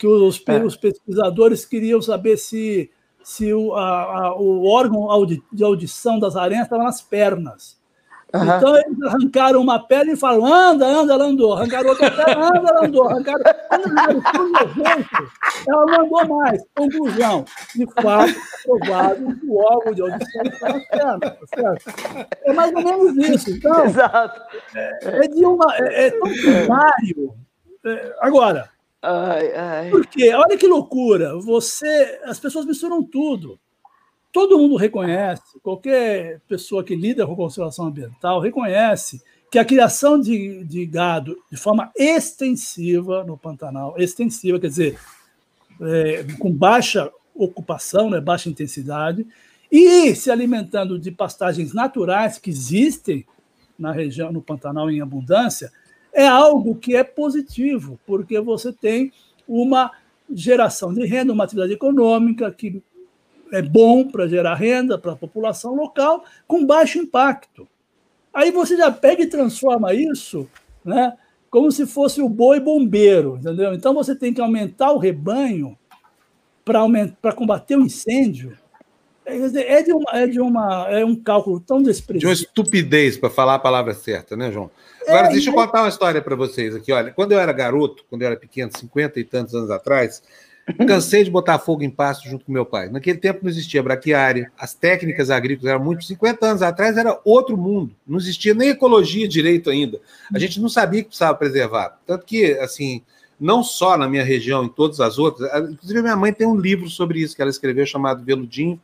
Que os, é. os pesquisadores queriam saber se, se o, a, a, o órgão de audição das aranhas estava nas pernas. Uhum. Então eles arrancaram uma perna e falaram: anda, anda, ela andou. Arrancaram outra perna, anda, ela andou. Arrancaram, anda, ela não andou mais. Conclusão: de fato, provado que o órgão de audição está nas pernas. Tá certo? É mais ou menos isso. Então, [LAUGHS] Exato. É, é de uma, é, é tão primário. É, agora, ai, ai. por quê? Olha que loucura. Você, as pessoas misturam tudo todo mundo reconhece, qualquer pessoa que lida com conservação ambiental reconhece que a criação de, de gado de forma extensiva no Pantanal, extensiva, quer dizer, é, com baixa ocupação, né, baixa intensidade, e se alimentando de pastagens naturais que existem na região, no Pantanal em abundância, é algo que é positivo, porque você tem uma geração de renda, uma atividade econômica que é bom para gerar renda para a população local com baixo impacto. Aí você já pega e transforma isso né, como se fosse o boi bombeiro, entendeu? Então você tem que aumentar o rebanho para combater o incêndio. É, é de, uma, é de uma é um cálculo tão desprezível. De uma estupidez, para falar a palavra certa, né, João? Agora, é, deixa eu contar uma história para vocês aqui. Olha, quando eu era garoto, quando eu era pequeno, 50 e tantos anos atrás, [LAUGHS] Cansei de botar fogo em pasto junto com meu pai. Naquele tempo não existia braquiária, as técnicas agrícolas eram muito. 50 anos atrás era outro mundo, não existia nem ecologia direito ainda. A gente não sabia que precisava preservar. Tanto que, assim, não só na minha região, em todas as outras, inclusive minha mãe tem um livro sobre isso que ela escreveu chamado Veludinho,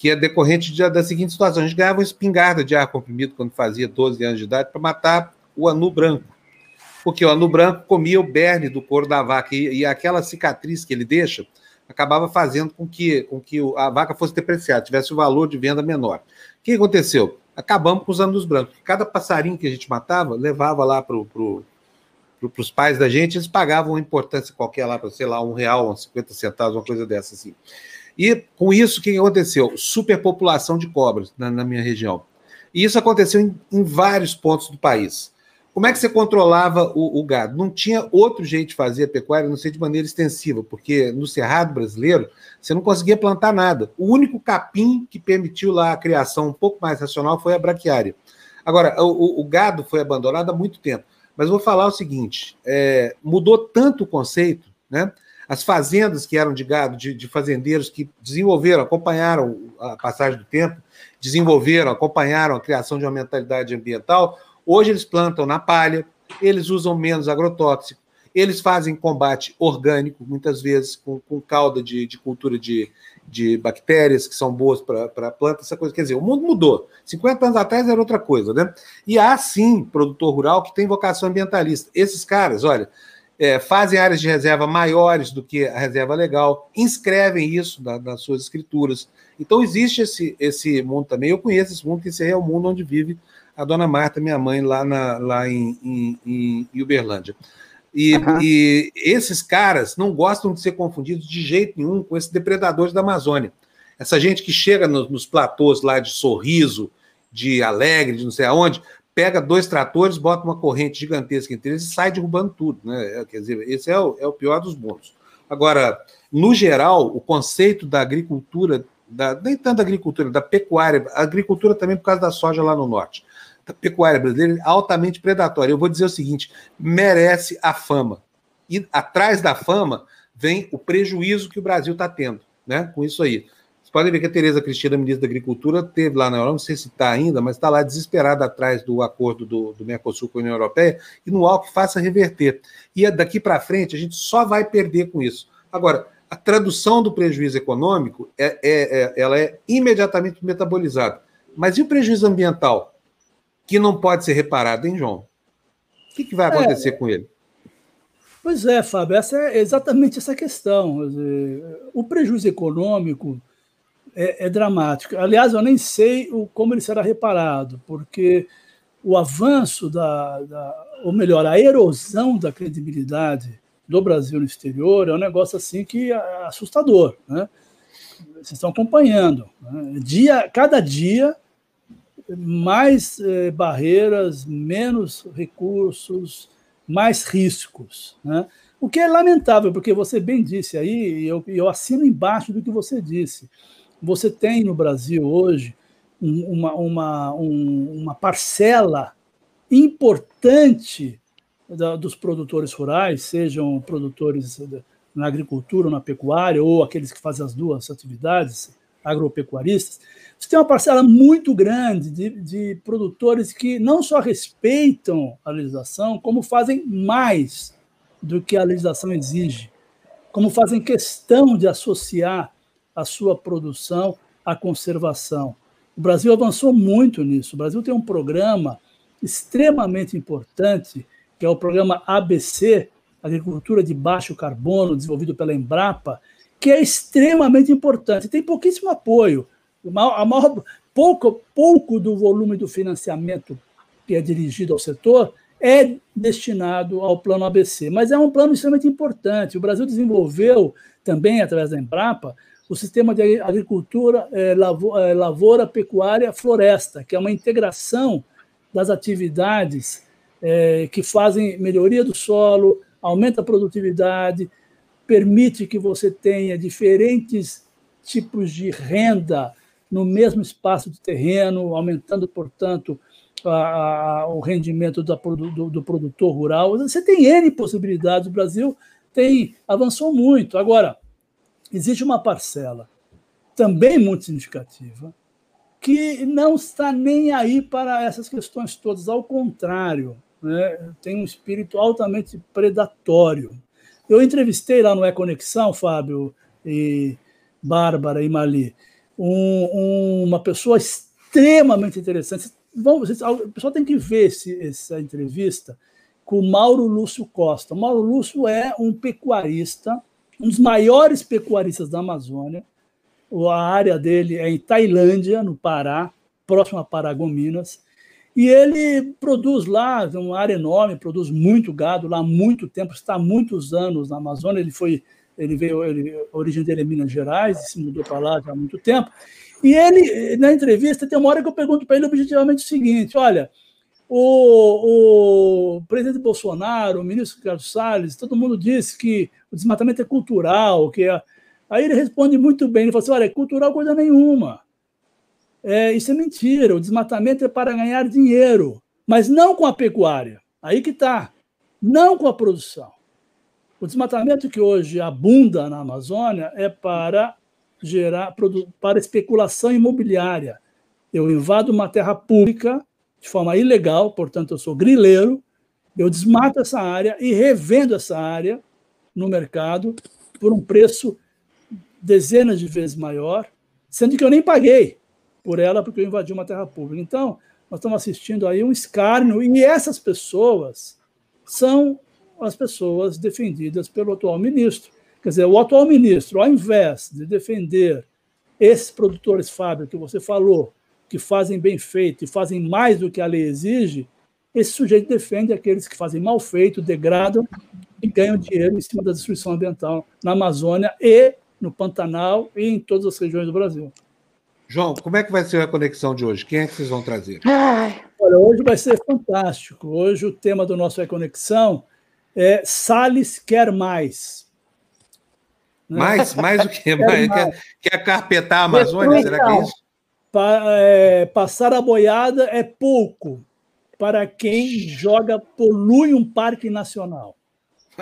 que é decorrente de, da seguinte situação: a gente ganhava uma espingarda de ar comprimido quando fazia 12 anos de idade para matar o anu branco porque o anu branco comia o berne do couro da vaca e, e, aquela cicatriz que ele deixa acabava fazendo com que, com que a vaca fosse depreciada, tivesse o valor de venda menor. O que aconteceu? Acabamos com os anus brancos. Cada passarinho que a gente matava levava lá para pro, pro, os pais da gente, eles pagavam uma importância qualquer lá, para sei lá, um real, uns 50 centavos, uma coisa dessa assim. E com isso, o que aconteceu? Superpopulação de cobras na, na minha região. E isso aconteceu em, em vários pontos do país. Como é que você controlava o, o, gado? Não tinha outro jeito de fazer a pecuária, não sei de maneira extensiva, porque no cerrado brasileiro você não conseguia plantar nada. O único capim que permitiu lá a criação um pouco mais racional foi a braquiária. Agora, o, o gado foi abandonado há muito tempo. Mas vou falar o seguinte: é, mudou tanto o conceito, né? As fazendas que eram de gado, de, de fazendeiros que desenvolveram, acompanharam a passagem do tempo, desenvolveram, acompanharam a criação de uma mentalidade ambiental Hoje eles plantam na palha, eles usam menos agrotóxico, eles fazem combate orgânico, muitas vezes com, com cauda de, de cultura de, de bactérias que são boas para a planta, essa coisa. Quer dizer, o mundo mudou. 50 anos atrás era outra coisa, né? E há sim produtor rural que tem vocação ambientalista. Esses caras, olha, é, fazem áreas de reserva maiores do que a reserva legal, inscrevem isso na, nas suas escrituras. Então existe esse, esse mundo também. Eu conheço esse mundo, que esse é o mundo onde vive a dona Marta, minha mãe, lá, na, lá em, em, em Uberlândia. E, uhum. e, esses caras não gostam de ser confundidos de jeito nenhum com esses depredadores da Amazônia. Essa gente que chega nos, nos platôs lá de Sorriso, de Alegre, de não sei aonde, pega dois tratores, bota uma corrente gigantesca entre eles e sai derrubando tudo. Né? Quer dizer, esse é o, é o pior dos mundos. Agora, no geral, o conceito da agricultura, da, nem tanto da agricultura, da pecuária, agricultura também por causa da soja lá no norte a pecuária brasileira é altamente predatória. Eu vou dizer o seguinte: merece a fama. E atrás da fama vem o prejuízo que o Brasil está tendo, né? Com isso aí. Vocês podem ver que a Tereza Cristina, ministra da Agricultura, teve lá na Europa, não sei se está ainda, mas está lá desesperada atrás do acordo do, do Mercosul com a União Europeia, e no algo que faça reverter. E é daqui para frente a gente só vai perder com isso. Agora, a tradução do prejuízo econômico é, é, é ela é imediatamente metabolizada. Mas e o prejuízo ambiental? que não pode ser reparado, hein, João? O que, que vai acontecer é, com ele? Pois é, Fábio, essa é exatamente essa questão. O prejuízo econômico é, é dramático. Aliás, eu nem sei o, como ele será reparado, porque o avanço da, da, ou melhor, a erosão da credibilidade do Brasil no exterior é um negócio assim que é assustador, né? Vocês estão acompanhando. Né? Dia, cada dia mais eh, barreiras, menos recursos, mais riscos. Né? O que é lamentável, porque você bem disse aí, e eu, eu assino embaixo do que você disse. Você tem no Brasil hoje uma, uma, um, uma parcela importante da, dos produtores rurais, sejam produtores na agricultura na pecuária, ou aqueles que fazem as duas atividades, agropecuaristas, você tem uma parcela muito grande de, de produtores que não só respeitam a legislação, como fazem mais do que a legislação exige, como fazem questão de associar a sua produção à conservação. O Brasil avançou muito nisso. O Brasil tem um programa extremamente importante, que é o programa ABC, Agricultura de Baixo Carbono, desenvolvido pela Embrapa, que é extremamente importante. Tem pouquíssimo apoio. A maior, pouco, pouco do volume do financiamento que é dirigido ao setor é destinado ao plano ABC, mas é um plano extremamente importante. O Brasil desenvolveu também, através da Embrapa, o sistema de agricultura, é, lavoura, é, lavoura, pecuária, floresta, que é uma integração das atividades é, que fazem melhoria do solo, aumenta a produtividade, permite que você tenha diferentes tipos de renda no mesmo espaço de terreno, aumentando, portanto, a, a, o rendimento da, do, do, produtor rural. Você tem N possibilidades. O Brasil tem avançou muito. Agora, existe uma parcela também muito significativa que não está nem aí para essas questões todas. Ao contrário, né, tem um espírito altamente predatório. Eu entrevistei lá no É Conexão, Fábio e Bárbara e Mali, um, um, uma pessoa extremamente interessante vamos, o pessoal tem que ver esse, essa entrevista com o Mauro Lúcio Costa. O Mauro Lúcio é um pecuarista, um dos maiores pecuaristas da Amazônia. A área dele é em Tailândia, no Pará, próximo a Paragominas. E ele produz lá, é uma área enorme, produz muito gado lá há muito tempo, está há muitos anos na Amazônia. Ele foi, ele veio, ele, a origem dele é Minas Gerais, se mudou para lá já há muito tempo. E ele, na entrevista, tem uma hora que eu pergunto para ele objetivamente o seguinte: olha, o, o, presidente Bolsonaro, o ministro Carlos Salles, todo mundo disse que o desmatamento é cultural, que é... aí ele responde muito bem, ele fala assim, olha, é cultural coisa nenhuma. É, isso é mentira, o desmatamento é para ganhar dinheiro, mas não com a pecuária. Aí que está, não com a produção. O desmatamento que hoje abunda na Amazônia é para gerar para especulação imobiliária. Eu invado uma terra pública de forma ilegal, portanto, eu sou grileiro, eu desmato essa área e revendo essa área no mercado por um preço dezenas de vezes maior, sendo que eu nem paguei por ela porque eu invadi uma terra pública. Então, nós estamos assistindo aí um escárnio, e essas pessoas são as pessoas defendidas pelo atual ministro. Quer dizer, o atual ministro, ao invés de defender esses produtores Fábio que você falou, que fazem bem feito e fazem mais do que a lei exige, esse sujeito defende aqueles que fazem mal feito, degradam e ganham dinheiro em cima da destruição ambiental na Amazônia e no Pantanal e em todas as regiões do Brasil. João, como é que vai ser a conexão de hoje? Quem é que vocês vão trazer? Olha, hoje vai ser fantástico. Hoje o tema do nosso Reconexão é Salles quer mais. Mais, mais o que? Mais, quer, quer carpetar a Amazônia? Será que é isso? Pa, é, passar a boiada é pouco para quem joga, polui um parque nacional.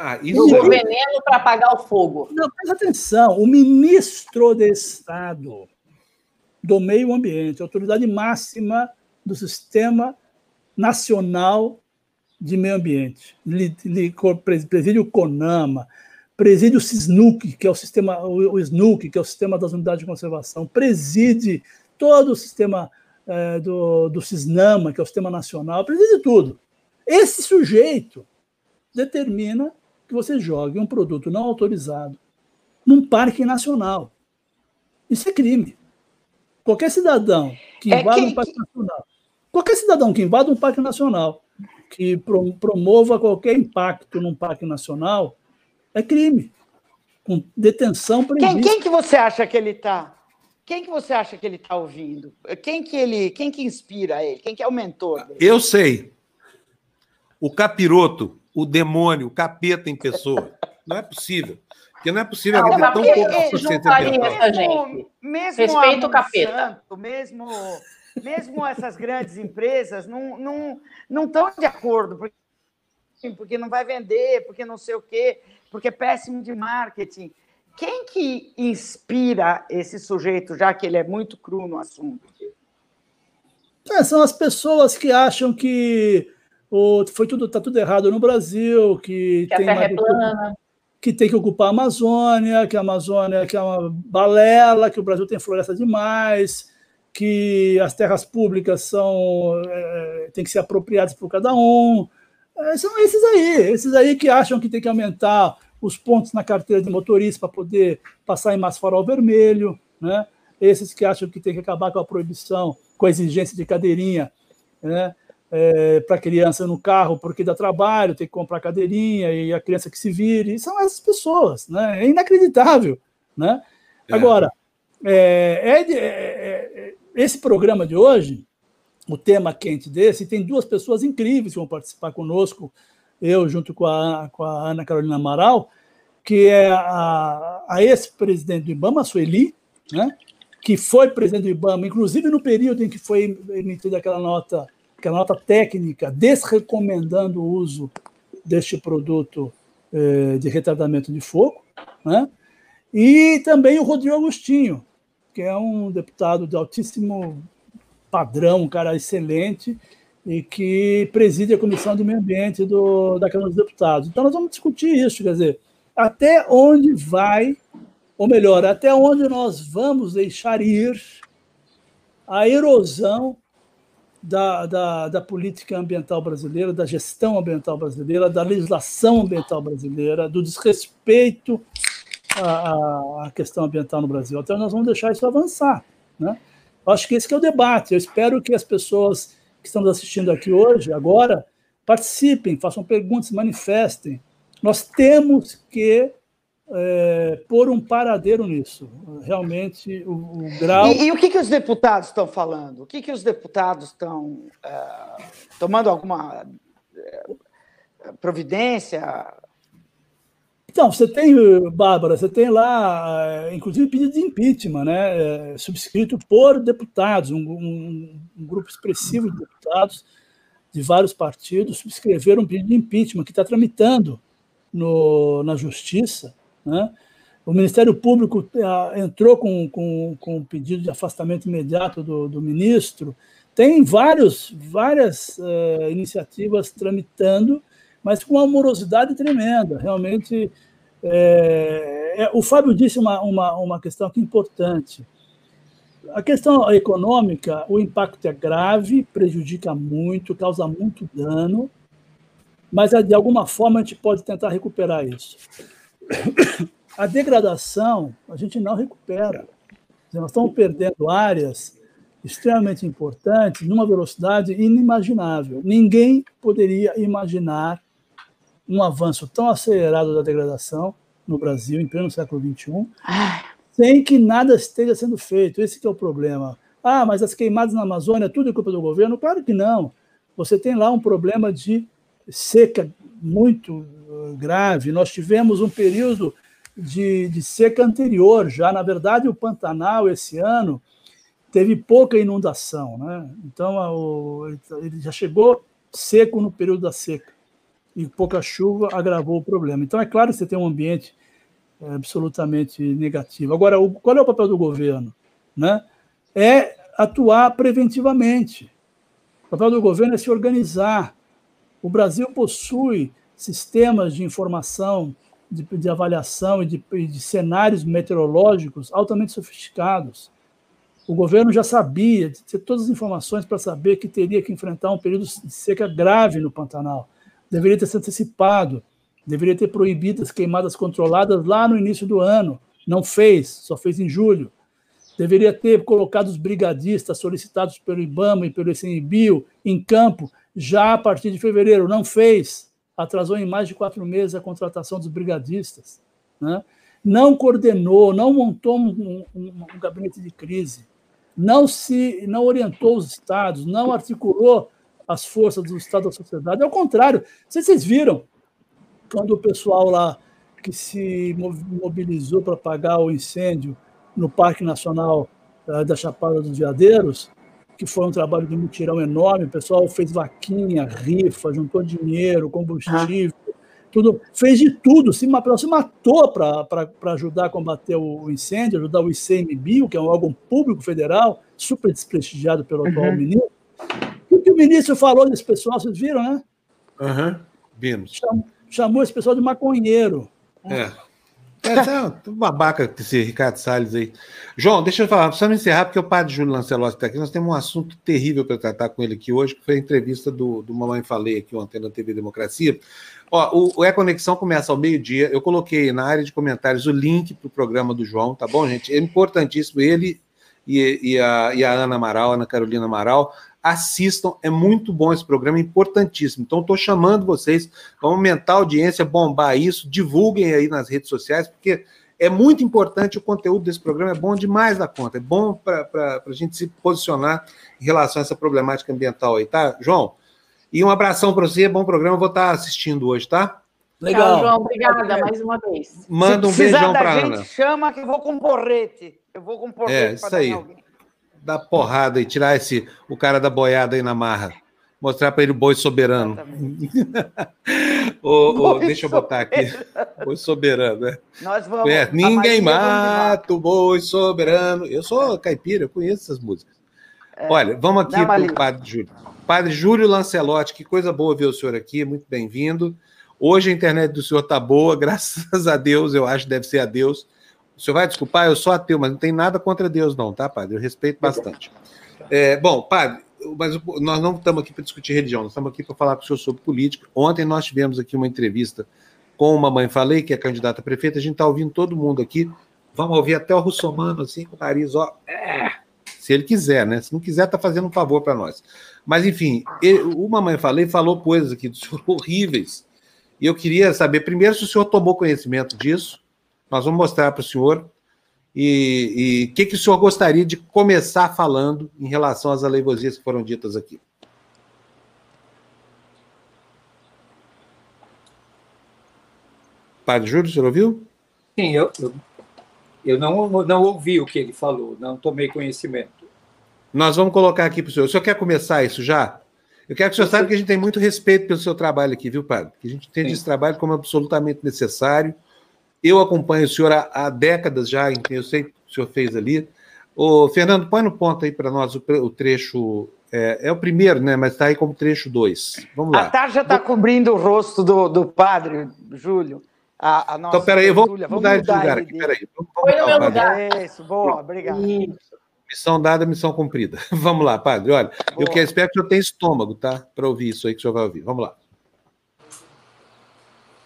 Ah, isso o é... veneno para apagar o fogo. Não, presta atenção, o ministro de Estado do Meio Ambiente, autoridade máxima do Sistema Nacional de Meio Ambiente, presídio CONAMA, preside o SNUC, que é o sistema, o SNUC, que é o sistema das unidades de conservação, preside todo o sistema é, do, do CISNAMA, que é o sistema nacional, preside tudo. Esse sujeito determina que você jogue um produto não autorizado num parque nacional. Isso é crime. Qualquer cidadão que é invada é que... um parque nacional, qualquer cidadão que invada um parque nacional, que promova qualquer impacto num parque nacional, é crime. Com detenção prevista. Quem, quem que você acha que ele está? Quem que você acha que ele está ouvindo? Quem que ele, quem que inspira ele? Quem que é o mentor? Dele? Eu sei. O capiroto, o demônio, o capeta em pessoa. Não é possível. Porque não é possível não, ter tão pouco consciência. Gente. Mesmo Respeito o capeta. Mesmo, mesmo essas grandes empresas não, não, não estão de acordo, porque, porque não vai vender, porque não sei o quê, porque é péssimo de marketing. Quem que inspira esse sujeito, já que ele é muito cru no assunto? É, são as pessoas que acham que o, foi tudo, está tudo errado no Brasil, que, que tem a terra é plana que tem que ocupar a Amazônia, que a Amazônia que é uma balela, que o Brasil tem floresta demais, que as terras públicas são é, têm que ser apropriadas por cada um. É, são esses aí, esses aí que acham que tem que aumentar os pontos na carteira de motorista para poder passar em mais farol vermelho, né? Esses que acham que tem que acabar com a proibição, com a exigência de cadeirinha, né? É, para a criança no carro porque dá trabalho, tem que comprar cadeirinha e a criança que se vire. São essas pessoas, né? É inacreditável, né? É. Agora, é, é, é, esse programa de hoje, o tema quente desse, tem duas pessoas incríveis que vão participar conosco, eu junto com a, com a Ana Carolina Amaral, que é a, a ex-presidente do IBAMA, a Sueli, né? que foi presidente do IBAMA, inclusive no período em que foi emitida aquela nota que é a nota técnica desrecomendando o uso deste produto eh, de retardamento de fogo, né? e também o Rodrigo Agostinho, que é um deputado de altíssimo padrão, um cara excelente, e que preside a Comissão de Meio Ambiente do, da Câmara dos Deputados. Então, nós vamos discutir isso, quer dizer, até onde vai, ou melhor, até onde nós vamos deixar ir a erosão da, da, da, política ambiental brasileira, da gestão ambiental brasileira, da legislação ambiental brasileira, do desrespeito à, à questão ambiental no Brasil. Então, nós vamos deixar isso avançar. Né? Acho que esse que é o debate. Eu espero que as pessoas que estão assistindo aqui hoje, agora, participem, façam perguntas, manifestem. Nós temos que é, pôr um paradeiro nisso. Realmente, o, o grau. E, e, o que, que os deputados estão falando? O que, que os deputados estão é, tomando alguma é, providência? Então, você tem, Bárbara, você tem lá, é, inclusive, pedido de impeachment, né, subscrito por deputados, um, um, um grupo expressivo de deputados de vários partidos subscreveram um pedido de impeachment que está tramitando no, na justiça né? O Ministério Público eh, entrou com, com, com um pedido de afastamento imediato do, do ministro. Tem vários, várias uh, iniciativas tramitando, mas com uma morosidade tremenda. Realmente, é, é, o Fábio disse uma, uma, uma questão aqui importante. A questão econômica, o impacto é grave, prejudica muito, causa muito dano, mas de alguma forma a gente pode tentar recuperar isso. A degradação a gente não recupera. Nós estamos perdendo áreas extremamente importantes numa velocidade inimaginável. Ninguém poderia imaginar um avanço tão acelerado da degradação no Brasil, em pleno século XXI, sem que nada esteja sendo feito. Esse é o problema. Ah, mas as queimadas na Amazônia, tudo é culpa do governo? Claro que não. Você tem lá um problema de seca muito grave. Nós tivemos um período de, de seca anterior já. Na verdade, o Pantanal, esse ano, teve pouca inundação. Né? Então, o, ele já chegou seco no período da seca. E pouca chuva agravou o problema. Então, é claro que você tem um ambiente é, absolutamente negativo. Agora, o, qual é o papel do governo? Né? É atuar preventivamente. O papel do governo é se organizar. O Brasil possui sistemas de informação, de, de avaliação e de, de cenários meteorológicos altamente sofisticados. O governo já sabia, tinha todas as informações para saber que teria que enfrentar um período de seca grave no Pantanal. Deveria ter se antecipado, deveria ter proibido as queimadas controladas lá no início do ano. Não fez, só fez em julho. Deveria ter colocado os brigadistas solicitados pelo IBAMA e pelo ICMBio em campo já a partir de fevereiro. Não fez atrasou em mais de quatro meses a contratação dos brigadistas, né? não coordenou, não montou um, um, um, gabinete de crise, não se, não orientou os estados, não articulou as forças do estado da sociedade. Ao contrário, vocês viram, quando o pessoal lá que se mobilizou para apagar o incêndio no Parque Nacional uh, da Chapada dos Veadeiros, que foi um trabalho de mutirão enorme, o pessoal fez vaquinha, rifa, juntou dinheiro, combustível, ah. tudo, fez de tudo, se, se matou para ajudar a combater o incêndio, ajudar o ICMBio, que é um órgão público federal, super desprestigiado pelo uhum. atual ministro. O que o ministro falou desse pessoal, vocês viram, né? Aham, uhum. vimos. Chamou, chamou esse pessoal de maconheiro. É. É, tá, tá babaca esse Ricardo Salles aí. João, deixa eu falar, precisamos encerrar, porque o padre Júlio Lancelotti está aqui. Nós temos um assunto terrível para tratar com ele aqui hoje, que foi a entrevista do, do Mamãe Falei aqui ontem na TV Democracia. Ó, o, o E-Conexão começa ao meio-dia. Eu coloquei na área de comentários o link para o programa do João, tá bom, gente? É importantíssimo. Ele e, e, a, e a Ana Amaral, Ana Carolina Amaral, assistam, é muito bom esse programa, é importantíssimo. Então, estou chamando vocês, vamos aumentar a audiência, bombar isso, divulguem aí nas redes sociais, porque é muito importante o conteúdo desse programa, é bom demais da conta, é bom para a gente se posicionar em relação a essa problemática ambiental aí, tá, João? E um abração para você, bom programa, vou estar assistindo hoje, tá? Legal. Tchau, João, obrigada mais uma vez. Manda um beijão para Ana. Chama que eu vou com porrete. Eu vou com porrete. É, isso aí. Alguém dar porrada e tirar esse o cara da boiada aí na marra. Mostrar para ele o boi soberano. [LAUGHS] deixa eu botar aqui. Boi soberano, né? Nós vamos. É, ninguém mata o boi soberano. Eu sou caipira, eu conheço essas músicas. É. Olha, vamos aqui para o Padre Júlio. Padre Júlio Lancelotti, que coisa boa ver o senhor aqui, muito bem-vindo. Hoje a internet do senhor tá boa, [LAUGHS] graças a Deus, eu acho que deve ser a Deus. O senhor vai desculpar, eu sou ateu, mas não tem nada contra Deus, não, tá, padre? Eu respeito bastante. É, bom, padre, mas nós não estamos aqui para discutir religião, nós estamos aqui para falar com o senhor sobre política. Ontem nós tivemos aqui uma entrevista com uma mãe Falei, que é candidata a prefeita, a gente está ouvindo todo mundo aqui. Vamos ouvir até o Russomano, assim, com o nariz, ó. É, se ele quiser, né? Se não quiser, está fazendo um favor para nós. Mas, enfim, o Mamãe Falei falou coisas aqui do senhor [LAUGHS] horríveis. E eu queria saber, primeiro, se o senhor tomou conhecimento disso, nós vamos mostrar para o senhor. E o que, que o senhor gostaria de começar falando em relação às aleivosias que foram ditas aqui? Padre Júlio, o senhor ouviu? Sim, eu, eu, eu não, não ouvi o que ele falou, não tomei conhecimento. Nós vamos colocar aqui para o senhor. O senhor quer começar isso já? Eu quero que o senhor saiba que a gente tem muito respeito pelo seu trabalho aqui, viu, padre? Que a gente entende Sim. esse trabalho como absolutamente necessário eu acompanho o senhor há, há décadas já, eu sei o que o senhor fez ali. Ô, Fernando, põe no ponto aí para nós o, o trecho. É, é, o primeiro, né? Mas está aí como trecho 2. Vamos lá. A tarja está cobrindo o rosto do, do padre, Júlio. A, a nossa então, peraí, vamos, vamos mudar de lugar aqui. Peraí. Vamos, vamos Foi no meu lugar. Isso, boa, obrigado. Missão dada, missão cumprida. [LAUGHS] Vamos lá, padre. Olha, boa. eu quero, espero que o senhor tenha estômago, tá? Para ouvir isso aí que o senhor vai ouvir. Vamos lá.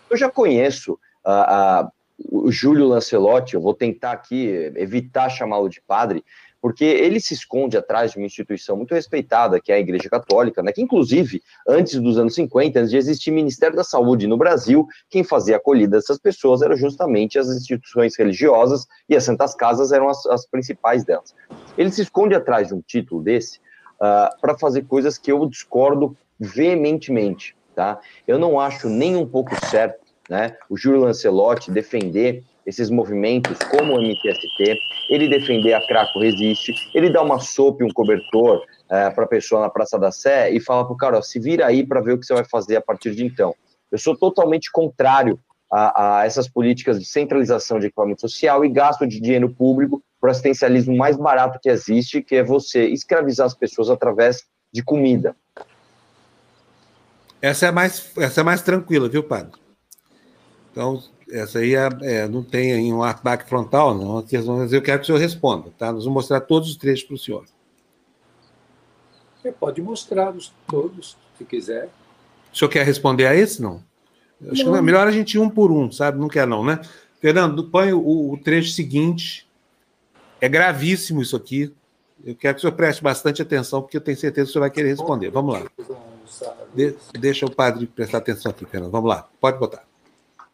Eu já conheço a, a o Júlio Lancelotti, eu vou tentar aqui evitar chamá-lo de padre, porque ele se esconde atrás de uma instituição muito respeitada, que é a Igreja Católica, né, que inclusive, antes dos anos 50, antes de existir Ministério da Saúde no Brasil, quem fazia a acolhida dessas pessoas eram justamente as instituições religiosas, e as Santas Casas eram as, as principais delas. Ele se esconde atrás de um título desse uh, para fazer coisas que eu discordo veementemente, tá? Eu não acho nem um pouco certo né? O Júlio Lancelotti defender esses movimentos como o MTST, ele defender a Craco Resiste, ele dá uma sopa e um cobertor é, para a pessoa na Praça da Sé e fala para o cara, ó, se vira aí para ver o que você vai fazer a partir de então. Eu sou totalmente contrário a, a, essas políticas de centralização de equipamento social e gasto de dinheiro público para o assistencialismo mais barato que existe, que é você escravizar as pessoas através de comida. Essa é mais, essa é mais tranquila, viu, padre? Então, essa aí é, é, não tem aí um ataque frontal, não. Mas eu quero que o senhor responda, tá? Nós vamos mostrar todos os trechos para o senhor. Você pode mostrar todos, se quiser. O senhor quer responder a esse, não? Acho não. que é melhor a gente ir um por um, sabe? Não quer, não, né? Fernando, põe o, o trecho seguinte. É gravíssimo isso aqui. Eu quero que o senhor preste bastante atenção, porque eu tenho certeza que o senhor vai querer responder. Vamos lá. De, deixa o padre prestar atenção aqui, Fernando. Vamos lá. Pode botar.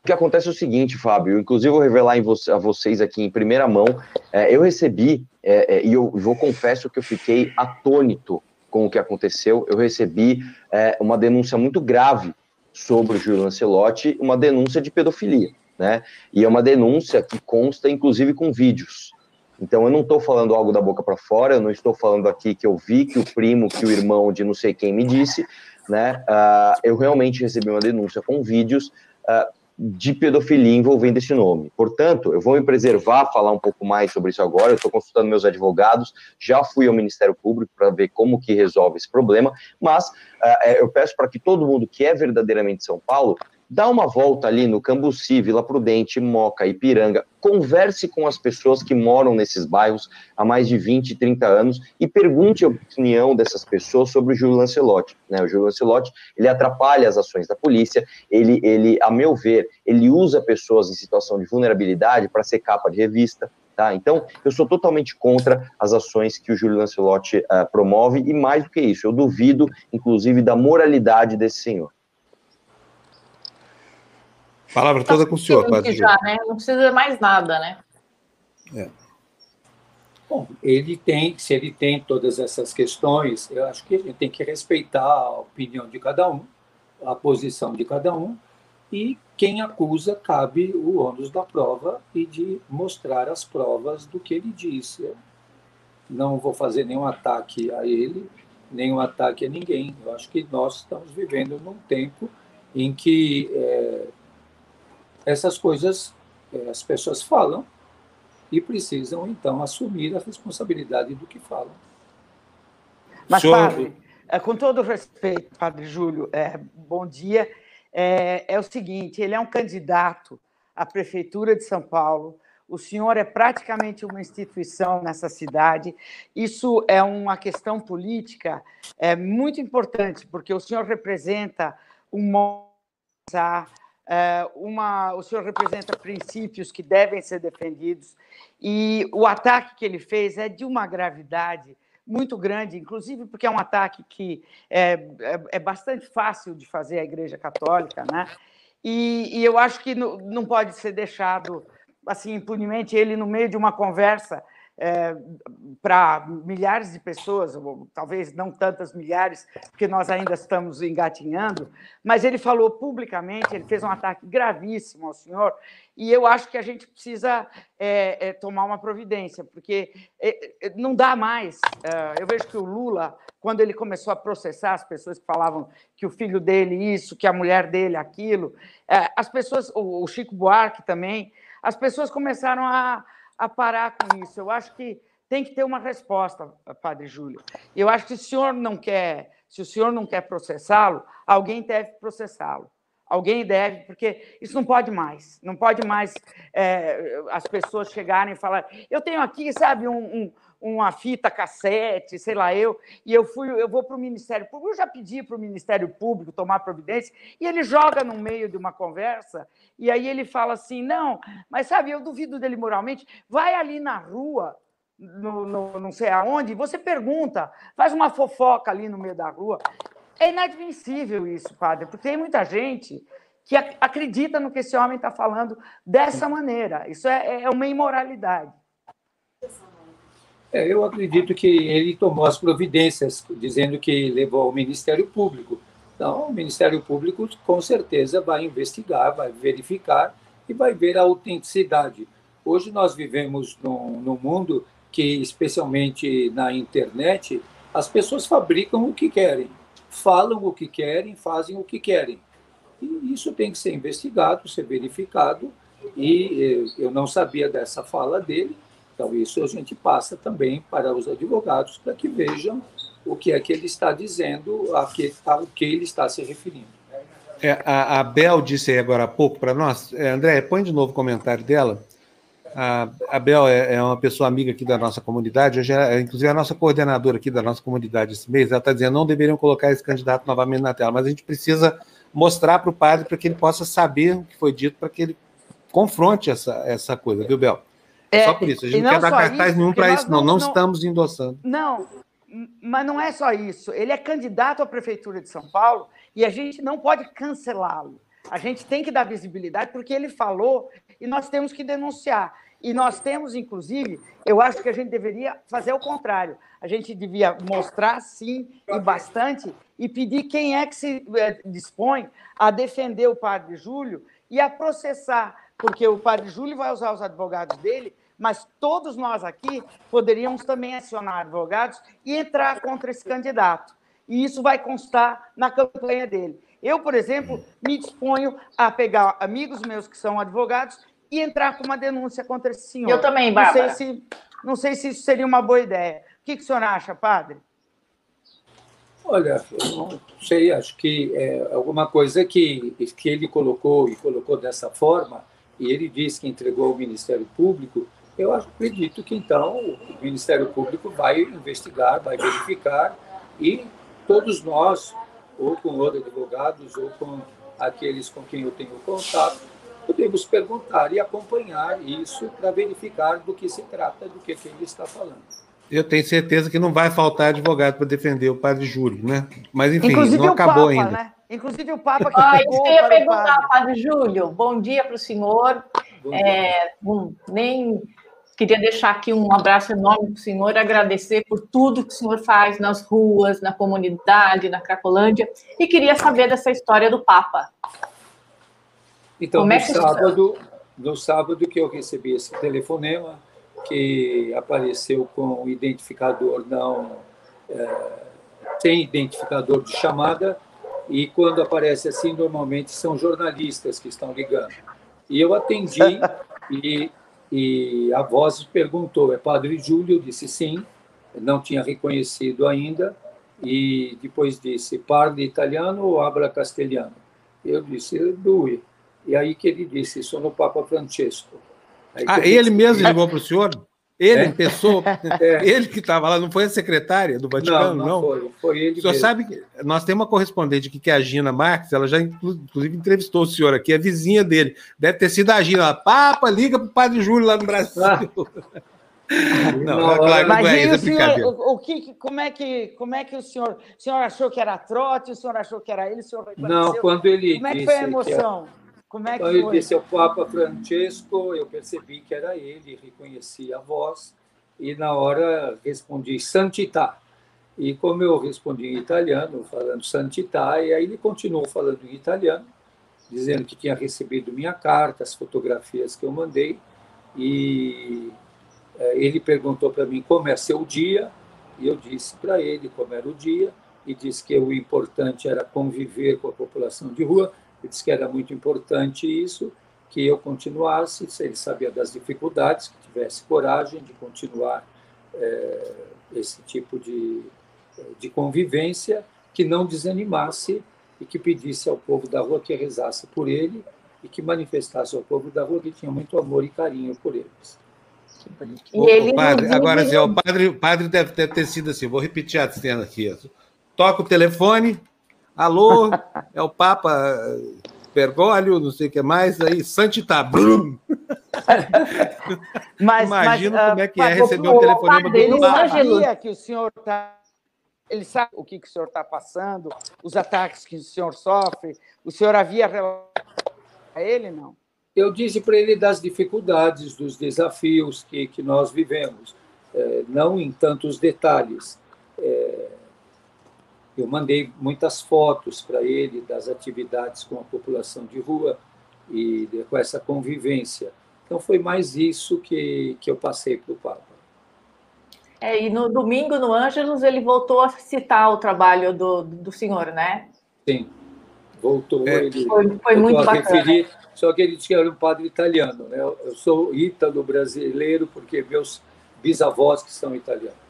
O que acontece é o seguinte, Fábio, inclusive vou revelar vo a vocês aqui em primeira mão, é, eu recebi, é, é, e eu vou confesso que eu fiquei atônito com o que aconteceu, eu recebi é, uma denúncia muito grave sobre o Júlio Lancelotti uma denúncia de pedofilia, né? E é uma denúncia que consta, inclusive, com vídeos. Então, eu não estou falando algo da boca para fora, eu não estou falando aqui que eu vi, que o primo, que o irmão de não sei quem me disse, né? Uh, eu realmente recebi uma denúncia com vídeos uh, de pedofilia envolvendo esse nome. Portanto, eu vou me preservar, falar um pouco mais sobre isso agora. Eu estou consultando meus advogados, já fui ao Ministério Público para ver como que resolve esse problema, mas uh, eu peço para que todo mundo que é verdadeiramente São Paulo dá uma volta ali no Cambuci, Vila Prudente, Moca, Ipiranga, converse com as pessoas que moram nesses bairros há mais de 20, 30 anos e pergunte a opinião dessas pessoas sobre o Júlio Lancelotti. Né? O Júlio Lancelotti, ele atrapalha as ações da polícia, ele, ele, a meu ver, ele usa pessoas em situação de vulnerabilidade para ser capa de revista, Tá? Então, eu sou totalmente contra as ações que o Júlio Lancelotti uh, promove, e mais do que isso, eu duvido, inclusive, da moralidade desse senhor. Palavra toda com o senhor, Padre já, né? Não precisa mais nada, né? É. Bom, ele tem, se ele tem todas essas questões, eu acho que a gente tem que respeitar a opinião de cada um, a posição de cada um, e quem acusa cabe o ônus da prova e de mostrar as provas do que ele disse. Eu não vou fazer nenhum ataque a ele, nenhum ataque a ninguém. Eu acho que nós estamos vivendo num tempo em que é, essas coisas é, as pessoas falam e precisam, então, assumir a responsabilidade do que falam. Mas, padre, é, com todo respeito, padre Júlio, é, bom dia. É, é o seguinte: ele é um candidato à Prefeitura de São Paulo. O senhor é praticamente uma instituição nessa cidade. Isso é uma questão política é muito importante, porque o senhor representa um modo é, uma, o senhor representa princípios que devem ser defendidos e o ataque que ele fez é de uma gravidade muito grande, inclusive porque é um ataque que é, é, é bastante fácil de fazer a Igreja Católica, né? E, e eu acho que não, não pode ser deixado assim impunemente ele no meio de uma conversa é, para milhares de pessoas, ou talvez não tantas milhares, porque nós ainda estamos engatinhando, mas ele falou publicamente, ele fez um ataque gravíssimo ao senhor, e eu acho que a gente precisa é, é, tomar uma providência, porque é, é, não dá mais. É, eu vejo que o Lula, quando ele começou a processar as pessoas que falavam que o filho dele isso, que a mulher dele aquilo, as pessoas, o Chico Buarque também, as pessoas começaram a a parar com isso. Eu acho que tem que ter uma resposta, Padre Júlio. Eu acho que se o senhor não quer, se o senhor não quer processá-lo, alguém deve processá-lo. Alguém deve, porque isso não pode mais. Não pode mais é, as pessoas chegarem e falar. Eu tenho aqui, sabe, um, um uma fita cassete, sei lá eu, e eu fui, eu vou para o Ministério Público, eu já pedi para o Ministério Público tomar providência, e ele joga no meio de uma conversa, e aí ele fala assim, não, mas sabe, eu duvido dele moralmente, vai ali na rua, no, no, não sei aonde, você pergunta, faz uma fofoca ali no meio da rua. É inadmissível isso, padre, porque tem muita gente que acredita no que esse homem está falando dessa maneira. Isso é, é uma imoralidade. É, eu acredito que ele tomou as providências, dizendo que levou ao Ministério Público. Então, o Ministério Público, com certeza, vai investigar, vai verificar e vai ver a autenticidade. Hoje nós vivemos num, num mundo que, especialmente na internet, as pessoas fabricam o que querem, falam o que querem, fazem o que querem. E isso tem que ser investigado, ser verificado. E eh, eu não sabia dessa fala dele, então, isso a gente passa também para os advogados para que vejam o que é que ele está dizendo, a que, ao que ele está se referindo. É, a, a Bel disse aí agora há pouco para nós. É, André, põe de novo o comentário dela. A, a Bel é, é, uma pessoa amiga aqui da nossa comunidade, hoje é, inclusive a nossa coordenadora aqui da nossa comunidade esse mês. Ela está dizendo não deveriam colocar esse candidato novamente na tela, mas a gente precisa mostrar para o padre para que ele possa saber o que foi dito, para que ele confronte essa, essa coisa, viu, Bel? É, só por isso. A gente não quer dar cartaz isso, nenhum para isso, não. Não, não estamos endossando. Não, mas não é só isso. Ele é candidato à Prefeitura de São Paulo e a gente não pode cancelá-lo. A gente tem que dar visibilidade porque ele falou e nós temos que denunciar. E nós temos, inclusive, eu acho que a gente deveria fazer o contrário. A gente devia mostrar, sim, e bastante, e pedir quem é que se eh, dispõe a defender o padre Júlio e a processar, porque o padre Júlio vai usar os advogados dele, mas todos nós aqui poderíamos também acionar advogados e entrar contra esse candidato. E isso vai constar na campanha dele. Eu, por exemplo, me disponho a pegar amigos meus que são advogados e entrar com uma denúncia contra esse senhor. Eu também, Bárbara. Não sei se, não sei se isso seria uma boa ideia. O que, que o senhor acha, padre? Olha, eu não sei, acho que é alguma coisa que, que ele colocou e colocou dessa forma, e ele disse que entregou ao Ministério Público, eu acredito que então o Ministério Público vai investigar, vai verificar, e todos nós, ou com outros advogados, ou com aqueles com quem eu tenho contato, podemos perguntar e acompanhar isso para verificar do que se trata, do que, que ele está falando. Eu tenho certeza que não vai faltar advogado para defender o padre Júlio, né? Mas, enfim, Inclusive não acabou Papa, ainda. Né? Inclusive o Papa que ah, eu ia perguntar, padre. padre Júlio, bom dia para o senhor. É, um, nem queria deixar aqui um abraço enorme para o senhor, agradecer por tudo que o senhor faz nas ruas, na comunidade, na Cracolândia, e queria saber dessa história do Papa. Então, Como no, é sábado, no sábado que eu recebi esse telefonema, que apareceu com o identificador não é, sem identificador de chamada e quando aparece assim normalmente são jornalistas que estão ligando. E eu atendi [LAUGHS] e, e a voz perguntou é Padre Júlio? Eu disse sim. Não tinha reconhecido ainda. E depois disse parle italiano ou habla castelhano? Eu disse due e aí que ele disse, sou no Papa Francesco. Aí ah, ele mesmo ligou para o senhor? Ele, é? pessoa, [LAUGHS] é. ele que estava lá, não foi a secretária do Vaticano, não? Não, não. foi, foi ele. O senhor mesmo. sabe que nós temos uma correspondente aqui, que é a Gina Marques, ela já inclusive entrevistou o senhor aqui, é vizinha dele. Deve ter sido a Gina. Ela, Papa, liga para o Padre Júlio lá no Brasil. Ah. [LAUGHS] Não, não, claro, mas não é, o senhor, o, o, que, como é que, como é que o senhor, o senhor achou que era trote, o senhor achou que era ele, o senhor Não, quando ele Como é que foi a emoção? Que como é que então, ele disse ao Papa Francesco, eu percebi que era ele, reconheci a voz, e na hora respondi Santità. E como eu respondi em italiano, falando Santità, e aí ele continuou falando em italiano, dizendo que tinha recebido minha carta, as fotografias que eu mandei, e é, ele perguntou para mim como é seu dia, e eu disse para ele como era o dia, e disse que o importante era conviver com a população de rua, ele disse que era muito importante isso, que eu continuasse, se ele sabia das dificuldades, que tivesse coragem de continuar é, esse tipo de, de convivência, que não desanimasse e que pedisse ao povo da rua que rezasse por ele e que manifestasse ao povo da rua que tinha muito amor e carinho por eles. E o, ele padre, agora, assim, o padre, o padre deve ter, ter sido assim, vou repetir a cena aqui. Toca o telefone, Alô, é o Papa Bergoglio, não sei o que mais, aí Santita, brum. [LAUGHS] Mas, Imagina mas, como é que é receber um telefonema do Papa. sabia que o senhor está... Ele sabe o que, que o senhor está passando, os ataques que o senhor sofre. O senhor havia a ele, não? Eu disse para ele das dificuldades, dos desafios que, que nós vivemos, é, não em tantos detalhes. É, eu mandei muitas fotos para ele das atividades com a população de rua e com essa convivência. Então, foi mais isso que, que eu passei para o Papa. É, e no domingo, no Ângelos, ele voltou a citar o trabalho do, do senhor, né? Sim, voltou. É, ele foi, foi muito bacana. Referir, só que ele tinha um padre italiano. Né? Eu sou ítalo-brasileiro porque meus bisavós que são italianos.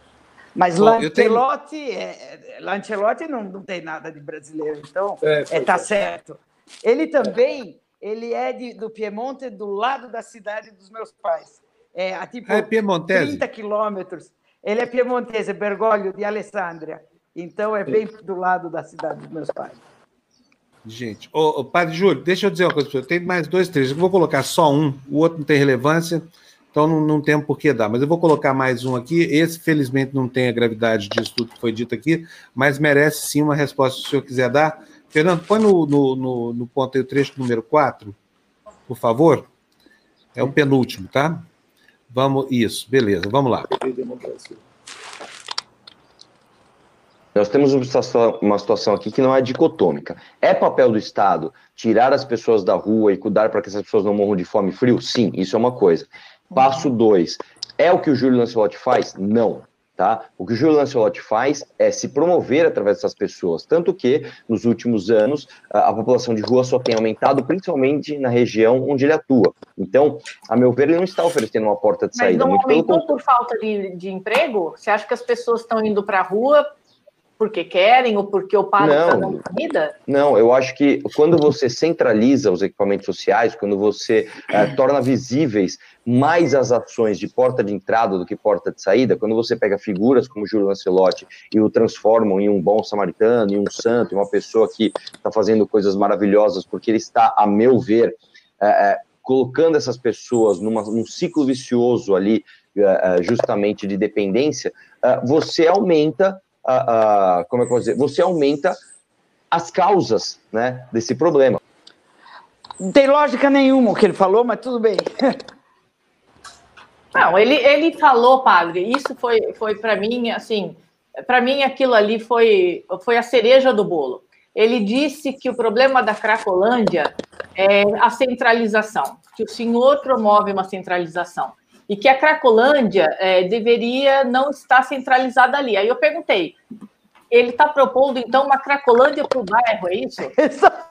Mas Bom, Lancelotti, tenho... é, Lancelotti não, não tem nada de brasileiro, então é, é tá é. certo. Ele também, ele é de, do Piemonte, do lado da cidade dos meus pais. É, a tipo é piemontese. 30 quilômetros. Ele é piemontese, Bergoglio de Alessandria. Então é bem do lado da cidade dos meus pais. Gente, ô, ô, Padre Júlio, deixa eu dizer uma coisa para você. Tem mais dois, três. Eu vou colocar só um, o outro não tem relevância. Então não, não tem por que dar. Mas eu vou colocar mais um aqui. Esse, felizmente, não tem a gravidade disso tudo que foi dito aqui, mas merece sim uma resposta se o senhor quiser dar. Fernando, põe no, no, no, no ponto aí o trecho número 4, por favor. É o penúltimo, tá? Vamos, isso, beleza, vamos lá. Nós temos uma situação, uma situação, aqui que não é dicotômica. É papel do Estado tirar as pessoas da rua e cuidar para que essas pessoas não morram de fome e frio? Sim, isso é uma coisa. Passo dois. É o que o Júlio Lancelotti faz? Não. Tá? O que o Júlio Lancelotti faz é se promover através dessas pessoas, tanto que nos últimos anos a, a, população de rua só tem aumentado, principalmente na região onde ele atua. Então, a meu ver, ele não está oferecendo uma porta de saída. Mas não aumentou por falta de, de emprego? Você acha que as pessoas estão indo para a rua porque querem ou porque o padre está dando comida? Não, eu acho que quando você centraliza os equipamentos sociais, quando você é, torna visíveis mais as ações de porta de entrada do que porta de saída, quando você pega figuras como Júlio Lancelotti e o transformam em um bom samaritano, em um santo, em uma pessoa que está fazendo coisas maravilhosas, porque ele está, a meu ver, é, é, colocando essas pessoas numa, num ciclo vicioso ali, justamente de dependência, você aumenta como é que eu vou dizer, você aumenta as causas né, desse problema. Não tem lógica nenhuma o que ele falou, mas tudo bem. [LAUGHS] Não, ele, ele falou, padre, isso foi, foi para mim, assim, para mim aquilo ali foi, foi a cereja do bolo. Ele disse que o problema da Cracolândia é a centralização, que o senhor promove uma centralização e que a Cracolândia é, deveria não estar centralizada ali. Aí eu perguntei, ele está propondo, então, uma Cracolândia para o bairro, é isso? [LAUGHS] Exato.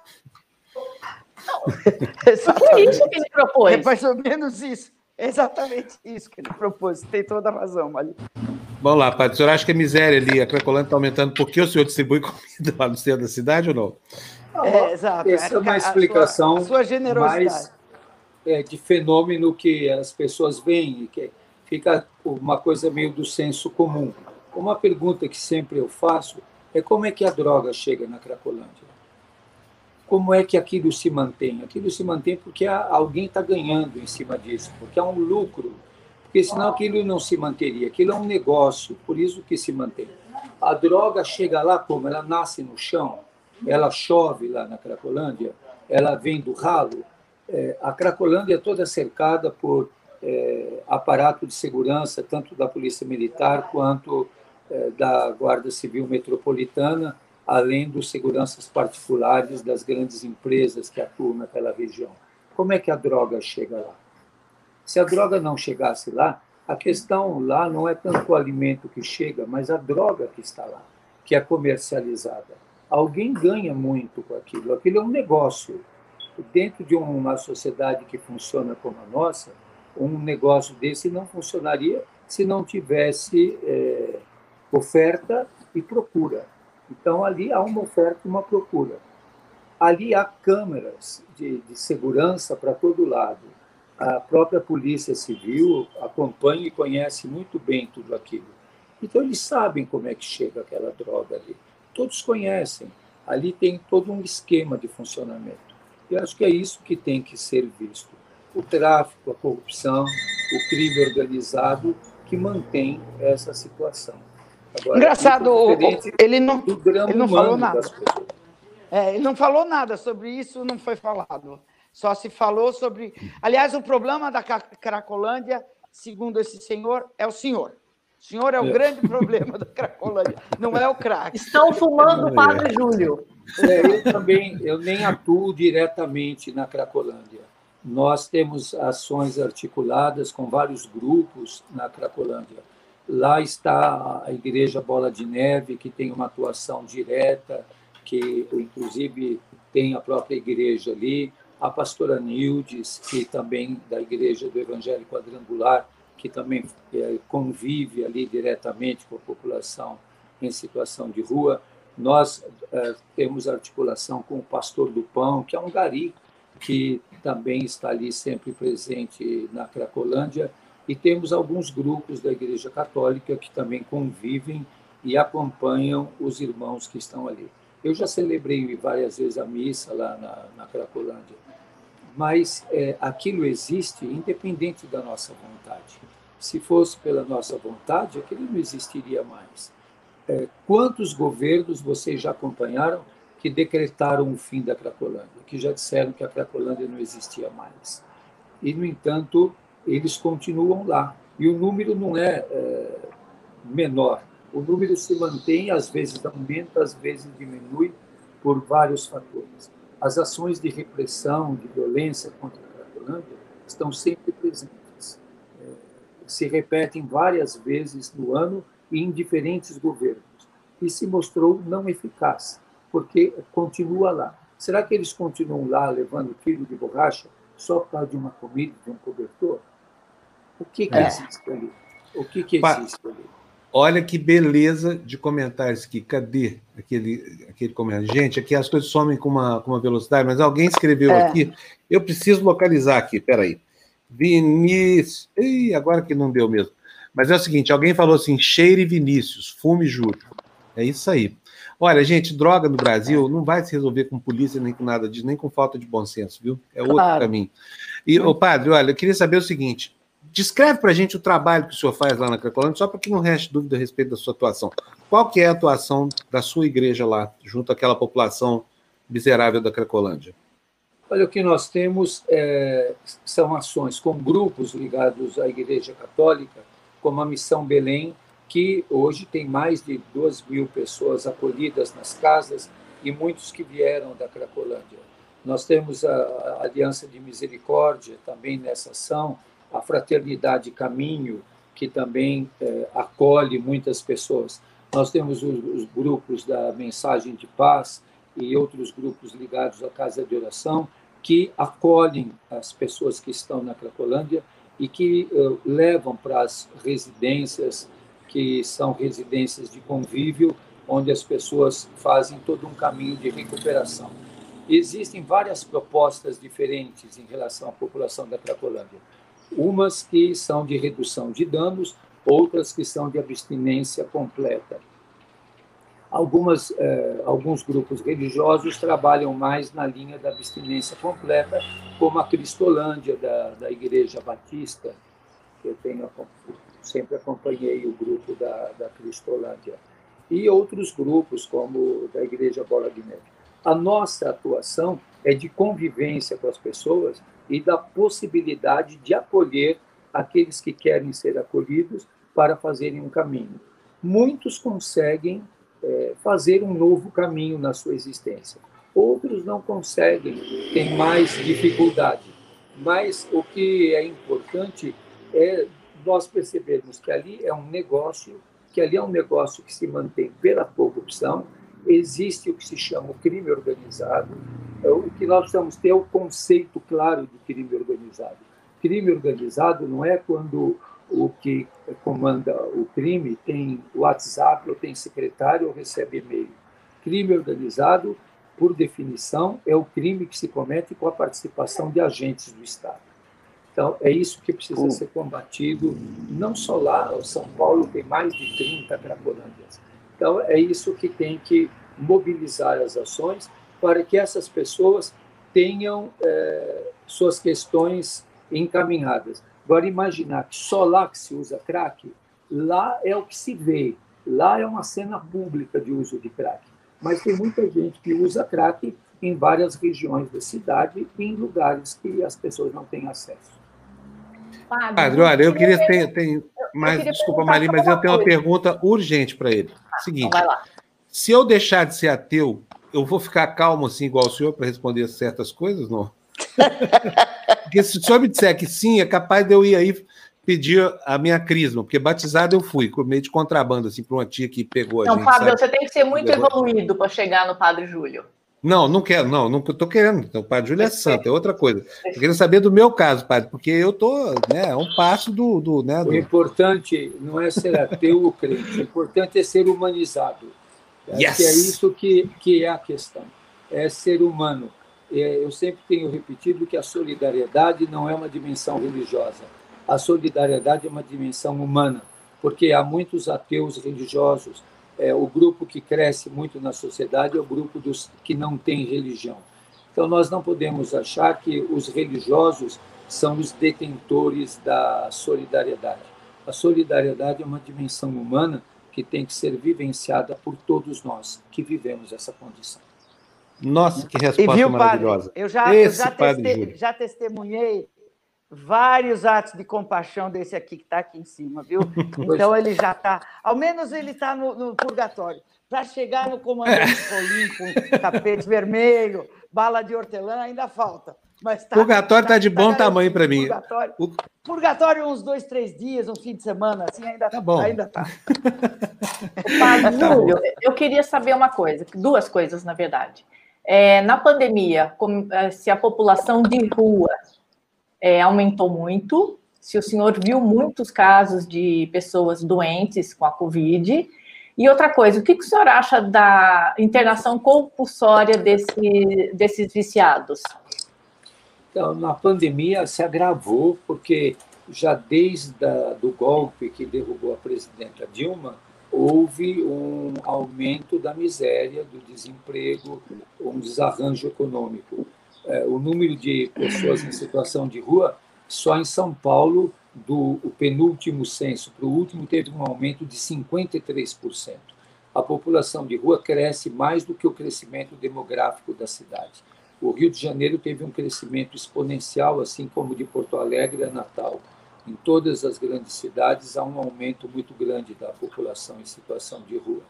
Não, [LAUGHS] foi isso que ele propôs. É mais ou menos isso. [LAUGHS] Exatamente isso que ele propôs. Tem toda a razão, Mali. Vamos lá, Padre. O senhor acha que é miséria ali? A Cracolândia está aumentando porque o senhor distribui [LAUGHS] comida lá no centro da cidade ou não? É, exato. Essa é uma explicação a sua, a sua generosidade. mais é, de fenômeno que as pessoas veem e que fica uma coisa meio do senso comum. Uma pergunta que sempre eu faço é como é que a droga chega na Cracolândia? Como é que aquilo se mantém? Aquilo se mantém porque alguém está ganhando em cima disso, porque há um lucro, porque senão aquilo não se manteria. Aquilo é um negócio, por isso que se mantém. A droga chega lá como? Ela nasce no chão, ela chove lá na Cracolândia, ela vem do ralo, é, a Cracolândia é toda cercada por é, aparato de segurança, tanto da Polícia Militar quanto é, da Guarda Civil Metropolitana, além dos seguranças particulares das grandes empresas que atuam naquela região. Como é que a droga chega lá? Se a droga não chegasse lá, a questão lá não é tanto o alimento que chega, mas a droga que está lá, que é comercializada. Alguém ganha muito com aquilo. Aquilo é um negócio dentro de uma sociedade que funciona como a nossa, um negócio desse não funcionaria se não tivesse é, oferta e procura. Então, ali há uma oferta e uma procura. Ali há câmeras de, de segurança para todo lado. A própria Polícia Civil acompanha e conhece muito bem tudo aquilo. Então, eles sabem como é que chega aquela droga ali. Todos conhecem. Ali tem todo um esquema de funcionamento. E acho que é isso que tem que ser visto. O tráfico, a corrupção, o crime organizado que mantém essa situação. Agora, Engraçado, ele não, ele não falou nada. É, ele não falou nada sobre isso, não foi falado. Só se falou sobre. Aliás, o problema da Cracolândia, segundo esse senhor, é o senhor. O senhor é o é. grande problema da Cracolândia, não é o crack. Estão fumando o Padre Júlio. É, eu também, eu nem atuo diretamente na Cracolândia. Nós temos ações articuladas com vários grupos na Cracolândia. Lá está a Igreja Bola de Neve, que tem uma atuação direta, que inclusive tem a própria igreja ali, a pastora Nildes, que também da Igreja do Evangelho Quadrangular, que também é, convive ali diretamente com a população em situação de rua. Nós é, temos articulação com o Pastor do Pão, que é um gari que também está ali sempre presente na Cracolândia, e temos alguns grupos da Igreja Católica que também convivem e acompanham os irmãos que estão ali. Eu já celebrei várias vezes a missa lá na, na Cracolândia, mas é, aquilo existe independente da nossa vontade. Se fosse pela nossa vontade, aquilo não existiria mais. É, quantos governos vocês já acompanharam que decretaram o fim da Cracolândia, que já disseram que a Cracolândia não existia mais. E, no entanto, eles continuam lá. E o número não é, é menor. O número se mantém, às vezes aumenta, às vezes diminui, por vários fatores. As ações de repressão, de violência contra a Cracolândia estão sempre presentes. É, se repetem várias vezes no ano e em diferentes governos. E se mostrou não eficaz, porque continua lá. Será que eles continuam lá levando tiro de borracha só por causa de uma comida, de um cobertor? O que, que é. existe ali? O que, que existe ali? Olha que beleza de comentários aqui. Cadê aquele, aquele comentário? Gente, aqui as coisas somem com uma, com uma velocidade, mas alguém escreveu é. aqui. Eu preciso localizar aqui, peraí. Vinícius. Ih, agora que não deu mesmo. Mas é o seguinte: alguém falou assim: cheire Vinícius, fume Júlio. É isso aí. Olha, gente, droga no Brasil não vai se resolver com polícia nem com nada disso, nem com falta de bom senso, viu? É outro claro. caminho. E, ô padre, olha, eu queria saber o seguinte: Descreve para a gente o trabalho que o senhor faz lá na Cracolândia, só para que não reste dúvida a respeito da sua atuação. Qual que é a atuação da sua igreja lá, junto àquela população miserável da Cracolândia? Olha, o que nós temos é, são ações com grupos ligados à Igreja Católica, como a Missão Belém, que hoje tem mais de 2 mil pessoas acolhidas nas casas e muitos que vieram da Cracolândia. Nós temos a Aliança de Misericórdia também nessa ação, a Fraternidade Caminho, que também é, acolhe muitas pessoas. Nós temos os, os, grupos da Mensagem de Paz e outros grupos ligados à Casa de Oração, que acolhem as pessoas que estão na Cracolândia e que uh, levam para as residências, que são residências de convívio, onde as pessoas fazem todo um caminho de recuperação. Existem várias propostas diferentes em relação à população da Cracolândia umas que são de redução de danos, outras que são de abstinência completa. Algumas, eh, alguns grupos religiosos trabalham mais na linha da abstinência completa, como a Cristolândia da, da Igreja Batista, que eu tenho, sempre acompanhei o grupo da, da Cristolândia, e outros grupos, como da Igreja Bola de Neve. A nossa atuação é de convivência com as pessoas e da possibilidade de acolher aqueles que querem ser acolhidos para fazerem um caminho. Muitos conseguem é, fazer um novo caminho na sua existência, outros não conseguem, têm mais dificuldade. Mas o que é importante é nós percebermos que ali é um negócio, que ali é um negócio que se mantém pela corrupção, existe o que se chama o crime organizado. É, o que nós precisamos ter é o conceito claro de crime organizado. Crime organizado não é quando o que comanda o crime tem WhatsApp, ou tem secretário, ou recebe e-mail. Crime organizado, por definição, é o crime que se comete com a participação de agentes do Estado. Então, é isso que precisa ser combatido, não só lá, São Paulo tem mais de 30 cracolândias. Então, é isso que tem que mobilizar as ações para que essas pessoas tenham é, suas questões encaminhadas. Agora, imaginar que só lá que se usa crack, lá é o que se vê, lá é uma cena pública de uso de crack. Mas tem muita gente que usa crack em várias regiões da cidade e em lugares que as pessoas não têm acesso. Padre, olha, eu queria ter, ter mais, desculpa, Maria, mas eu tenho uma pergunta urgente para ele. Seguinte, então se eu deixar de ser ateu, eu vou ficar calmo assim, igual o senhor, para responder certas coisas, não? [LAUGHS] porque se o senhor me disser que sim, é capaz de eu ir aí pedir a minha crisma, porque batizado eu fui, com meio de contrabando, assim, para uma tia que pegou a não, gente. Não, Fábio, você tem que ser muito evoluído para chegar no Padre Júlio. Não, não quero, não, não estou querendo. Então, o Padre Júlio é santo, é outra coisa. Estou querendo saber do meu caso, Padre, porque eu estou né, a um passo do. do, né, do... O importante não é ser ateu ou crente, o importante é ser humanizado. Yes. é isso que, que é a questão, é ser humano. É, eu sempre tenho repetido que a solidariedade não é uma dimensão religiosa, a solidariedade é uma dimensão humana, porque há muitos ateus religiosos, é, o grupo que cresce muito na sociedade é o grupo dos que não tem religião. Então, nós não podemos achar que os religiosos são os detentores da solidariedade. A solidariedade é uma dimensão humana que tem que ser vivenciada por todos nós que vivemos essa condição. Nossa, que resposta viu, maravilhosa. Padre, eu já, eu já, teste, já testemunhei vários atos de compaixão desse aqui que está aqui em cima, viu? [LAUGHS] Então ele já está, ao menos ele está no, no, purgatório. Para chegar no comandante Colim com tapete vermelho, bala de hortelã, ainda falta. Mas tá, purgatório está tá de tá bom tamanho para mim. Purgatório, purgatório uns dois, três dias, um fim de semana, assim, ainda tá bom. Ainda tá. [LAUGHS] Júlio, eu queria saber uma coisa, duas coisas, na verdade. É, na pandemia, como, é, se a população de rua é, aumentou muito, se o senhor viu muitos casos de pessoas doentes com a Covid. E outra coisa, o que, que o senhor acha da internação compulsória desse, desses viciados? Então, na pandemia se agravou, porque já desde o golpe que derrubou a presidenta Dilma, houve um aumento da miséria, do desemprego, um desarranjo econômico. É, o número de pessoas em situação de rua, só em São Paulo, do penúltimo censo para o último, teve um aumento de 53%. A população de rua cresce mais do que o crescimento demográfico da cidade. O Rio de Janeiro teve um crescimento exponencial, assim como de Porto Alegre a Natal. Em todas as grandes cidades há um aumento muito grande da população em situação de rua.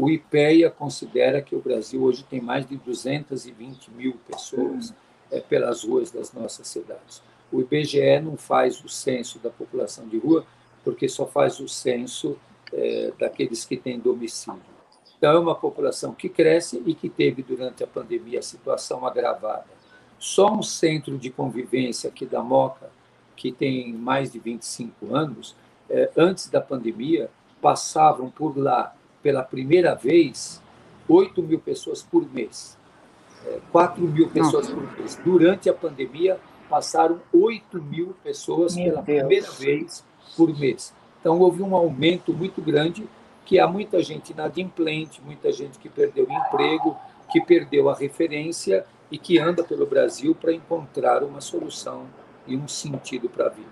O IPEA considera que o Brasil hoje tem mais de 220 mil pessoas é, pelas ruas das nossas cidades. O IBGE não faz o censo da população de rua, porque só faz o censo é, daqueles que têm domicílio. Então, é uma população que cresce e que teve, durante a pandemia, a situação agravada. Só um centro de convivência aqui da Moca, que tem mais de 25 anos, é, antes da pandemia, passavam por lá pela primeira vez 8 mil pessoas por mês. 4 é, mil pessoas por mês. Durante a pandemia, passaram 8 mil pessoas Meu pela Deus. primeira vez por mês. Então, houve um aumento muito grande, que há muita gente inadimplente, muita gente que perdeu o emprego, que perdeu a referência e que anda pelo Brasil para encontrar uma solução e um sentido para a vida.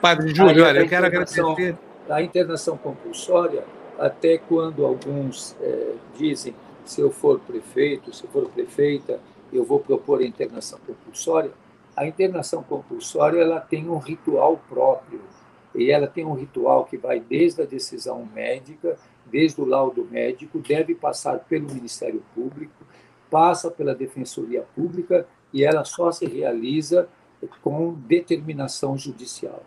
Padre Júlio, olha, eu quero agradecer a internação compulsória, até quando alguns é, dizem se eu for prefeito, se eu for prefeita, eu vou propor a internação compulsória. A internação compulsória ela tem um ritual próprio e ela tem um ritual que vai desde a decisão médica, desde o laudo médico, deve passar pelo Ministério Público, passa pela Defensoria Pública e ela só se realiza com determinação judicial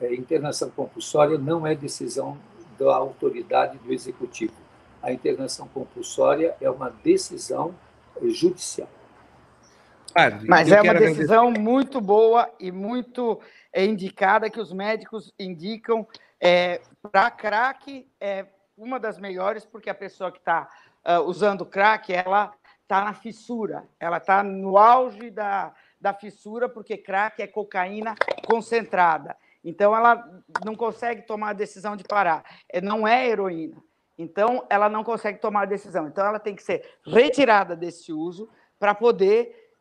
é, internação compulsória não é decisão da autoridade do executivo. A internação compulsória é uma decisão judicial. Mas é uma decisão agradecer. muito boa e muito é, indicada que os médicos indicam é, para crack é uma das melhores porque a pessoa que está uh, ah, usando crack ela está na fissura, ela está no auge da, da fissura porque crack é cocaína concentrada. Então, ela não consegue tomar a decisão de parar. É, não é heroína. Então, ela não consegue tomar a decisão. Então, ela tem que ser retirada desse uso para poder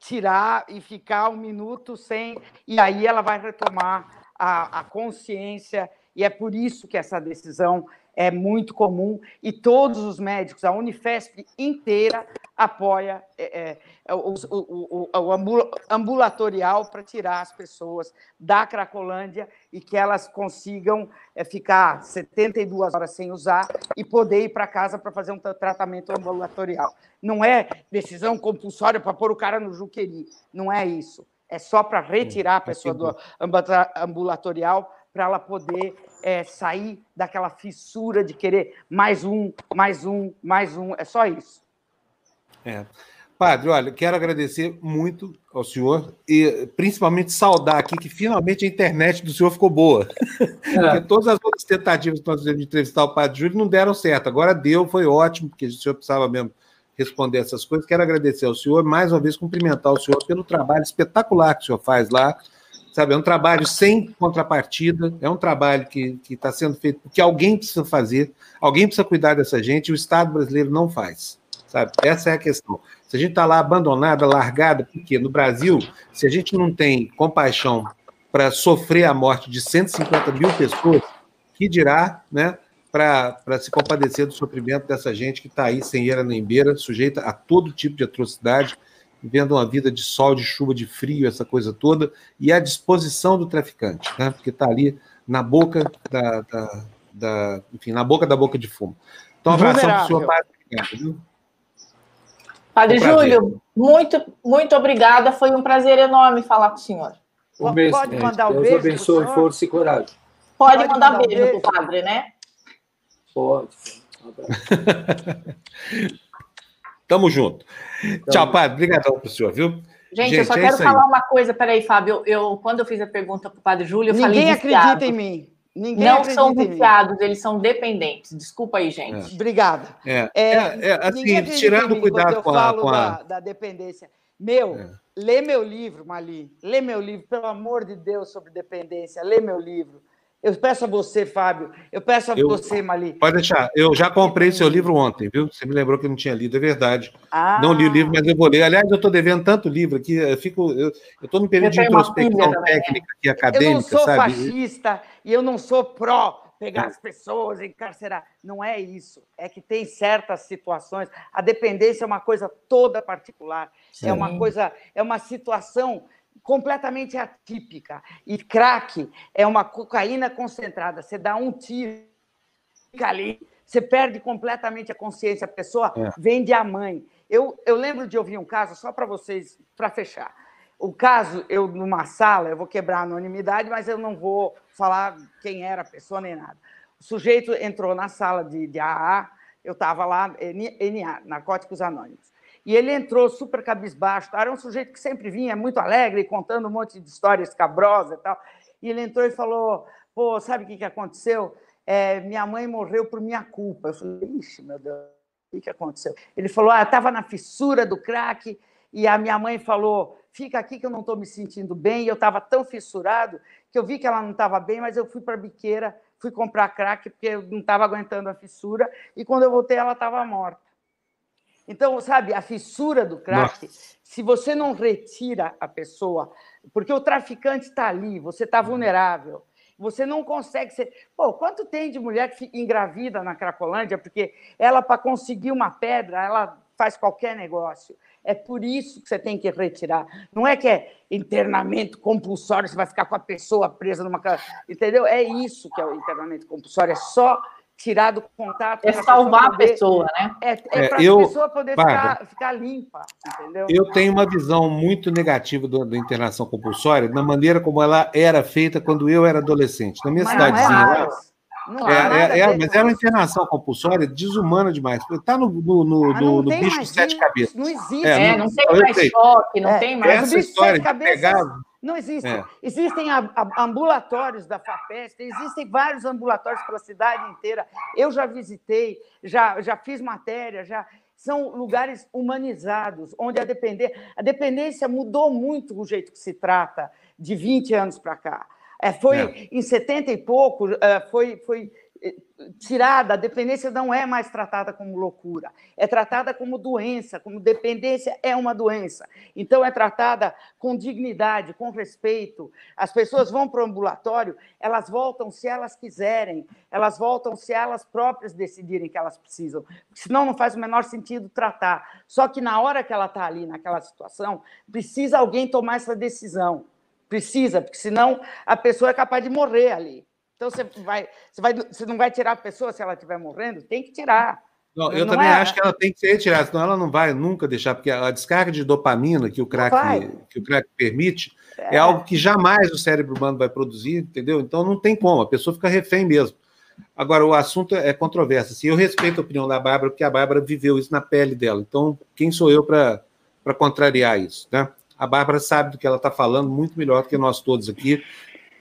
tirar e ficar um minuto sem. E aí ela vai retomar a, a consciência. E é por isso que essa decisão é muito comum e todos os médicos, a Unifesp inteira apoia é, é, o, o, o, o, ambulatorial para tirar as pessoas da Cracolândia e que elas consigam é, ficar 72 horas sem usar e poder ir para casa para fazer um tratamento ambulatorial. Não é decisão compulsória para pôr o cara no juqueri, não é isso. É só para retirar a é pessoa do ambulatorial para ela poder é, sair daquela fissura de querer mais um, mais um, mais um. É só isso. É. Padre, olha, quero agradecer muito ao senhor e principalmente saudar aqui que finalmente a internet do senhor ficou boa. É. [LAUGHS] Porque todas as outras tentativas que nós fizemos de entrevistar o Padre Júlio não deram certo. Agora deu, foi ótimo, porque o senhor precisava mesmo responder essas coisas. Quero agradecer ao senhor, mais uma vez cumprimentar o senhor pelo trabalho espetacular que o senhor faz lá sabe? É um trabalho sem contrapartida, é um trabalho que está sendo feito porque alguém precisa fazer, alguém precisa cuidar dessa gente e o Estado brasileiro não faz, sabe? Essa é a questão. Se a gente está lá abandonada, largada, porque no Brasil, se a gente não tem compaixão para sofrer a morte de 150 mil pessoas, que dirá, né? para se compadecer do sofrimento dessa gente que está aí sem era nem beira, sujeita a todo tipo de atrocidade, vivendo uma vida de sol, de chuva, de frio, essa coisa toda, e à disposição do traficante, né? porque está ali na boca da, da, da, enfim, na boca da boca de fumo. Então, um abração para o senhor Padre. Viu? Padre um Júlio, muito, muito obrigada. Foi um prazer enorme falar com o senhor. Um beijo, Pode mandar um Deus beijo. Deus abençoe, força e coragem. Pode, Pode mandar, mandar beijo, beijo pro padre, né? Pode. [LAUGHS] Tamo junto. Tamo. Tchau, padre. Obrigadão pro senhor, viu? Gente, Gente eu só é quero falar uma coisa. Peraí, Fábio. Eu, quando eu fiz a pergunta para o padre Júlio, eu Ninguém falei. Ninguém acredita em mim. Ninguém não são viciados, eles são dependentes. Desculpa aí, gente. É. Obrigada. É, é, é assim, tirando cuidado com a, com a... Da, da, dependência. Meu, é. lê meu livro, Mali. Lê meu livro, pelo amor de Deus, sobre dependência. Lê meu livro. Eu peço a você, Fábio. Eu peço a eu, você, Mali. Pode deixar. Eu já comprei seu livro ontem, viu? Você me lembrou que eu não tinha lido, é verdade. Ah. Não li o livro, mas eu vou ler. Aliás, eu estou devendo tanto livro aqui. Eu fico, eu estou no período de introspecção né? técnica e acadêmica, Eu não sou sabe? fascista e eu não sou pró pegar as pessoas, encarcerar. Não é isso. É que tem certas situações. A dependência é uma coisa toda particular. Sim. É uma coisa, é uma situação completamente atípica. E crack é uma cocaína concentrada. Você dá um tiro, fica ali, você perde completamente a consciência. A pessoa é. vende a mãe. Eu, eu lembro de ouvir um caso, só para vocês, para fechar. O caso, eu numa sala, eu vou quebrar a anonimidade, mas eu não vou falar quem era a pessoa nem nada. O sujeito entrou na sala de, de AA, eu estava lá, NA, Narcóticos Anônimos. E ele entrou super cabisbaixo. Era um sujeito que sempre vinha muito alegre, contando um monte de histórias escabrosas e tal. E ele entrou e falou: pô, sabe o que, que aconteceu? É, minha mãe morreu por minha culpa. Eu falei: ixi, meu Deus, o que, que aconteceu? Ele falou: ah, estava na fissura do crack e a minha mãe falou: fica aqui que eu não estou me sentindo bem. E eu estava tão fissurado que eu vi que ela não estava bem, mas eu fui para a biqueira, fui comprar crack porque eu não estava aguentando a fissura. E quando eu voltei, ela estava morta. Então, sabe, a fissura do crack, Nossa. se você não retira a pessoa, porque o traficante está ali, você está vulnerável, você não consegue ser. Pô, quanto tem de mulher que engravida na Cracolândia porque ela, para conseguir uma pedra, ela faz qualquer negócio. É por isso que você tem que retirar. Não é que é internamento compulsório, você vai ficar com a pessoa presa numa. Entendeu? É isso que é o internamento compulsório. É só tirar do contato. É salvar a pessoa, né? É, é, para a pessoa poder ficar, ficar, limpa, entendeu? Eu tenho uma visão muito negativa da internação compulsória, da maneira como ela era feita quando eu era adolescente. Na minha mas cidadezinha lá. Não é, é, é, mas era uma internação compulsória desumana demais. Está no, no, no, no, no bicho de sete cabeças. Não existe. É, não, não, tem mais choque, não tem mais. Essa história de pegar não existe. É. Existem ambulatórios da FAPESP, existem vários ambulatórios pela cidade inteira. Eu já visitei, já, já fiz matéria, já são lugares humanizados, onde a, depender, a dependência mudou muito o jeito que se trata de 20 anos para cá. É, foi é. em 70 e pouco, é, foi, foi tirada, a dependência não é mais tratada como loucura, é tratada como doença, como dependência é uma doença. Então, é tratada com dignidade, com respeito. As pessoas vão para o ambulatório, elas voltam se elas quiserem, elas voltam se elas próprias decidirem que elas precisam, senão não faz o menor sentido tratar. Só que na hora que ela está ali, naquela situação, precisa alguém tomar essa decisão. Precisa, porque senão a pessoa é capaz de morrer ali. Então você vai, você vai, você não vai tirar a pessoa se ela estiver morrendo? Tem que tirar. Não, eu não também é... acho que ela tem que ser retirada, senão ela não vai nunca deixar, porque a descarga de dopamina que o crack, que o crack permite é. é. algo que jamais o cérebro humano vai produzir, entendeu? Então não tem como, a pessoa fica refém mesmo. Agora, o assunto é controverso. Assim, eu respeito a opinião da Bárbara, porque a Bárbara viveu isso na pele dela. Então, quem sou eu para contrariar isso? Né? A Bárbara sabe do que ela está falando muito melhor do que nós todos aqui.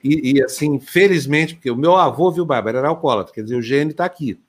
E, e, assim, felizmente, porque o meu avô, viu, Bárbara, era alcoólatra, quer dizer, o gene está aqui.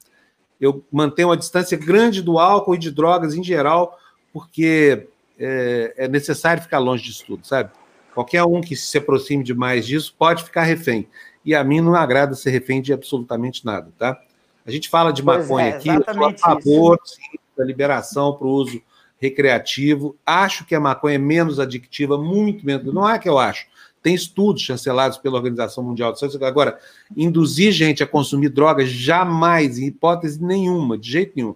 Eu mantenho uma distância grande do álcool e de drogas em geral, porque é, é necessário ficar longe disso tudo, sabe? Qualquer um que se aproxime demais disso pode ficar refém. E a mim não agrada ser refém de absolutamente nada, tá? A gente fala de pois maconha é, aqui, eu sou a favor sim, da liberação para o uso recreativo. Acho que a maconha é menos adictiva, muito menos. Não é que eu acho tem estudos chancelados pela Organização Mundial de Saúde. Agora, induzir gente a consumir drogas, jamais, em hipótese nenhuma, de jeito nenhum.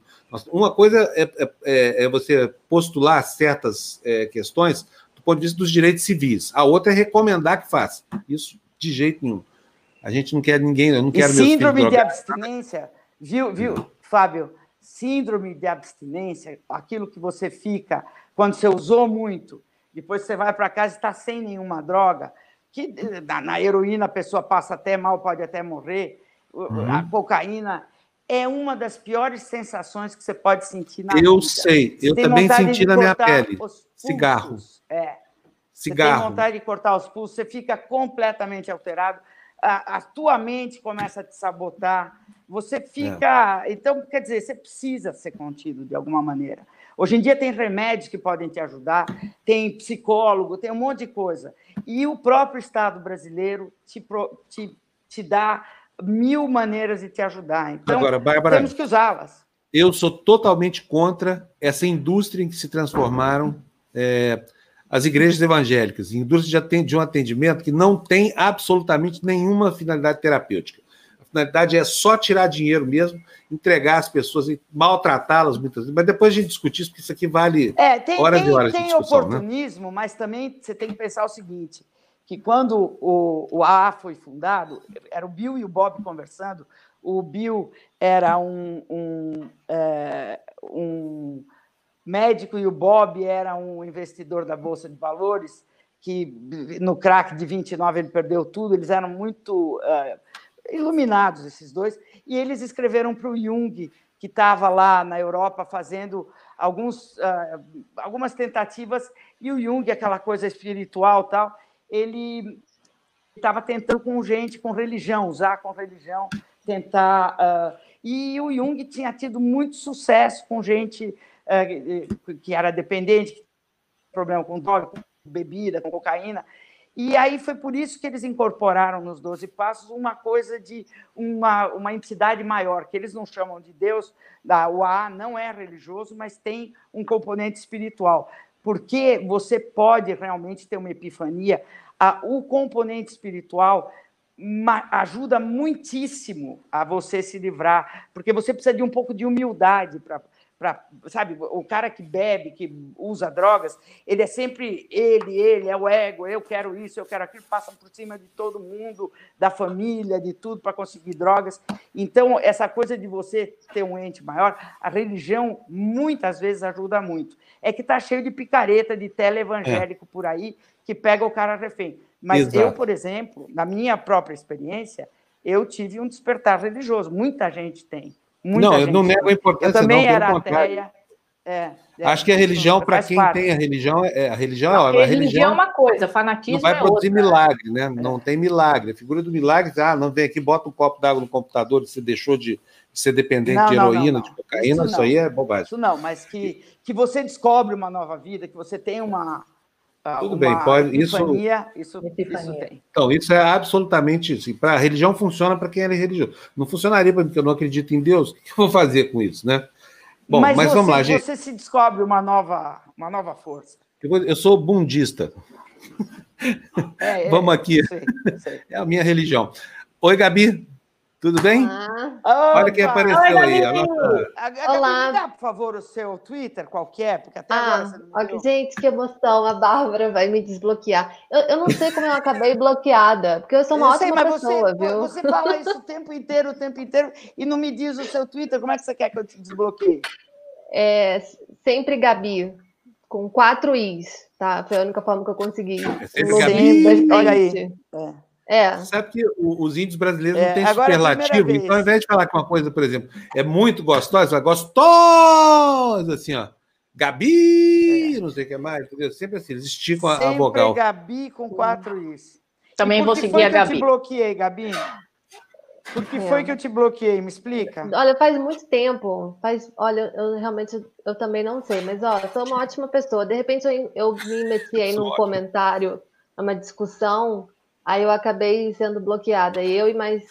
Uma coisa é, é, é, é você postular certas é, questões do ponto de vista dos direitos civis, a outra é recomendar que faça. Isso de jeito nenhum. A gente não quer ninguém, eu não quero e síndrome de abstinência, viu, viu, Fábio? Síndrome de abstinência, aquilo que você fica quando você usou muito, depois você vai para casa e está sem nenhuma droga, que na, na, heroína a pessoa passa até mal, pode até morrer, uhum. a cocaína é uma das piores sensações que você pode sentir na eu vida. Eu sei, eu também senti na minha pele. Cigarro. É. Cigarro. Você tem vontade de cortar os pulsos, você fica completamente alterado a, a, tua mente começa a te sabotar, você fica. É. Então, quer dizer, você precisa ser contido de alguma maneira. Hoje em dia tem remédios que podem te ajudar, tem psicólogo, tem um monte de coisa. E o próprio Estado brasileiro te, te, te dá mil maneiras de te ajudar. Então, Agora, Bárbara, temos que usá-las. Eu sou totalmente contra essa indústria em que se transformaram. É, as igrejas evangélicas, indústria de um atendimento que não tem absolutamente nenhuma finalidade terapêutica. A finalidade é só tirar dinheiro mesmo, entregar as pessoas e maltratá-las muitas vezes. Mas depois a gente discutir isso, porque isso aqui vale é, tem, horas tem, e horas tem de discussão. Tem oportunismo, né? mas também você tem que pensar o seguinte, que quando o, o AA foi fundado, era o Bill e o Bob conversando, o Bill era um, um, é, um médico e o Bob era um investidor da Bolsa de Valores, que no crack de 29 ele perdeu tudo, eles eram muito uh, iluminados, esses dois, e eles escreveram para o Jung, que estava lá na Europa fazendo alguns, uh, algumas tentativas, e o Jung, aquela coisa espiritual tal, ele estava tentando com gente, com religião, usar com religião, tentar. Uh, e o Jung tinha tido muito sucesso com gente é, que era dependente, problema com droga, com bebida, com cocaína. E aí foi por isso que eles incorporaram nos Doze Passos uma coisa de uma, uma entidade maior, que eles não chamam de Deus, o AA não é religioso, mas tem um componente espiritual, porque você pode realmente ter uma epifania. O componente espiritual ajuda muitíssimo a você se livrar, porque você precisa de um pouco de humildade para para, sabe, o cara que bebe, que usa drogas, ele é sempre ele, ele, é o ego, eu quero isso, eu quero aquilo, passa por cima de todo mundo, da família, de tudo para conseguir drogas. Então, essa coisa de você ter um ente maior, a religião muitas vezes ajuda muito. É que está cheio de picareta, de teleevangélico é. por aí, que pega o cara refém. Mas Exato. eu, por exemplo, na minha própria experiência, eu tive um despertar religioso. Muita gente tem. Muita não, eu não nego a importância. Eu também não, era ateia. É, é, Acho que a religião, para quem parte. tem a religião, é, a religião, não, a religião, religião é uma coisa, fanatismo não vai é produzir outra. milagre, né? Não tem milagre. A figura do milagre, ah, não vem aqui, bota um copo d'água no computador e você deixou de ser dependente não, de não, heroína, de cocaína, isso, isso aí é bobagem. Isso não, mas que, que você descobre uma nova vida, que você tem uma, tudo bem, pode. Isso, isso, isso tem. Então, isso é absolutamente isso. Para a religião funciona para quem é religioso. Não funcionaria para mim, porque eu não acredito em Deus. [LAUGHS] O que eu vou fazer com isso, né? Bom, mas, mas você, vamos lá, gente. Você se descobre uma nova, uma nova força. Eu sou bundista. É, [LAUGHS] é, vamos aqui. Sei, sei. É a minha religião. Oi, Gabi. Tudo bem? Ah. Olha quem apareceu Oi, aí. Olá. dá, por favor, o seu Twitter qualquer, porque até ah, agora você não olha, Gente, que emoção. A Bárbara vai me desbloquear. Eu, eu não sei como eu acabei bloqueada, porque eu sou uma eu ótima sei, pessoa, você, viu? Você fala isso o tempo inteiro, o tempo inteiro, e não me diz o seu Twitter. Como é que você quer que eu te desbloqueie? É, sempre Gabi, com quatro Is, tá? Foi a única forma que eu consegui. É sempre Gabi. Olha aí. É. É. Sabe que os índios brasileiros é, não têm superlativo, então ao invés de falar com uma coisa, por exemplo, é muito gostosa, gostosa, assim, ó. Gabi, é. não sei o que mais, entendeu? Sempre assim, eles esticam Sempre a, vogal. Gabi com quatro Is. Também vou seguir a Gabi. Por que eu te bloqueei, Gabi? Por que é. foi que eu te bloqueei? Me explica. Olha, faz muito tempo. Faz, olha, eu realmente eu também não sei, mas ó, eu sou uma ótima pessoa. De repente eu, eu me meti aí num comentário, numa discussão Aí eu acabei sendo bloqueada, eu e mais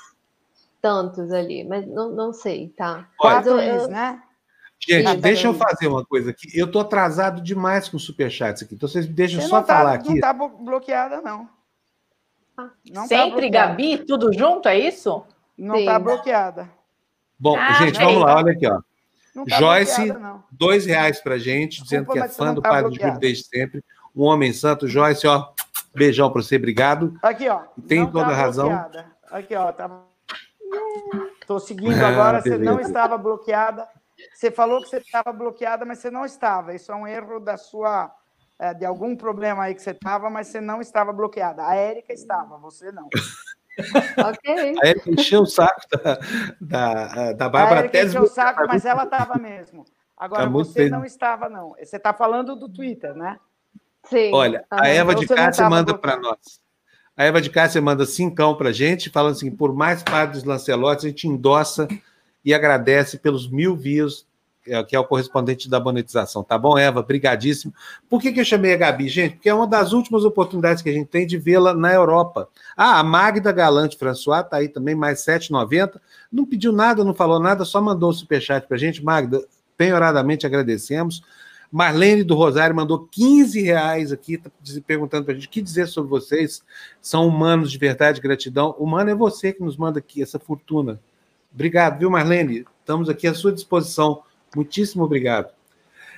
tantos ali, mas não, não sei, tá? Quatro eu, né? Gente, deixa eu fazer uma coisa aqui. Eu tô atrasado demais com superchats aqui, então vocês me deixam Você só falar tá, aqui. Não tá bloqueada, não. Não Sempre, tá Gabi, tudo junto, é isso? Não está bloqueada. Bom, ah, gente, vamos lá, olha aqui, ó. Tá Joyce, dois reais pra gente, dizendo que é fã do tá Padre Júlio desde sempre. Um homem santo, Joyce, ó, beijão pra você, obrigado. Aqui, ó. Tem toda tá razão. Bloqueada. Aqui, ó, tá. Tô seguindo ah, agora, você não estava bloqueada. Você falou que você estava bloqueada, mas você não estava. Isso é um erro da sua é, de algum problema aí que você estava, mas você não estava bloqueada. A Érica estava, você não. [LAUGHS] ok. A Érica encheu o saco da, da, da Bárbara. A Érica encheu o saco, mas ela estava mesmo. Agora, tá você não estava, não. Você está falando do Twitter, né? Sim. Olha, a Eva de Cássia manda para nós. A Eva de Cássia manda cincão para gente, falando assim: por mais padres Lancelotes, a gente endossa e agradece pelos mil views é, que é o correspondente da monetização. Tá bom, Eva? Brigadíssimo. Por que, que eu chamei a Gabi, gente? Porque é uma das últimas oportunidades que a gente tem de vê-la na Europa. Ah, a Magda Galante François tá aí também, mais 7,90. Não pediu nada, não falou nada, só mandou um superchat pra gente. Magda, penhoradamente agradecemos. Marlene do Rosário mandou 15 reais aqui, tá perguntando para a gente o que dizer sobre vocês. São humanos de verdade, gratidão. Humano é você que nos manda aqui essa fortuna. Obrigado, viu, Marlene? Estamos aqui à sua disposição Muitíssimo obrigado.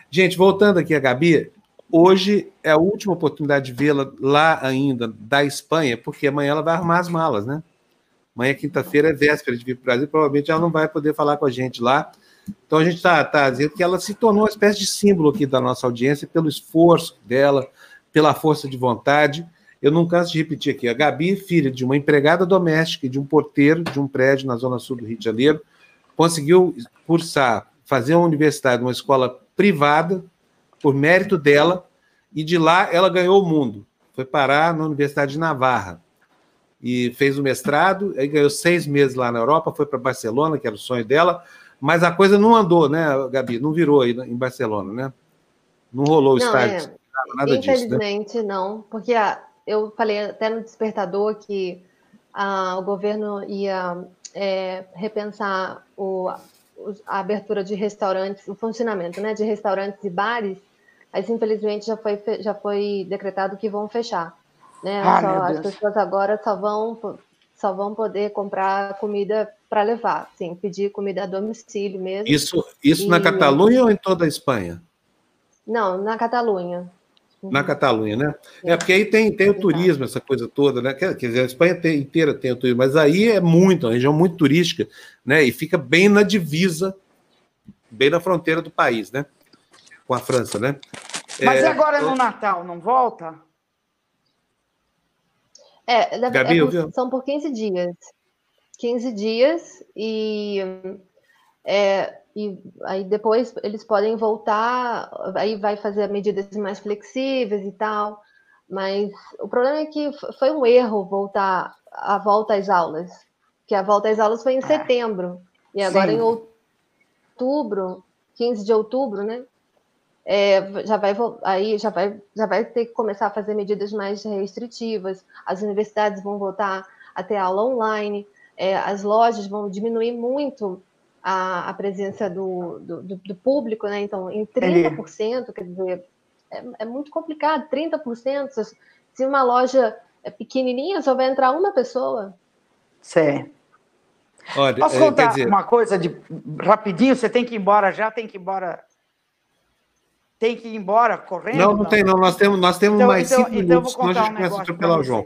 Gente, voltando aqui a Gabi, hoje é a última oportunidade de vê-la lá ainda, da Espanha, porque amanhã ela vai arrumar as malas, né? Amanhã, quinta-feira, é véspera de vir para o Brasil, provavelmente ela não vai poder falar com a gente lá. Então a gente está tá dizendo que ela se tornou uma espécie de símbolo aqui da nossa audiência pelo esforço dela, pela força de vontade. Eu não canso de repetir aqui: a Gabi, filha de uma empregada doméstica e de um porteiro de um prédio na zona sul do Rio de Janeiro, conseguiu cursar fazer uma universidade, uma escola privada, por mérito dela, e de lá ela ganhou o mundo. Foi parar na Universidade de Navarra. E fez o mestrado, aí ganhou seis meses lá na Europa, foi para Barcelona, que era o sonho dela, mas a coisa não andou, né, Gabi? Não virou aí em Barcelona, né? Não rolou o estádio. É, nada infelizmente, disso, né? não, porque ah, eu falei até no despertador que ah, o governo ia é, repensar o, a abertura de restaurantes, o funcionamento né, de restaurantes e bares, mas infelizmente já foi, já foi decretado que vão fechar. Né? Ah, só, as pessoas agora só vão, só vão poder comprar comida para levar, sim, pedir comida a domicílio mesmo. Isso, isso e... na Catalunha ou em toda a Espanha? Não, na Catalunha na Catalunha, né? É, porque aí tem, tem o turismo, essa coisa toda, né? Quer, dizer, a Espanha tem, inteira tem o turismo, mas aí é muito, uma região muito turística, né? E fica bem na divisa, bem na fronteira do país, né? Com a França, né? Mas é, agora no Natal, não volta? É, Gabi, é, são por 15 dias. 15 dias e é, e aí depois eles podem voltar, aí vai fazer medidas mais flexíveis e tal. Mas o problema é que foi um erro voltar a volta às aulas, que a volta às aulas foi em é. setembro e agora Sim. em outubro, 15 de outubro, né? É, já vai aí já vai já vai ter que começar a fazer medidas mais restritivas. As universidades vão voltar a ter aula online, é, as lojas vão diminuir muito a, a presença do, do, do, público, né? Então, em 30%, quer dizer, é, é muito complicado, 30%. Se, uma loja é pequenininha, só vai entrar uma pessoa. Sim. Olha, Posso é, contar dizer... uma coisa de rapidinho? Você tem que ir embora já, tem que ir embora. Tem que ir embora correndo? Não, não, não? tem, não. Nós temos, nós temos então, mais então, cinco então minutos, senão a gente um começa a atropelar o João.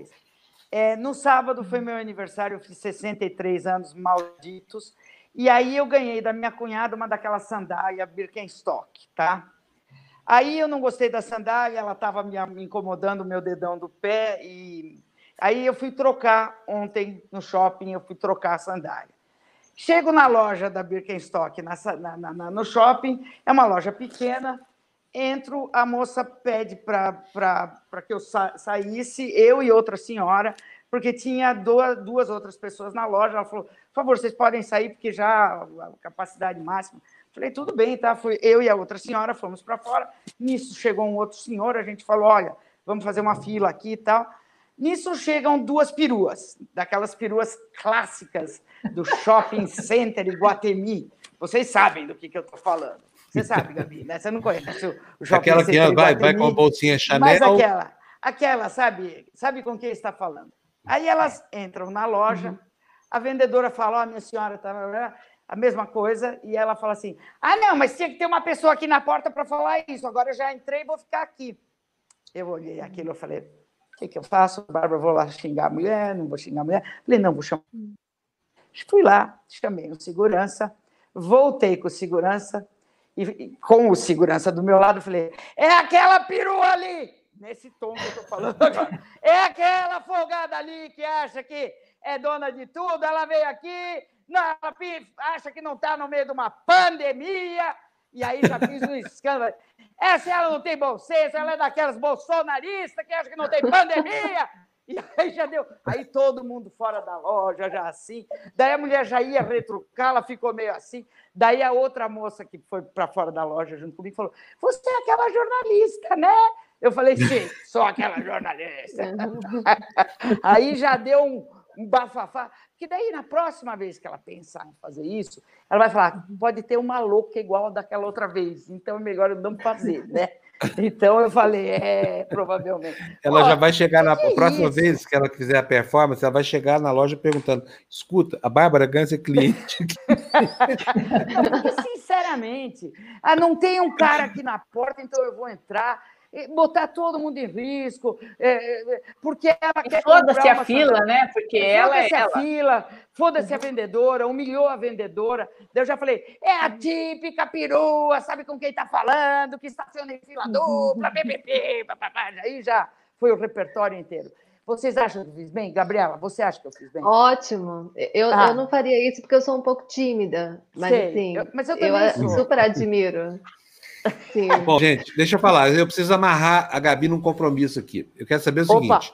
É, no sábado foi meu aniversário, eu fiz 63 anos malditos. E aí eu ganhei da minha cunhada uma daquelas sandálias Birkenstock, tá? Aí eu não gostei da sandália, ela estava me incomodando o meu dedão do pé e aí eu fui trocar ontem no shopping, eu fui trocar a sandália. Chego na loja da Birkenstock, na, na, na, no shopping, é uma loja pequena, entro, a moça pede para que eu sa saísse, eu e outra senhora, porque tinha duas, duas outras pessoas na loja. Ela falou: por favor, vocês podem sair, porque já a capacidade máxima. Falei, tudo bem, tá? Fui eu e a outra senhora, fomos para fora. Nisso chegou um outro senhor, a gente falou: olha, vamos fazer uma fila aqui e tal. Nisso chegam duas peruas, daquelas peruas clássicas do shopping center Iguatemi. Vocês sabem do que, que eu estou falando. Você sabe, Gabi, né? Você não conhece o [LAUGHS] shopping aquela que vai, vai com a bolsinha Chanel. Mas aquela, aquela, sabe, sabe com quem está falando? Aí elas entram na loja, a vendedora fala: Ó, minha senhora, tá a mesma coisa, e ela fala assim: Ah, não, mas tinha que ter uma pessoa aqui na porta para falar isso. Agora eu já entrei e vou ficar aqui. Eu olhei aquilo, eu falei: O que, que eu faço? Bárbara, vou lá xingar a mulher, não vou xingar a mulher. Falei: Não, vou chamar. Fui lá, chamei o segurança, voltei com o segurança, e com o segurança do meu lado, falei: É aquela perua ali! Nesse tom que eu estou falando [LAUGHS] agora. É aquela folgada ali que acha que é dona de tudo, ela veio aqui, não, ela acha que não está no meio de uma pandemia, e aí já fiz um escândalo. Essa ela não tem bom senso, ela é daquelas bolsonaristas que acha que não tem pandemia. E aí já deu. Aí todo mundo fora da loja, já assim. Daí a mulher já ia retrucar, ela ficou meio assim. Daí a outra moça que foi para fora da loja junto comigo falou: Você é aquela jornalista, né? Eu falei: Sim, sou aquela jornalista. aí já deu um, um bafafá. Que daí, na próxima vez que ela pensar em fazer isso, ela vai falar: pode ter uma louca igual daquela outra vez, então é melhor eu não fazer, né? Então eu falei, é, provavelmente. Ela já vai chegar na próxima isso? vez que ela fizer a performance, ela vai chegar na loja perguntando: escuta, a Bárbara Gans é cliente. Porque, [LAUGHS] sinceramente, ah, não tem um cara aqui na porta, então eu vou entrar botar todo mundo em risco, é, é porque ela quer. Foda-se a fila, né? Porque ela é. Foda-se a fila, foda-se a vendedora, humilhou a vendedora. Daí eu já falei, é a típica perua, sabe com quem está falando, que estaciona em fila dupla, ppp, papapá. Aí já foi o repertório inteiro. Vocês acham que eu fiz bem? Gabriela, você acha que eu fiz bem? Ótimo. Eu, ah. eu não faria isso porque eu sou um pouco tímida. Mas Sei. assim, eu, mas eu, eu super admiro. Sim. Bom, gente, deixa eu falar. Eu preciso amarrar a Gabi num compromisso aqui. Eu quero saber o Opa. seguinte: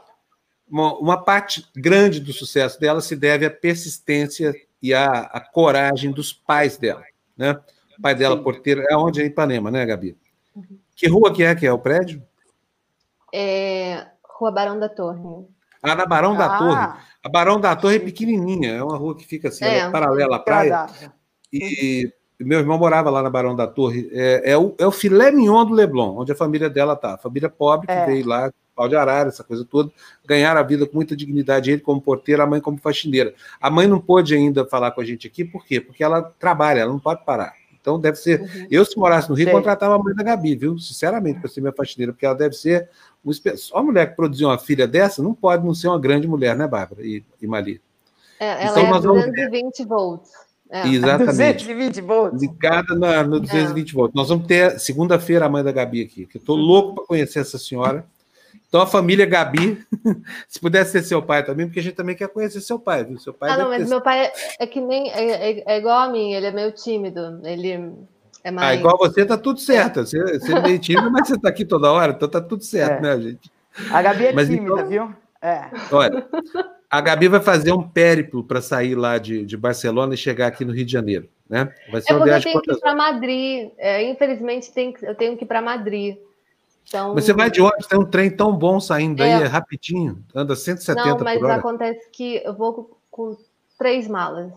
uma, uma, parte grande do sucesso dela se deve à persistência e à, à coragem dos pais dela. Né? O pai dela, Sim. porteiro, é onde? É Ipanema, né, Gabi? Uhum. Que rua que é que é o prédio? É Rua Barão da Torre. Ah, na Barão ah. da Torre. A Barão da Torre é pequenininha, é uma rua que fica assim, é. paralela à praia. E meu irmão morava lá na Barão da Torre. É, é, o, é o filé mignon do Leblon, onde a família dela tá. A família pobre que é. veio lá, pau de arara, essa coisa toda, ganharam a vida com muita dignidade, ele como porteiro, a mãe como faxineira. A mãe não pôde ainda falar com a gente aqui, por quê? Porque ela trabalha, ela não pode parar. Então deve ser. Uhum. Eu, se morasse no Rio, Sei. contratava a mãe da Gabi, viu? Sinceramente, para ser minha faxineira, porque ela deve ser. Só a mulher que produziu uma filha dessa não pode não ser uma grande mulher, né, Bárbara e, e Mali? É, ela então, é 220 volts. É. Exatamente. 220 volts. Ligada na, no 220 é. volts. Nós vamos ter segunda-feira a mãe da Gabi aqui, que eu estou louco para conhecer essa senhora. Então, a família Gabi, [LAUGHS] se pudesse ser seu pai também, porque a gente também quer conhecer seu pai, viu? Seu pai ah, não, mas ter... meu pai é, é que nem. É, é, é, igual a mim, ele é meio tímido. Ele é mais. Ah, igual você, tá tudo certo. Você, você é meio tímido, mas você tá aqui toda hora, então tá tudo certo, é. né, gente? A Gabi é mas, tímida, então... viu? É. Olha, a Gabi vai fazer um périplo para sair lá de, de Barcelona e chegar aqui no Rio de Janeiro, né? Vai ser é porque eu tenho que ir para Madrid. É, infelizmente, tem que, eu tenho que ir para Madrid. Então... Você vai de ônibus, tem um trem tão bom saindo é... aí, é rapidinho, anda 170 Não, mas acontece que eu vou com, com três malas.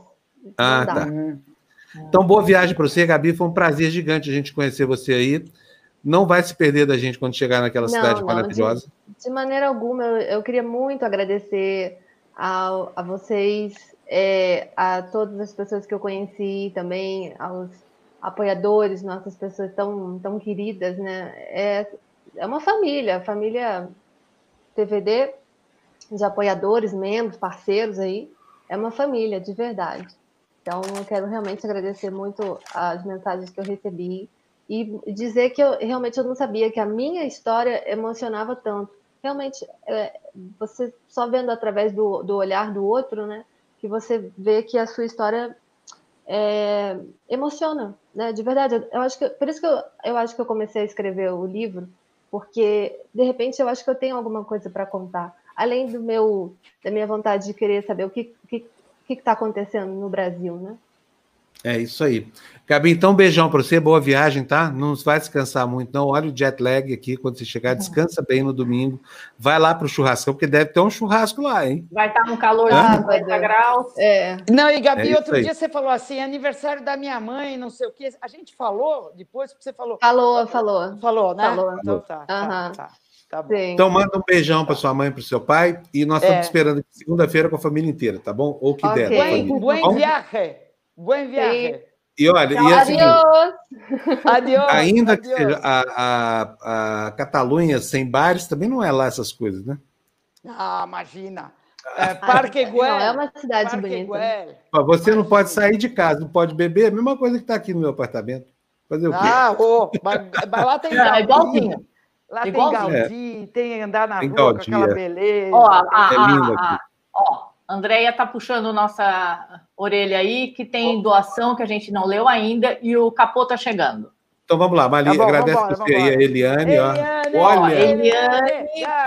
Ah, tá. Então, boa viagem para você, Gabi. Foi um prazer gigante a gente conhecer você aí. Não vai se perder da gente quando chegar naquela não, cidade não, maravilhosa. De, de, maneira alguma, eu, eu queria muito agradecer a, a vocês, é, a todas as pessoas que eu conheci também, aos apoiadores, nossas pessoas tão, tão queridas, né? É, é uma família, família TVD, de apoiadores, membros, parceiros aí, é uma família, de verdade. Então, eu quero realmente agradecer muito as mensagens que eu recebi e dizer que eu realmente eu não sabia que a minha história emocionava tanto realmente é, você só vendo através do, do olhar do outro, né, que você vê que a sua história é, emociona, né, de verdade. Eu acho que por isso que eu, eu acho que eu comecei a escrever o livro, porque de repente eu acho que eu tenho alguma coisa para contar, além do meu da minha vontade de querer saber o que que está acontecendo no Brasil, né? É isso aí. Gabi, então, um beijão para você, boa viagem, tá? Não vai descansar muito, não. Olha o jet lag aqui quando você chegar, descansa bem no domingo. Vai lá para o churrascão, porque deve ter um churrasco lá, hein? Vai estar tá um calor de 50 graus. É. Não, e Gabi, é outro dia você falou assim: aniversário da minha mãe, não sei o quê. A gente falou depois, porque você falou. Falou, falou. Falou, né? Falou. Então tá. Uhum. tá, tá. Tá. Então manda um beijão para sua mãe e para o seu pai. E nós É. estamos esperando aqui segunda-feira com a família inteira, tá bom? Ou que Ok. der. a Buen, tá buen bom? viaje. Buen viaje. E olha, e é seguinte, Adiós. Adiós. ainda que adiós. seja a, a, a Catalunha sem bares, também não é lá essas coisas, né? Ah, imagina. É, Parque Güell. Não, é uma cidade Parque bonita. Güell. Ó, Você não pode sair de casa, não pode beber, a mesma coisa que está aqui no meu apartamento. Fazer o quê? Ah, ô, mas, mas lá tem Não, é igualzinho. Lá tem Igualzinho. Gaudí, tem andar na Tem rua Gaudí, com aquela é. beleza. Ó, a, a, É lindo a- aqui. ó, Andréia tá puxando nossa orelha aí, que tem doação que a gente não leu ainda, e o capô tá chegando. Então vamos lá, Mali, Tá bom, agradece vambora, você aí, a vambora. Eliane. ó. Eliane, Olha, Eliane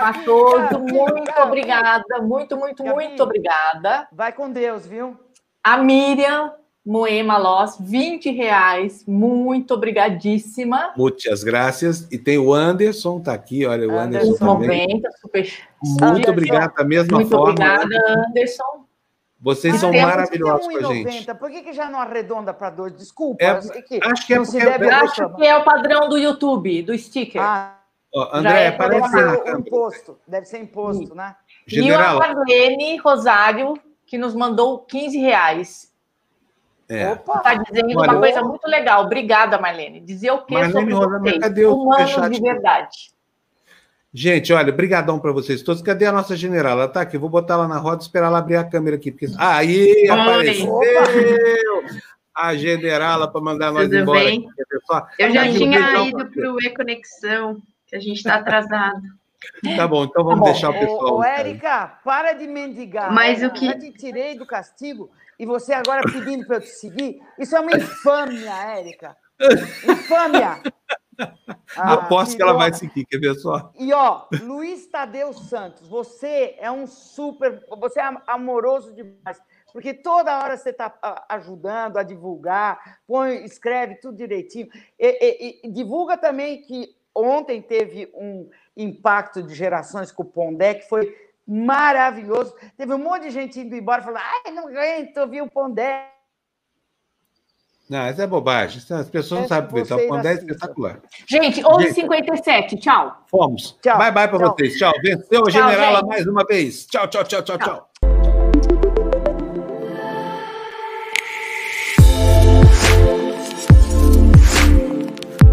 Matoso, Gabi, muito obrigada, muito, muito, Gabi. muito obrigada. Vai com Deus, viu? A Miriam Moema Loss, 20 reais, muito obrigadíssima. muitas graças. E tem o Anderson, tá aqui, olha, o Anderson, Anderson também. 90, super. Muito obrigado, da mesma Muito forma. obrigada, Anderson. Vocês E são maravilhosos Por que com a gente. 1,90? Por que, que já não arredonda para dois? Desculpa, É, que acho que é porque- deve Eu acho que é o padrão do YouTube, do sticker. Ah, Já André, é aparece deve ser imposto. Deve ser imposto, né? E a General, Marlene Rosário, que nos mandou 15 reais. é. Opa! Está dizendo Olha, uma coisa muito legal. Obrigada, Marlene. Dizer o que Marlene sobre Rosário, vocês? cadê o Humanos de verdade. Gente, olha, brigadão para vocês todos. Cadê a nossa general? Ela tá aqui. Vou botar ela na roda e esperar ela abrir a câmera aqui. Porque... Aí, Oi. apareceu! A generala para mandar nós Tudo embora. bem? aqui. Eu já o tinha beijão ido para o E-Conexão, que a gente está atrasado. Tá bom, então vamos Tá bom. deixar o pessoal. Ô, ô. Érica, para de mendigar. Mas Eu o que- Já te tirei do castigo e você agora pedindo para eu te seguir? Isso é uma infâmia, Érica. Infâmia. Ah, Aposto que ela virou- vai seguir, quer ver só? E ó, Luiz Tadeu Santos, você é um super, você é amoroso demais, porque toda hora você está ajudando a divulgar, põe, escreve tudo direitinho. E, e- e divulga também que ontem teve um impacto de gerações com o Pondé, que foi maravilhoso. Teve um monte de gente indo embora falando, ai, não aguento ouvir o Pondé. Não, isso é bobagem. Isso- As pessoas não É, sabem aproveitar. O Pondé é espetacular. Gente, 11h57. Tchau. Fomos. Tchau, Bye bye para vocês. Tchau. Venceu a generala mais uma vez. Tchau, tchau, tchau, tchau, Tchau. tchau.